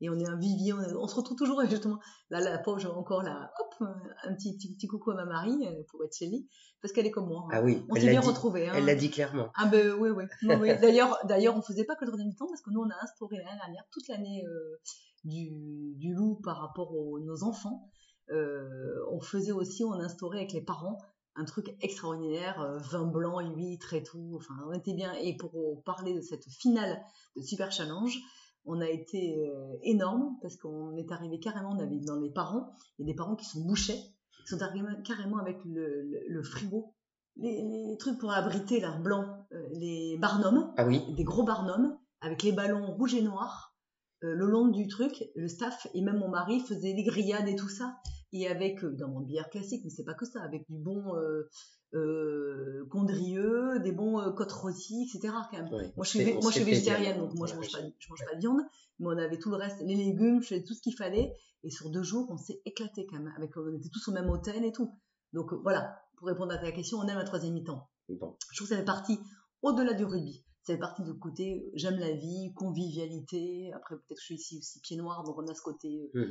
Speaker 2: Et on est un vivier, on, se retrouve toujours justement. Là, la pauvre, j'ai encore là, hop, un petit, petit, coucou à ma Marie euh, pour être lui, parce qu'elle est comme moi.
Speaker 3: Ah oui,
Speaker 2: on s'est bien retrouvés.
Speaker 3: Hein. Elle l'a dit clairement.
Speaker 2: Ah ben oui, oui. D'ailleurs, d'ailleurs, on faisait pas que le troisième mi-temps parce que nous, on a instauré l'année dernière toute l'année euh, du, du loup par rapport aux nos enfants. Euh, on faisait aussi, on instaurait avec les parents un truc extraordinaire, euh, vin blanc, huîtres et tout. Enfin, on était bien. Et pour parler de cette finale de Super Challenge, on a été euh, énorme parce qu'on est arrivé carrément, on avait dans les parents, il y a des parents qui sont bouchés, qui sont arrivés carrément avec le, frigo, les, trucs pour abriter là, blanc, euh, les barnums,
Speaker 3: ah oui.
Speaker 2: des gros barnums avec les ballons rouges et noirs le long du truc, le staff et même mon mari faisaient des grillades et tout ça et avec euh, dans mon bière classique, mais c'est pas que ça, avec du bon euh, euh, condrieux, des bons euh, côtes rôties, etc. Quand même. moi, je suis, moi, je suis végétarienne, donc moi, je mange pas, je mange pas de viande, mais on avait tout le reste, les légumes, je faisais tout ce qu'il fallait, et sur deux jours, on s'est éclaté quand même. Avec, on était tous au même hôtel et tout. Donc voilà, pour répondre à ta question, on aime la troisième mi-temps. Je trouve que ça fait partie au-delà du rugby. Ça fait partie du côté j'aime la vie, convivialité. Après, peut-être que je suis ici aussi pied noir, donc on a ce côté mmh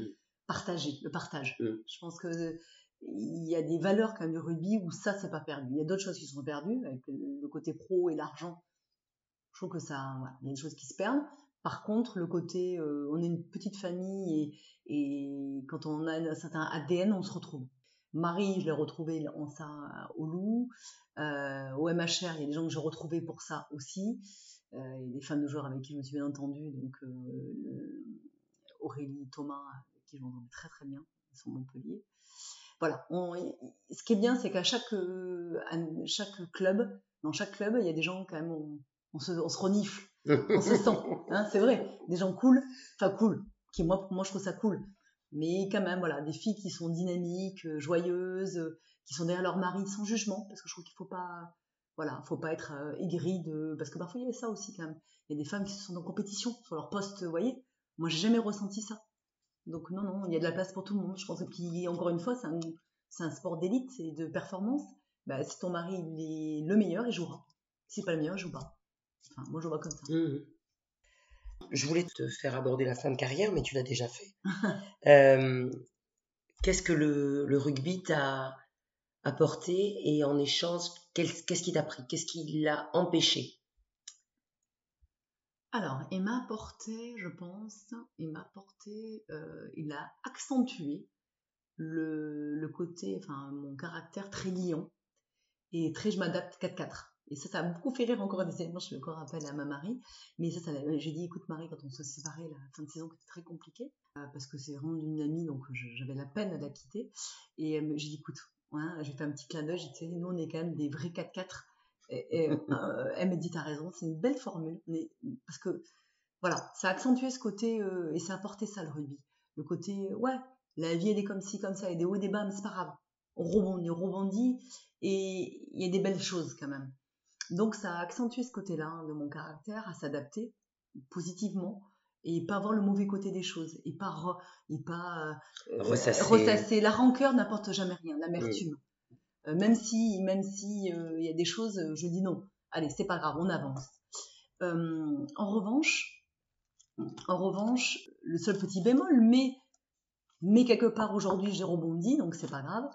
Speaker 2: partager, le partage. Mm. Je pense que il y a des valeurs quand même du rugby où ça c'est pas perdu. Il y a d'autres choses qui sont perdues avec le côté pro et l'argent. Je trouve que ça, il y a des choses qui se perdent. Par contre, le côté, euh, on est une petite famille et, et, quand on a un certain ADN, on se retrouve. Marie, je l'ai retrouvée en ça au Loup. Euh, au MHR, il y a des gens que j'ai retrouvés pour ça aussi. Euh, il y a des femmes de joueurs avec qui je me suis bien entendue, donc euh, Aurélie, Thomas, qui vont très très bien, ils sont Montpellier. Voilà, ce qui est bien, c'est qu'à chaque, euh, chaque club, dans chaque club, il y a des gens quand même, on, se, on se, renifle, on se sent, hein, c'est vrai, des gens cool, enfin cool, qui moi, moi je trouve ça cool, mais quand même, voilà, des filles qui sont dynamiques, euh, joyeuses, qui sont derrière leur mari sans jugement, parce que je trouve qu'il faut pas, voilà, faut pas être euh, aigri de, parce que parfois il y a ça aussi quand même, il y a des femmes qui sont en compétition sur leur poste, vous voyez, moi j'ai jamais ressenti ça. Donc non, non, il y a de la place pour tout le monde. Je pense que, encore une fois, c'est un, un, sport d'élite et de performance. Bah, si ton mari est le meilleur, il jouera. Si pas le meilleur, il joue pas. Enfin, moi, je vois comme ça.
Speaker 3: Mmh. Je voulais te faire aborder la fin de carrière, mais tu l'as déjà fait. Euh, qu'est-ce que le, le rugby t'a apporté et en échange, qu'est-ce qu'il t'a pris? Qu'est-ce qui l'a empêché?
Speaker 2: Alors, il m'a apporté, je pense, il m'a apporté, euh, il a accentué le, côté, enfin, mon caractère très lion Et très, je m'adapte 4-4. Et ça, ça a beaucoup fait rire encore des éléments, je me encore rappelle à ma Marie. Mais ça, ça j'ai dit, écoute Marie, quand on se séparait la fin de saison, c'était très compliqué, euh, parce que c'est vraiment une amie, donc j'avais la peine à la quitter. Et j'ai dit, écoute, hein, j'ai fait un petit clin d'œil, j'ai dit, nous, on est quand même des vrais 4-4. Et, euh, elle m'a dit, t'as raison, c'est une belle formule. Mais, parce que, voilà, ça a accentué ce côté, euh, et ça a porté ça, le rugby. Le côté, ouais, la vie, elle est comme ci, comme ça, et des hauts et des bas, mais c'est pas grave. On rebondit, on rebondit, et il y a des belles choses quand même. Donc ça a accentué ce côté-là hein, de mon caractère, à s'adapter positivement et pas voir le mauvais côté des choses et pas et pas
Speaker 3: euh, ressasser.
Speaker 2: La rancœur n'apporte jamais rien, l'amertume. Euh, même si même si euh, il y a des choses, je dis non. Allez, c'est pas grave, on avance. en revanche, en revanche, le seul petit bémol, mais mais quelque part aujourd'hui j'ai rebondi, donc c'est pas grave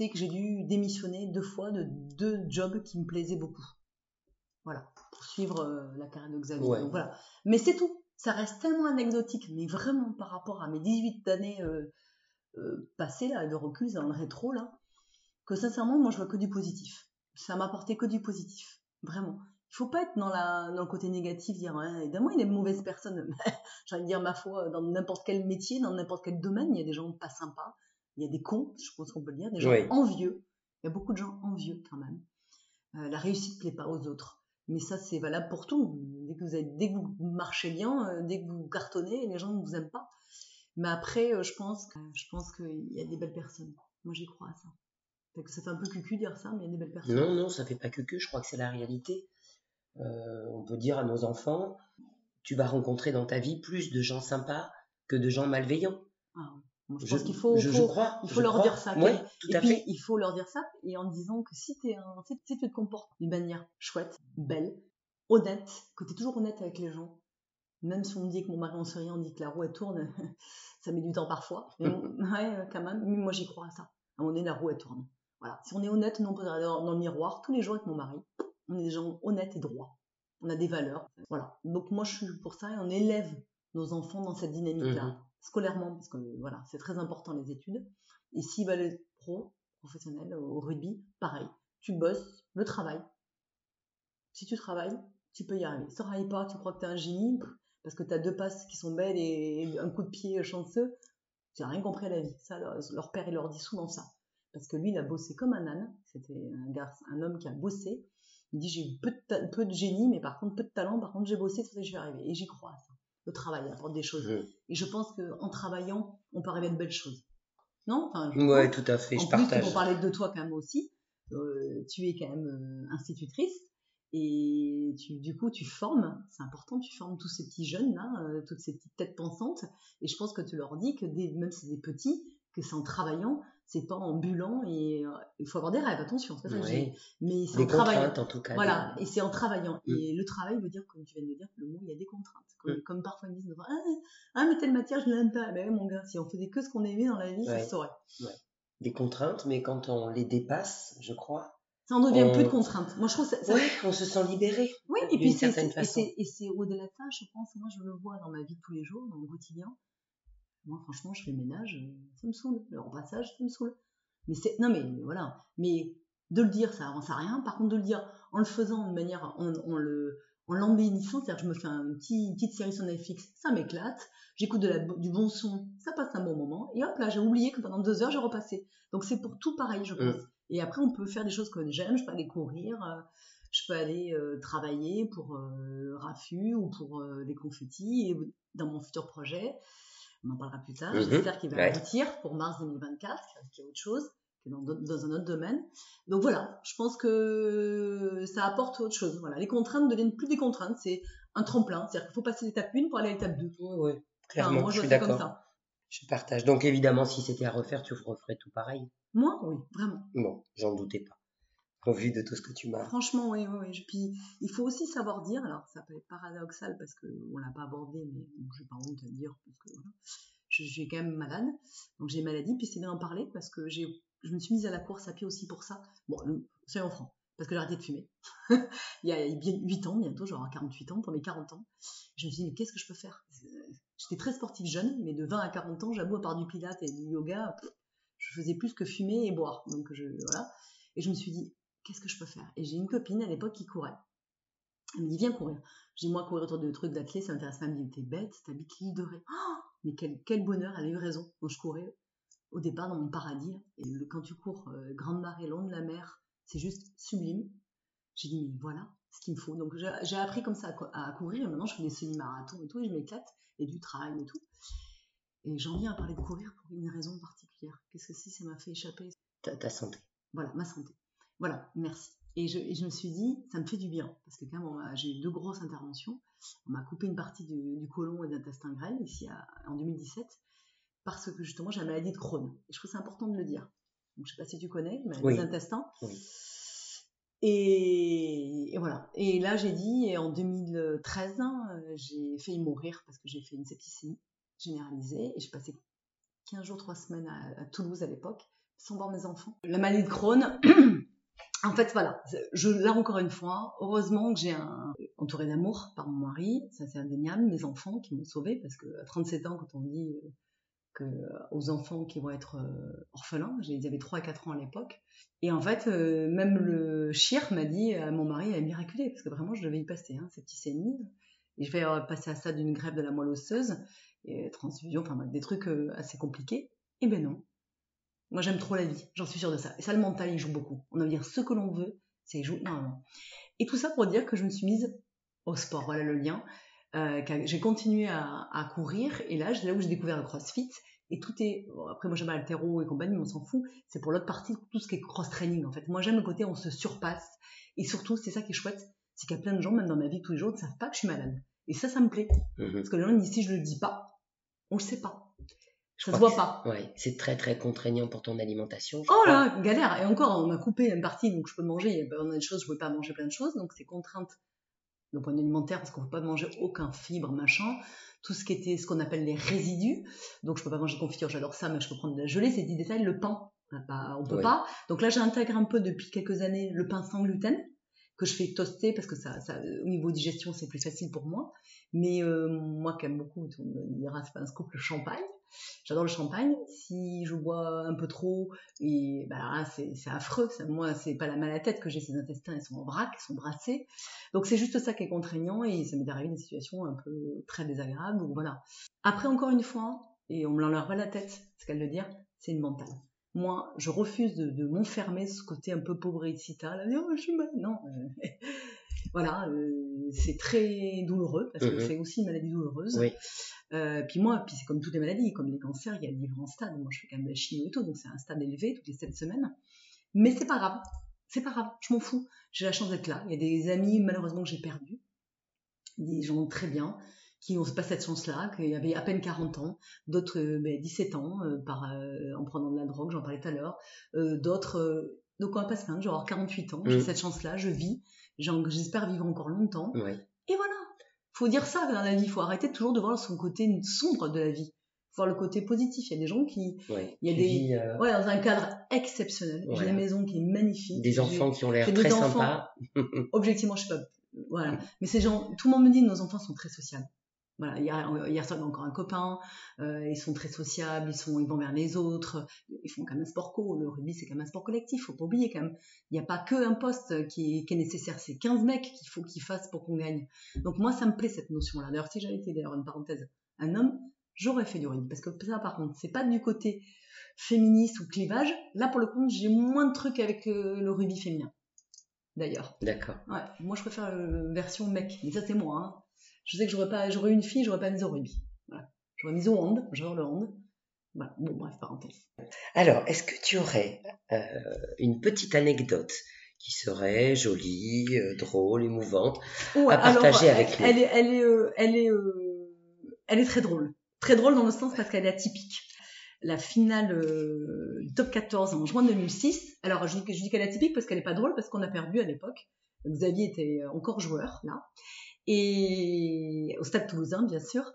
Speaker 2: c'est que j'ai dû démissionner deux fois de deux jobs qui me plaisaient beaucoup. Voilà, pour suivre euh, la carrière de Xavier. voilà. Mais c'est tout. Ça reste tellement anecdotique, mais vraiment par rapport à mes 18 années euh, euh, passées, là, de recul, dans le rétro, là, que sincèrement, moi, je vois que du positif. Ça m'a apporté que du positif. Vraiment. Il faut pas être dans, la, dans le côté négatif, dire, hein, évidemment, il des mauvaises personnes. J'ai envie de dire, ma foi, dans n'importe quel métier, dans n'importe quel domaine, il y a des gens pas sympas il y a des cons, je pense qu'on peut le dire, des gens envieux. Il y a beaucoup de gens envieux quand même. Euh, la réussite ne plaît pas aux autres. Mais ça, c'est valable pour tout. Dès que vous, avez, dès que vous marchez bien, euh, dès que vous cartonnez, les gens ne vous aiment pas. Mais après, euh, je pense, je pense qu'il y a des belles personnes. Moi, j'y crois à ça. Ça fait un peu cucu dire ça, mais il y a des belles personnes.
Speaker 3: Non, non, ça fait pas cucu. Je crois que c'est la réalité. on peut dire à nos enfants, tu vas rencontrer dans ta vie plus de gens sympas que de gens malveillants.
Speaker 2: Ah, je, pense qu'il faut, il faut leur dire ça. et puis, il faut leur dire ça et en disant que si, es un, si, tu te comportes d'une manière chouette, belle, honnête, que tu es toujours honnête avec les gens, même si on me dit que mon mari en rien, on dit que la roue elle tourne, ça met du temps parfois. Mais ouais, quand même, mais moi j'y crois à ça. À un moment donné, la roue elle tourne. Voilà. Si on est honnête, nous on peut regarder dans, le miroir tous les jours avec mon mari. On est des gens honnêtes et droits. On a des valeurs. Voilà. Donc moi je suis pour ça et on élève nos enfants dans cette dynamique-là. Mmh scolairement, parce que voilà, c'est très important les études. Et s'ils veulent être pro, professionnel au rugby, pareil. Tu bosses, le travail. Si tu travailles, tu peux y arriver. Si tu travailles pas, tu crois que tu es un génie, parce que tu as deux passes qui sont belles et un coup de pied chanceux, tu n'as rien compris à la vie. Ça, leur, père, il leur dit souvent ça. Parce que lui, il a bossé comme un âne. C'était un garçon, un homme qui a bossé. Il dit, j'ai peu de, peu de génie, mais par contre, peu de talent. Par contre, j'ai bossé, c'est ça que je vais arriver. Et j'y crois ça le travail apporte des choses. Et je pense qu'en travaillant, on peut arriver à de belles choses. Non? Enfin,
Speaker 3: Ouais, tout à fait,
Speaker 2: en
Speaker 3: je
Speaker 2: plus,
Speaker 3: partage.
Speaker 2: Pour parler de toi quand même aussi, euh, tu es quand même euh, institutrice et tu, du coup tu formes, c'est important, tu formes tous ces petits jeunes là, euh, toutes ces petites têtes pensantes et je pense que tu leur dis que même si c'est des petits, que c'est en travaillant c'est pas en bulant et euh, il faut avoir des rêves, attention, ça Mais c'est en travaillant.
Speaker 3: en tout cas.
Speaker 2: Voilà, et c'est en travaillant. Mm. Et le travail veut dire, comme tu viens de le dire, le mot, il y a des contraintes. Comme, mm. parfois ils me disent, ah, ah, mais telle matière, je l'aime pas. Ben mon gars, si on faisait que ce qu'on aimait dans la vie, ça se saurait.
Speaker 3: Des contraintes, mais quand on les dépasse, je crois.
Speaker 2: Ça en devient plus de contraintes. Moi, je trouve ça,
Speaker 3: on se sent libéré.
Speaker 2: Oui, et puis c'est, et c'est au-delà de ça, je pense, moi, je le vois dans ma vie de tous les jours, dans mon quotidien moi, franchement, je fais le ménage, euh, ça me saoule. Le repassage, ça me saoule. Mais c'est, non, mais voilà. Mais de le dire, ça avance à rien. Par contre, de le dire en le faisant de manière, en, le, en l'embellissant, c'est-à-dire que je me fais une petite série sur Netflix, ça m'éclate. J'écoute du bon son, ça passe un bon moment. Et hop là, j'ai oublié que pendant deux heures, j'ai repassé. Donc c'est pour tout pareil, je pense. Et après, on peut faire des choses que j'aime. Je peux aller courir, euh, je peux aller euh, travailler pour euh, Rafu ou pour les confettis et dans mon futur projet on en parlera plus tard. Mhm. J'espère qu'il va aboutir pour mars 2024, qui est autre chose, qui est dans, un autre domaine. Donc voilà, je pense que ça apporte autre chose. Voilà, les contraintes deviennent plus des contraintes, c'est un tremplin. C'est-à-dire qu'il faut passer l'étape 1 pour aller à l'étape 2.
Speaker 3: Oui, clairement, moi, je, suis d'accord. Je partage. Donc évidemment, si c'était à refaire, tu referais tout pareil?
Speaker 2: Moi, oui, vraiment.
Speaker 3: Bon, j'en doutais pas au de tout ce que tu m'as.
Speaker 2: Franchement, oui, oui. Puis il faut aussi savoir dire, alors ça peut être paradoxal parce qu'on ne l'a pas abordé, mais je n'ai pas honte de dire parce que je, suis quand même malade, donc j'ai maladie, puis c'est bien d'en parler parce que j'ai, je me suis mise à la course à pied aussi pour ça. Bon, soyons francs, parce que j'ai arrêté de fumer. il y a 8 ans bientôt, genre 48 ans, pour mes 40 ans. Je me suis dit, mais qu'est-ce que je peux faire? J'étais très sportive jeune, mais de 20 à 40 ans, j'avoue, à part du pilates et du yoga, je faisais plus que fumer et boire. Donc je, voilà. Et je me suis dit, qu'est-ce que je peux faire? Et j'ai une copine à l'époque qui courait. Elle me dit, viens courir. J'ai moi, courir autour de trucs d'athlète, ça m'intéresse pas. Elle me dit, t'es bête, t'habites l'île de Ré. Oh mais quel, quel, bonheur, elle a eu raison. Quand je courais au départ dans mon paradis, et quand tu cours euh, grande marée, long de la mer, c'est juste sublime. J'ai dit, mais voilà ce qu'il me faut. Donc j'ai appris comme ça à, courir, et maintenant je fais des semi-marathons et tout, et je m'éclate, et du trail et tout. Et j'en viens à parler de courir pour une raison particulière. Qu'est-ce que si ça m'a fait échapper
Speaker 3: ta, santé.
Speaker 2: Voilà, ma santé. Voilà, merci. Et je, je, me suis dit, ça me fait du bien, parce que quand même, j'ai eu deux grosses interventions. On m'a coupé une partie du, du côlon et d'intestin grêle, ici en 2017, parce que justement, j'ai la maladie de Crohn. Et je trouve c'est important de le dire. Donc, je sais pas si tu connais, maladie oui. d'intestin. Oui. Et, et, voilà. Et là, j'ai dit, et en 2013, hein, j'ai failli mourir parce que j'ai fait une septicémie généralisée et j'ai passé 15 jours, 3 semaines à, à Toulouse à l'époque, sans voir mes enfants. La maladie de Crohn, en fait, voilà, je, là encore une fois, heureusement que j'ai un, entouré d'amour par mon mari, ça c'est indéniable, mes enfants qui m'ont sauvé parce que à 37 ans, quand on dit que aux enfants qui vont être orphelins, ils avaient 3 à 4 ans à l'époque, et en fait, même le chir m'a dit à mon mari, elle est miraculée, parce que vraiment, je devais y passer, hein, septicémie, et je vais passer à ça d'une grève de la moelle osseuse, et transfusion, enfin des trucs assez compliqués. Et ben non, moi, j'aime trop la vie, j'en suis sûre de ça. Et ça, le mental, il joue beaucoup. On va dire ce que l'on veut, c'est jouer énormément. Et tout ça pour dire que je me suis mise au sport, voilà le lien. Euh, j'ai continué à, à, courir, et là, c'est là où j'ai découvert le crossfit. Et tout est. Bon, après, moi, j'aime l'altéro et compagnie, mais on s'en fout. C'est pour l'autre partie, tout ce qui est cross-training, en fait. Moi, j'aime le côté on se surpasse. Et surtout, c'est ça qui est chouette, c'est qu'il y a plein de gens, même dans ma vie tous les jours, ne savent pas que je suis malade. Et ça, ça me plaît. Mmh Parce que les gens disent si je le dis pas, on le sait pas. Ça se voit pas.
Speaker 3: Ouais, c'est très très contraignant pour ton alimentation.
Speaker 2: Oh là, galère. Et encore, on m'a coupé une partie, donc je peux manger. Il y a des choses, je ne pouvais pas manger plein de choses, donc c'est contrainte d'un point de alimentaire parce qu'on ne peut pas manger aucun fibre, machin. Tout ce qui était ce qu'on appelle les résidus. Donc je peux pas manger de confiture, j'adore ça, mais je peux prendre de la gelée. C'est 10 détails. Le pain, bah, on peut pas. Donc là, j'intègre un peu depuis quelques années le pain sans gluten que je fais toaster parce que ça, ça au niveau digestion, c'est plus facile pour moi. Mais euh, moi qui aime beaucoup, on me dira, c'est pas un scoop, le champagne. J'adore le champagne. Si je bois un peu trop, et bah, c'est affreux. Ça, moi, c'est pas la mal à tête que j'ai. Ces intestins, ils sont en vrac, ils sont brassés. Donc c'est juste ça qui est contraignant et ça m'est arrivé des situations un peu très désagréables. Donc voilà. Après, encore une fois, et on me l'enlève pas la tête, ce qu'elle veut dire, c'est une mentale. Moi, je refuse de, de m'enfermer ce côté un peu pauvre et Là, oh, je suis mal. Non. Voilà, euh, c'est très douloureux parce que mmh c'est aussi une maladie douloureuse. Oui. Euh, puis moi, puis c'est comme toutes les maladies, comme les cancers, il y a différents stades. Moi, je fais quand même de la chimio et tout, donc c'est un stade élevé toutes les 7 semaines. Mais c'est pas grave, c'est pas grave, je m'en fous. J'ai la chance d'être là. Il y a des amis, malheureusement, que j'ai perdus, des gens très bien, qui n'ont pas cette chance-là, qui avaient à peine 40 ans, d'autres euh, ben, 17 ans euh, par, euh, en prenant de la drogue, j'en parlais tout à l'heure, d'autres, donc on va pas se plaindre, genre 48 ans, j'ai mmh. cette chance-là, je vis, j'espère vivre encore longtemps. Et voilà, faut dire ça dans la vie. Il faut arrêter toujours de voir son côté sombre de la vie. Faut voir le côté positif. Il y a des gens qui,
Speaker 3: ouais,
Speaker 2: il y a des, euh... ouais, dans un cadre exceptionnel. J'ai une maison qui est magnifique.
Speaker 3: Des enfants qui ont l'air très sympas.
Speaker 2: objectivement, je sais pas, voilà. Mais ces gens, tout le monde me dit que nos enfants sont très sociaux. Voilà, hier, hier soir, encore un copain, euh, ils sont très sociables, ils, sont, ils vont vers les autres, ils font quand même un sport co. Le rugby, c'est quand même un sport collectif, faut pas oublier quand même. Il n'y a pas que un poste qui est, qui est nécessaire, c'est 15 mecs qu'il faut qu'ils fassent pour qu'on gagne. Donc moi, ça me plaît cette notion-là. D'ailleurs, si j'avais été, d'ailleurs, une parenthèse, un homme, j'aurais fait du rugby. Parce que ça, par contre, c'est pas du côté féministe ou clivage. Là, pour le coup, j'ai moins de trucs avec le, le rugby féminin. D'ailleurs.
Speaker 3: D'accord.
Speaker 2: Ouais, moi, je préfère la version mec. Mais ça, c'est moi. Hein. Je sais que j'aurais pas, j'aurais une fille, j'aurais pas mis au rugby. Voilà. J'aurais mis au hand, j'adore le hand. Voilà. Bon, bref, parenthèse.
Speaker 3: Alors, est-ce que tu aurais euh, une petite anecdote qui serait jolie, euh, drôle, émouvante à partager avec
Speaker 2: nous? elle est, elle est, euh, elle est, elle est très drôle. Très drôle dans le sens parce qu'elle est atypique. La finale euh, top 14 en juin 2006. Alors, je dis qu'elle est atypique parce qu'elle n'est pas drôle parce qu'on a perdu à l'époque. Xavier était encore joueur là et au Stade Toulousain, bien sûr.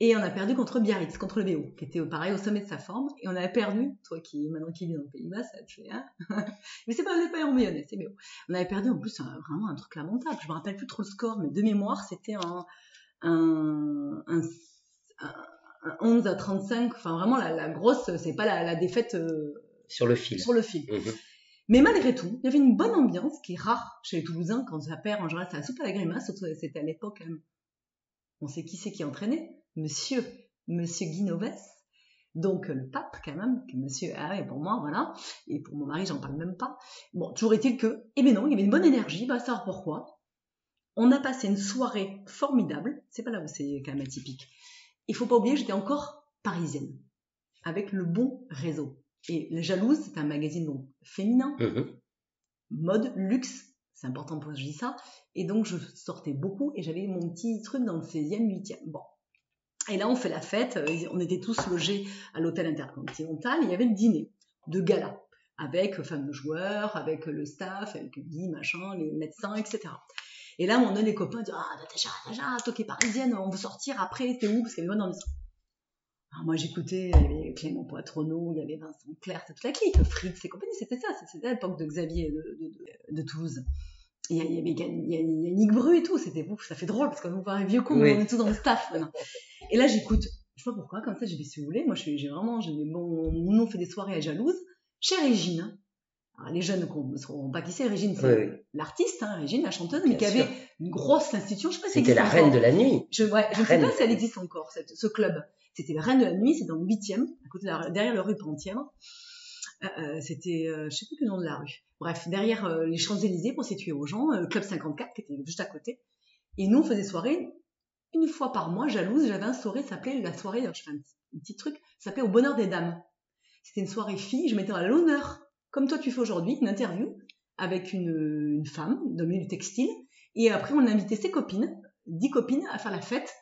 Speaker 2: Et on a perdu contre Biarritz, contre le BO, qui était pareil au sommet de sa forme. Et on a perdu, toi qui maintenant qui vis dans le Pays-Bas, ça te fait, hein Mais c'est pas, pas en mayonnaise, c'est BO. On avait perdu en plus vraiment un truc lamentable. Je me rappelle plus trop le score, mais de mémoire, c'était un, un, un, un, 11 à 35. Enfin, vraiment, la, la grosse, c'est pas la, la défaite. Euh,
Speaker 3: sur le fil.
Speaker 2: Sur le fil. Mmh Mais malgré tout, il y avait une bonne ambiance qui est rare chez les Toulousains quand ça perd en général c'est la soupe à la grimace, surtout c'était à l'époque. hein. On sait qui c'est qui entraînait Monsieur, Monsieur Guinoves. Donc euh, le pape quand même, que Monsieur ah, et pour moi voilà, et pour mon mari j'en parle même pas. Bon, toujours est-il que, eh ben non, il y avait une bonne énergie, va savoir pourquoi. On a passé une soirée formidable. C'est pas là où c'est quand même atypique. Il faut pas oublier, j'étais encore parisienne, avec le bon réseau. Et La Jalouse, c'est un magazine donc féminin,
Speaker 3: Mhm.
Speaker 2: mode, luxe, c'est important pour que je dis ça. Et donc je sortais beaucoup et j'avais mon petit truc dans le 16e, 8e. Bon. Et là, on fait la fête, euh, on était tous logés à l'hôtel intercontinental, et il y avait le dîner de gala, avec euh, fameux joueurs, avec le staff, avec Guy, machin, les médecins, etc. Et là, on a les copains disent Ah, Natacha, Natacha, toi qui es parisienne, on veut sortir après, t'es où? Parce qu'il y avait bonne ambiance. Alors moi, j'écoutais, il y avait Clément Poitronneau, il y avait Vincent Clerc, toute la clique, Fritz et compagnie, c'était ça, c'était à l'époque de Xavier de, de, de- de Toulouse. Il y, a- il y avait il y a- il y a Nick Bru et tout, c'était ouf, ça fait drôle parce qu'on nous voit un vieux con,
Speaker 3: Oui.
Speaker 2: on est tous dans le staff maintenant. Et là, j'écoute, je sais pas pourquoi, comme ça, j'ai dit, si vous voulez, moi, je suis- j'ai vraiment, j'ai bon, nous, on fait des soirées à Jalouse, chez Régine. Alors, les jeunes ne sauront pas qui c'est, Régine, c'est
Speaker 3: oui.
Speaker 2: L'artiste, hein, Régine, la chanteuse, mais qui
Speaker 3: sûr.
Speaker 2: avait une grosse institution, je sais pas si
Speaker 3: C'était la reine
Speaker 2: encore.
Speaker 3: de la nuit.
Speaker 2: Je, ouais, je ne sais pas si elle existe encore, cette- ce club. C'était la Reine de la Nuit, c'est dans le 8e, à côté de la- derrière le rue Pentière. Euh, euh, c'était, euh, je sais plus le nom de la rue. Bref, derrière euh, les Champs-Élysées pour situer aux gens, euh, le Club 54 qui était juste à côté. Et nous, on faisait soirée une fois par mois, jalouse. J'avais un soirée, ça s'appelait la soirée, je fais un petit, un petit truc, ça s'appelait Au Bonheur des Dames. C'était une soirée fille, je mettais à l'honneur, comme toi tu fais aujourd'hui, une interview avec une, une femme dans le milieu du textile. Et après, on invitait ses copines, dix copines, à faire la fête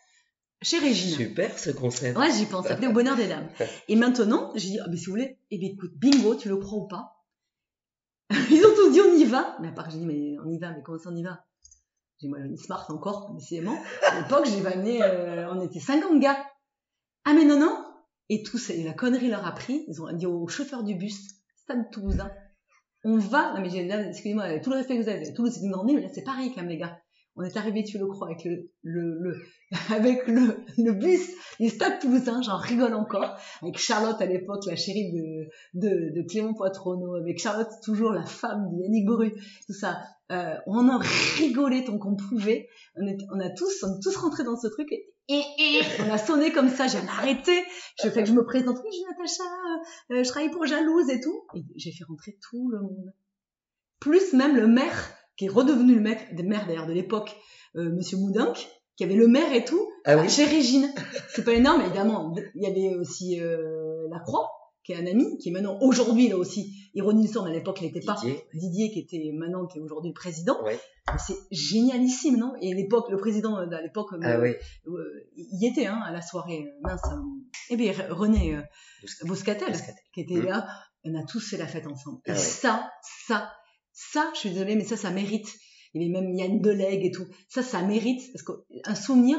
Speaker 2: chez Régine.
Speaker 3: Super ce concept.
Speaker 2: Ouais, j'y pense, ça Au Bonheur des Dames. Et maintenant, j'ai dit, ah, mais si vous voulez, eh bien, écoute, bingo, tu le crois ou pas? Ils ont tous dit, on y va. Mais à part que j'ai dit, mais on y va, mais comment ça on y va? J'ai dit, moi, une smart encore, décidément. À l'époque, j'ai amené, euh, on était 50 gars. Ah, mais non, non Et tous, et la connerie leur a pris, ils ont dit au chauffeur du bus, Stade Toulousain, on va, non mais j'ai, excusez-moi, tout le respect que vous avez, Toulouse c'est une mais là c'est pareil quand même les gars. On est arrivé, tu le crois, avec le, le, le avec le, le bus du Stade Toulousain, j'en rigole encore, avec Charlotte à l'époque, la chérie de, de, de Clément Poitronneau, avec Charlotte toujours la femme de Yannick Bru, tout ça. Euh, on en rigolait tant qu'on pouvait. On, est, on a tous, on est tous rentrés dans ce truc et, et on a sonné comme ça. J'ai arrêté. Je fais que je me présente. Oui, je suis Natacha. euh, je travaille pour Jalouse et tout. Et j'ai fait rentrer tout le monde. Plus même le maire qui est redevenu le maire, maire d'ailleurs de l'époque, euh, Monsieur Moudinck, qui avait le maire et tout,
Speaker 3: Ah oui.
Speaker 2: chez Régine. C'est pas énorme, évidemment. Il y avait aussi euh, la Croix, qui est un ami, qui est maintenant aujourd'hui là aussi. Ironie du sort, mais à l'époque il n'était pas.
Speaker 3: Didier.
Speaker 2: Qui était maintenant, qui est aujourd'hui président.
Speaker 3: Ouais.
Speaker 2: C'est génialissime, non? Et l'époque, le président euh, à l'époque, euh,
Speaker 3: Ah
Speaker 2: euh, il y était hein, à la soirée. euh, Mince. euh, eh bien, René euh, Bouscatel. qui était
Speaker 3: Mm.
Speaker 2: là, on a tous fait la fête ensemble. Et
Speaker 3: Ah ouais.
Speaker 2: ça, ça, ça, je suis désolée, mais ça, ça mérite. Il y avait même Yann Delegue et tout. Ça, ça mérite, parce qu'un souvenir,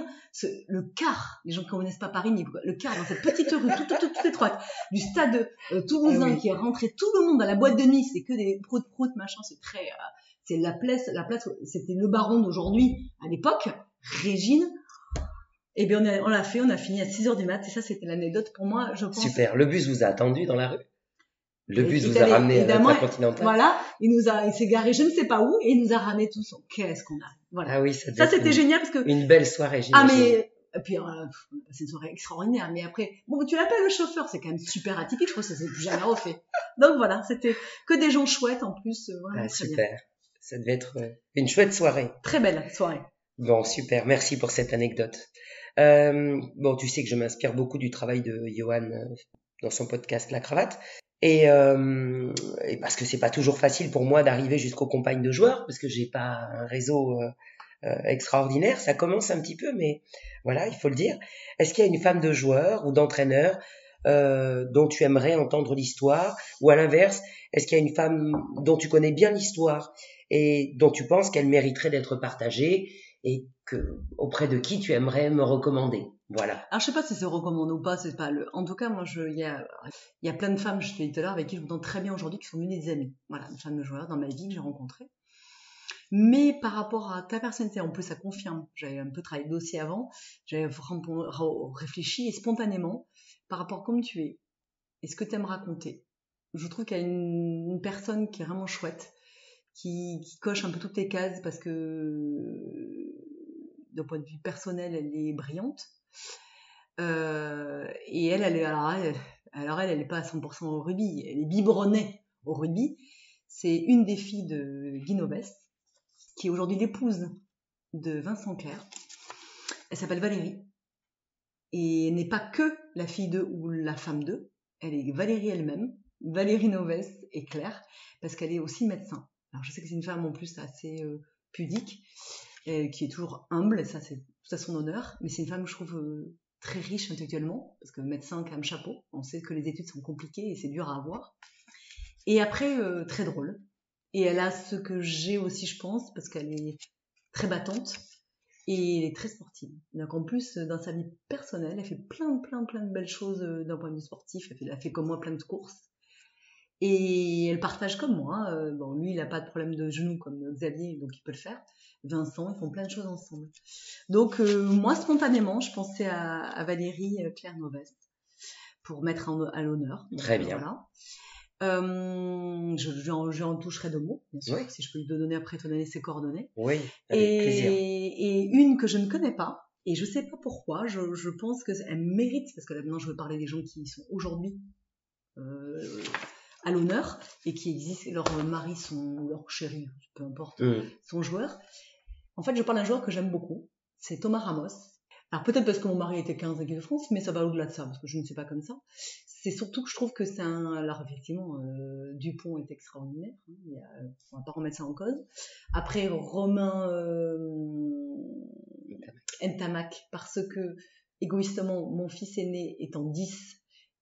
Speaker 2: le quart, les gens qui ne connaissent pas Paris, le quart dans cette petite rue toute, toute, toute, toute étroite, du stade euh, toulousain
Speaker 3: oui.
Speaker 2: qui est rentré tout le monde à la boîte de nuit, c'est que des proutes proutes machin, c'est très, euh, c'est la place, la place, c'était le baron d'aujourd'hui à l'époque, Régine. Et bien on l'a fait, on a fini à 6h du mat, et ça c'était l'anecdote pour moi, je pense.
Speaker 3: Super. Le bus vous a attendu dans la rue? Le bus vous
Speaker 2: est
Speaker 3: a ramené à l'Intercontinental
Speaker 2: Voilà, il nous a, il s'est garé je ne sais pas où, et il nous a ramené tous. Qu'est-ce qu'on a Voilà.
Speaker 3: Ah oui, ça,
Speaker 2: ça c'était génial parce que
Speaker 3: une belle soirée,
Speaker 2: ah mais et puis euh, c'est une soirée extraordinaire. Mais après, bon tu l'appelles le chauffeur, c'est quand même super atypique. Je pense que ça s'est plus jamais refait. Donc voilà, c'était que des gens chouettes en plus, euh, vraiment
Speaker 3: Ah,
Speaker 2: très bien.
Speaker 3: super. Ça devait être euh, une chouette soirée.
Speaker 2: Très belle soirée.
Speaker 3: Bon, super. Merci pour cette anecdote. Euh, bon, tu sais que je m'inspire beaucoup du travail de Johan euh, dans son podcast La Cravate. Et, euh, et parce que c'est pas toujours facile pour moi d'arriver jusqu'aux compagnes de joueurs, parce que j'ai pas un réseau euh, euh, extraordinaire. Ça commence un petit peu, mais voilà, il faut le dire. Est-ce qu'il y a une femme de joueur ou d'entraîneur euh, dont tu aimerais entendre l'histoire? Ou à l'inverse, est-ce qu'il y a une femme dont tu connais bien l'histoire et dont tu penses qu'elle mériterait d'être partagée et que auprès de qui tu aimerais me recommander Voilà.
Speaker 2: Alors je sais pas si c'est recommandé ou pas, c'est pas le. En tout cas, moi, il y a, plein de femmes, je te dit tout à l'heure, avec qui je m'entends très bien aujourd'hui, qui sont devenues des amies. Voilà, des femmes de joueurs dans ma vie que j'ai rencontrées. Mais par rapport à ta personnalité, en plus, ça confirme. J'avais un peu travaillé le dossier avant, j'avais réfléchi et spontanément, par rapport à comme tu es, et ce que tu aimes raconter, Je trouve qu'il y a une, une personne qui est vraiment chouette, qui, coche un peu toutes les cases parce que d'un point de vue personnel, elle est brillante. Euh, et elle, alors elle, n'est pas à 100% au rugby, elle est biberonnée au rugby. C'est une des filles de Guy qui est aujourd'hui l'épouse de Vincent Clair. Elle s'appelle Valérie. Et n'est pas que la fille d'eux ou la femme d'eux, elle est Valérie elle-même, Valérie Noves et Claire, parce qu'elle est aussi médecin. Alors je sais que c'est une femme en plus assez euh, pudique, euh, qui est toujours humble, ça c'est tout à son honneur, mais c'est une femme, je trouve, euh, très riche intellectuellement, parce que médecin, quand même, chapeau, on sait que les études sont compliquées et c'est dur à avoir. Et après, très drôle. Et elle a ce que j'ai aussi, je pense, parce qu'elle est très battante et elle est très sportive. Donc en plus, dans sa vie personnelle, elle fait plein, plein, plein de belles choses d'un point de vue sportif. Fait, elle a fait comme moi plein de courses. Et elle partage comme moi. hein. Euh, Bon, lui, il n'a pas de problème de genou comme Xavier, donc il peut le faire. Vincent, ils font plein de choses ensemble. Donc euh, moi, spontanément, je pensais à, à Valérie euh, Claire Novest pour mettre en- à l'honneur.
Speaker 3: Très bien.
Speaker 2: Voilà. Euh, je, je en, je en toucherai deux mots, bien sûr,
Speaker 3: Oui.
Speaker 2: si je peux lui donner après te donner ses coordonnées.
Speaker 3: Oui, avec plaisir.
Speaker 2: Et, et une que je ne connais pas, et je sais pas pourquoi, je, je pense qu'elle mérite, parce que là maintenant je veux parler des gens qui sont aujourd'hui euh, à l'honneur et qui existent, leur mari sont, ou leur chéri, peu importe,
Speaker 3: Hum,
Speaker 2: sont joueurs. En fait, je parle d'un joueur que j'aime beaucoup, c'est Thomas Ramos. Alors peut-être parce que mon mari était 15 équipe de France, mais ça va au-delà de ça, parce que je ne suis pas comme ça. C'est surtout que je trouve que c'est un... Alors effectivement, euh, Dupont est extraordinaire, hein, il y a... on va pas remettre ça en cause. Après, Romain euh... Ntamak, parce que égoïstement, mon fils aîné est en 10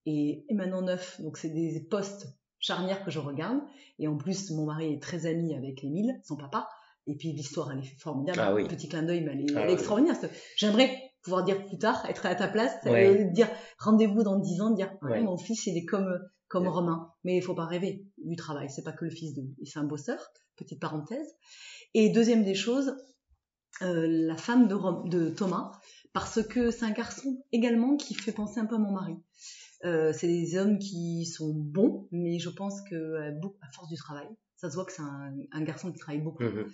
Speaker 2: et maintenant 9, donc c'est des postes charnières que je regarde. Et en plus, mon mari est très ami avec Émile, son papa. Et puis l'histoire, elle est formidable.
Speaker 3: Ah oui.
Speaker 2: Petit clin d'œil, mais elle est,
Speaker 3: Ah
Speaker 2: elle est
Speaker 3: oui.
Speaker 2: extraordinaire. J'aimerais pouvoir dire plus tard, être à ta place,
Speaker 3: Ouais.
Speaker 2: euh, dire rendez-vous dans 10 ans, dire ah,
Speaker 3: Ouais.
Speaker 2: mon fils, il est comme, comme
Speaker 3: Ouais.
Speaker 2: Romain. Mais il faut pas rêver du travail. C'est pas que le fils de. C'est un bosseur, petite parenthèse. Et deuxième des choses, euh, la femme de, Rom- de Thomas, parce que c'est un garçon également qui fait penser un peu à mon mari. Euh, c'est des hommes qui sont bons, mais je pense que à, beaucoup- à force du travail, ça se voit que c'est un, un garçon qui travaille beaucoup.
Speaker 3: hum.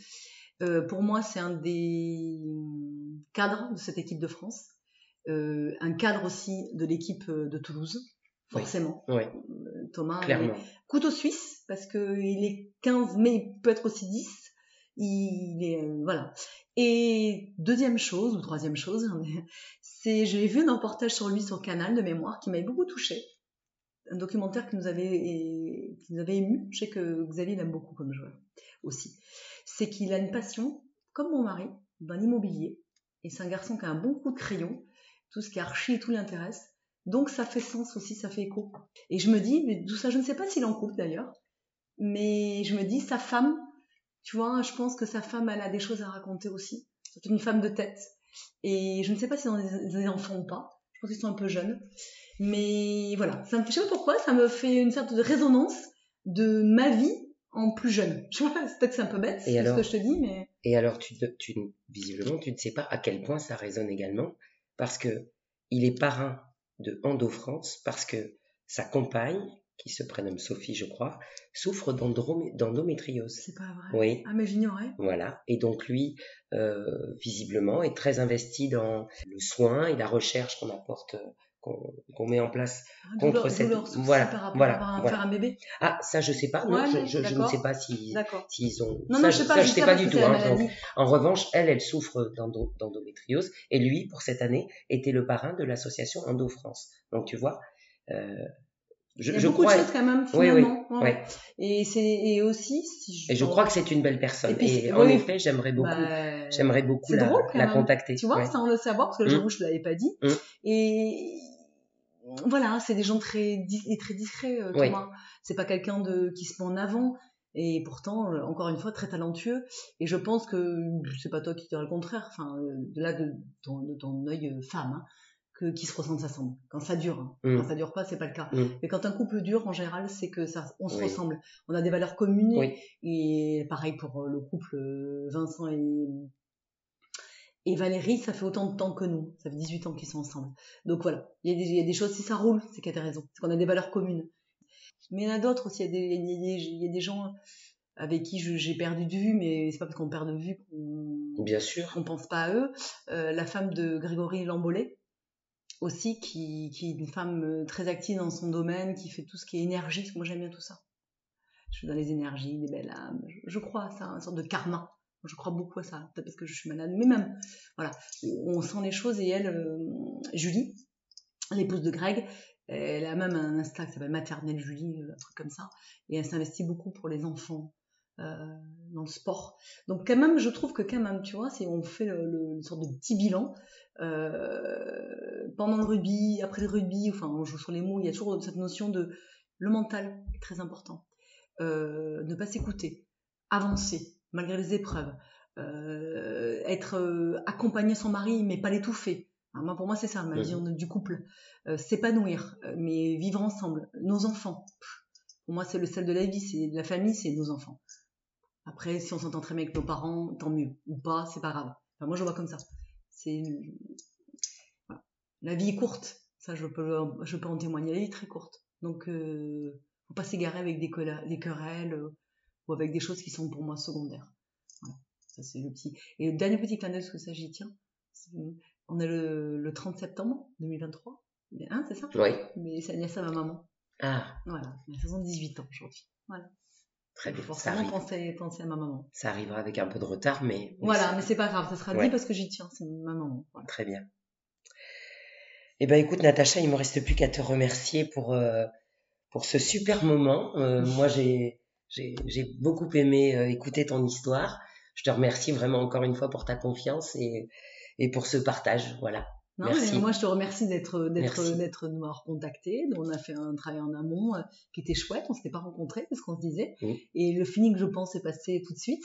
Speaker 2: Euh, pour moi, c'est un des cadres de cette équipe de France, Euh, un cadre aussi de l'équipe euh, de Toulouse, forcément.
Speaker 3: Oui,
Speaker 2: Euh, Thomas,
Speaker 3: clairement.
Speaker 2: couteau suisse parce que il est 15 mais il peut être aussi 10 il est euh, voilà et deuxième chose ou troisième chose c'est j'ai vu un reportage sur lui sur Canal de mémoire qui m'avait beaucoup touché un documentaire qui nous avait qui nous avait ému. Je sais que Xavier l'aime beaucoup comme joueur aussi. C'est qu'il a une passion comme mon mari dans l'immobilier et c'est un garçon qui a un bon coup de crayon. Tout ce qui est archi et tout l'intéresse. Donc ça fait sens aussi ça fait écho. Et je me dis, mais d'où ça, je ne sais pas s'il en couple d'ailleurs, mais je me dis, sa femme, tu vois, je pense que sa femme, elle a des choses à raconter aussi. C'est une femme de tête. Et je ne sais pas si ont des, enfants ou pas. Je pense qu'ils sont un peu jeunes. Mais voilà, ça me, je sais pas pourquoi, ça me fait une sorte de résonance de ma vie en plus jeune. Je vois, c'est peut-être que c'est un peu bête,
Speaker 3: Et
Speaker 2: ce que je te dis, mais
Speaker 3: Et alors, tu, visiblement, tu ne sais pas à quel point ça résonne également, parce que il est parrain de Endo France, parce que sa compagne, qui se prénomme Sophie, je crois, souffre d'endométriose.
Speaker 2: c'est pas vrai.
Speaker 3: Oui,
Speaker 2: Ah, mais j'ignorais.
Speaker 3: voilà. Et donc lui, euh, visiblement, est très investi dans le soin et la recherche qu'on apporte, euh, qu'on met en place.
Speaker 2: Ah,
Speaker 3: Contre
Speaker 2: douleur-
Speaker 3: cette-
Speaker 2: douleur
Speaker 3: voilà,
Speaker 2: par rapport
Speaker 3: voilà,
Speaker 2: à
Speaker 3: voilà.
Speaker 2: faire un bébé.
Speaker 3: Ah, ça, je sais pas. Non,
Speaker 2: Ouais,
Speaker 3: je,
Speaker 2: ouais,
Speaker 3: je- je ne sais pas si-
Speaker 2: D'accord.
Speaker 3: s'ils ont.
Speaker 2: Non,
Speaker 3: ça,
Speaker 2: non,
Speaker 3: je
Speaker 2: je sais pas,
Speaker 3: ça,
Speaker 2: je sais pas
Speaker 3: du tout. hein, donc. En revanche, elle, elle souffre d'endo- d'endométriose et lui, pour cette année, était le parrain de l'association Endo France. Donc tu vois, euh, je,
Speaker 2: Il y a
Speaker 3: je
Speaker 2: beaucoup
Speaker 3: crois,
Speaker 2: de choses quand même,
Speaker 3: Oui, oui,
Speaker 2: finalement. Ouais. Et c'est et aussi si je,
Speaker 3: et je crois que c'est une belle personne.
Speaker 2: Et puis,
Speaker 3: en effet, j'aimerais beaucoup,
Speaker 2: Bah,
Speaker 3: j'aimerais beaucoup la,
Speaker 2: drôle,
Speaker 3: contacter.
Speaker 2: Tu vois,
Speaker 3: ouais.
Speaker 2: sans le savoir, parce que j'avoue, je ne l'avais pas dit.
Speaker 3: Mm.
Speaker 2: Et voilà, c'est des gens très, très discrets, euh. Thomas. C'est pas quelqu'un de qui se met en avant. Et pourtant, euh, encore une fois, très talentueux. Et je pense que c'est pas toi qui diras le contraire. Enfin, euh, de là de ton, de ton œil euh, femme, hein, que qui se ressemble, ça semble. Quand ça dure, hein.
Speaker 3: Mm.
Speaker 2: quand ça dure pas, c'est pas le cas.
Speaker 3: Mm.
Speaker 2: Mais quand un couple dure, en général, c'est que ça, on se
Speaker 3: Oui.
Speaker 2: ressemble. On a des valeurs communes.
Speaker 3: Oui.
Speaker 2: Et pareil pour euh, le couple euh, Vincent et, et Valérie, ça fait autant de temps que nous. Ça fait 18 ans qu'ils sont ensemble. Donc voilà, il y, a des- il y a des choses, si ça roule, c'est qu'il y a des raisons. C'est qu'on a des valeurs communes. Mais il y en a d'autres aussi. Il y, a des, il, y a des, gens avec qui j'ai perdu de vue, mais c'est pas parce qu'on perd de vue qu'on
Speaker 3: Bien sûr.
Speaker 2: qu'on pense pas à eux. Euh, la femme de Grégory Lambollet aussi, qui, qui, est une femme euh, très active dans son domaine, qui fait tout ce qui est énergie. Moi, j'aime bien tout ça. Je suis dans les énergies, les belles âmes. Je, crois à ça, une sorte de karma. Je crois beaucoup à ça, peut-être parce que je suis malade, mais même, voilà, on sent les choses et elle, euh, Julie, l'épouse de Greg, elle a même un Insta qui s'appelle Maternelle Julie, un truc comme ça, et elle s'investit beaucoup pour les enfants, euh, dans le sport. Donc quand même, je trouve que quand même, tu vois, si on fait le, une sorte de petit bilan, euh, pendant le rugby, après le rugby, enfin on joue sur les mots, il y a toujours cette notion de le mental est très important. Euh, ne pas s'écouter, avancer malgré les épreuves, être accompagné son mari mais pas l'étouffer. moi, pour moi, c'est ça ma vision du couple. S'épanouir, mais vivre ensemble. Nos enfants. Pour moi, c'est le sel de la vie, c'est la famille, c'est nos enfants. Après, si on s'entend très bien avec nos parents, tant mieux. Ou pas, c'est pas grave. Enfin, moi, je vois comme ça. C'est la vie est courte. Ça, je peux, je peux en témoigner. La vie est très courte. Donc, euh, faut pas s'égarer avec des, des querelles euh, ou avec des choses qui sont pour moi secondaires. Voilà. Ça, c'est le petit. Et le dernier petit clin d'œil, ce que ça, j'y tiens. On est le, le 30 septembre 2023. Hein, c'est ça?
Speaker 3: Oui.
Speaker 2: Mais c'est l'anniversaire de ma maman.
Speaker 3: Ah.
Speaker 2: Voilà. Elle a 78 ans aujourd'hui. Voilà.
Speaker 3: Très bien.
Speaker 2: Forcément penser, penser, à ma maman.
Speaker 3: Ça arrivera avec un peu de retard, mais.
Speaker 2: voilà, mais c'est pas grave, ça sera dit parce que j'y tiens, c'est ma maman.
Speaker 3: Très bien. Eh ben écoute, Natacha, il me reste plus qu'à te remercier pour, euh, pour ce super moment. Euh, moi, j'ai, j'ai, beaucoup aimé euh, écouter ton histoire. Je te remercie vraiment encore une fois pour ta confiance et, et pour ce partage. Voilà
Speaker 2: moi, je te remercie d'être d'être d'être de m'avoir contacté. On a fait un travail en amont euh, qui était chouette. On s'était pas rencontrés, c'est ce qu'on se disait. Et le feeling, je pense, est passé tout de suite.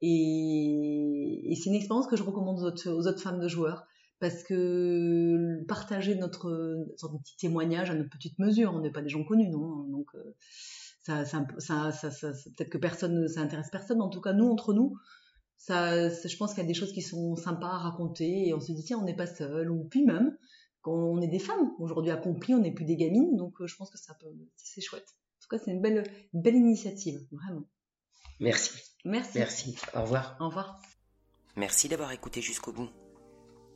Speaker 2: Et, c'est une expérience que je recommande aux autres, aux autres femmes de joueurs parce que partager notre de petit témoignage à notre petite mesure, on n'est pas des gens connus, non Donc euh, ça, ça, ça, ça peut-être que personne, ça intéresse personne. En tout cas, nous entre nous, ça, je pense qu'il y a des choses qui sont sympas à raconter et on se dit tiens on n'est pas seul. Ou puis même quand on est des femmes aujourd'hui accomplies on n'est plus des gamines. Donc euh, je pense que ça peut c'est chouette. En tout cas c'est une belle belle initiative vraiment.
Speaker 3: Merci.
Speaker 2: Merci.
Speaker 3: Merci. Au revoir.
Speaker 2: Au revoir.
Speaker 1: Merci d'avoir écouté jusqu'au bout.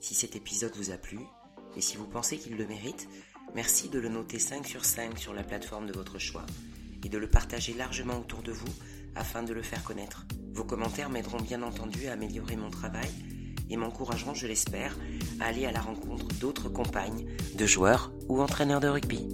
Speaker 1: Si cet épisode vous a plu et si vous pensez qu'il le mérite merci de le noter 5 sur 5 sur la plateforme de votre choix et de le partager largement autour de vous afin de le faire connaître. Vos commentaires m'aideront bien entendu à améliorer mon travail et m'encourageront, je l'espère, à aller à la rencontre d'autres compagnes, de joueurs ou entraîneurs de rugby.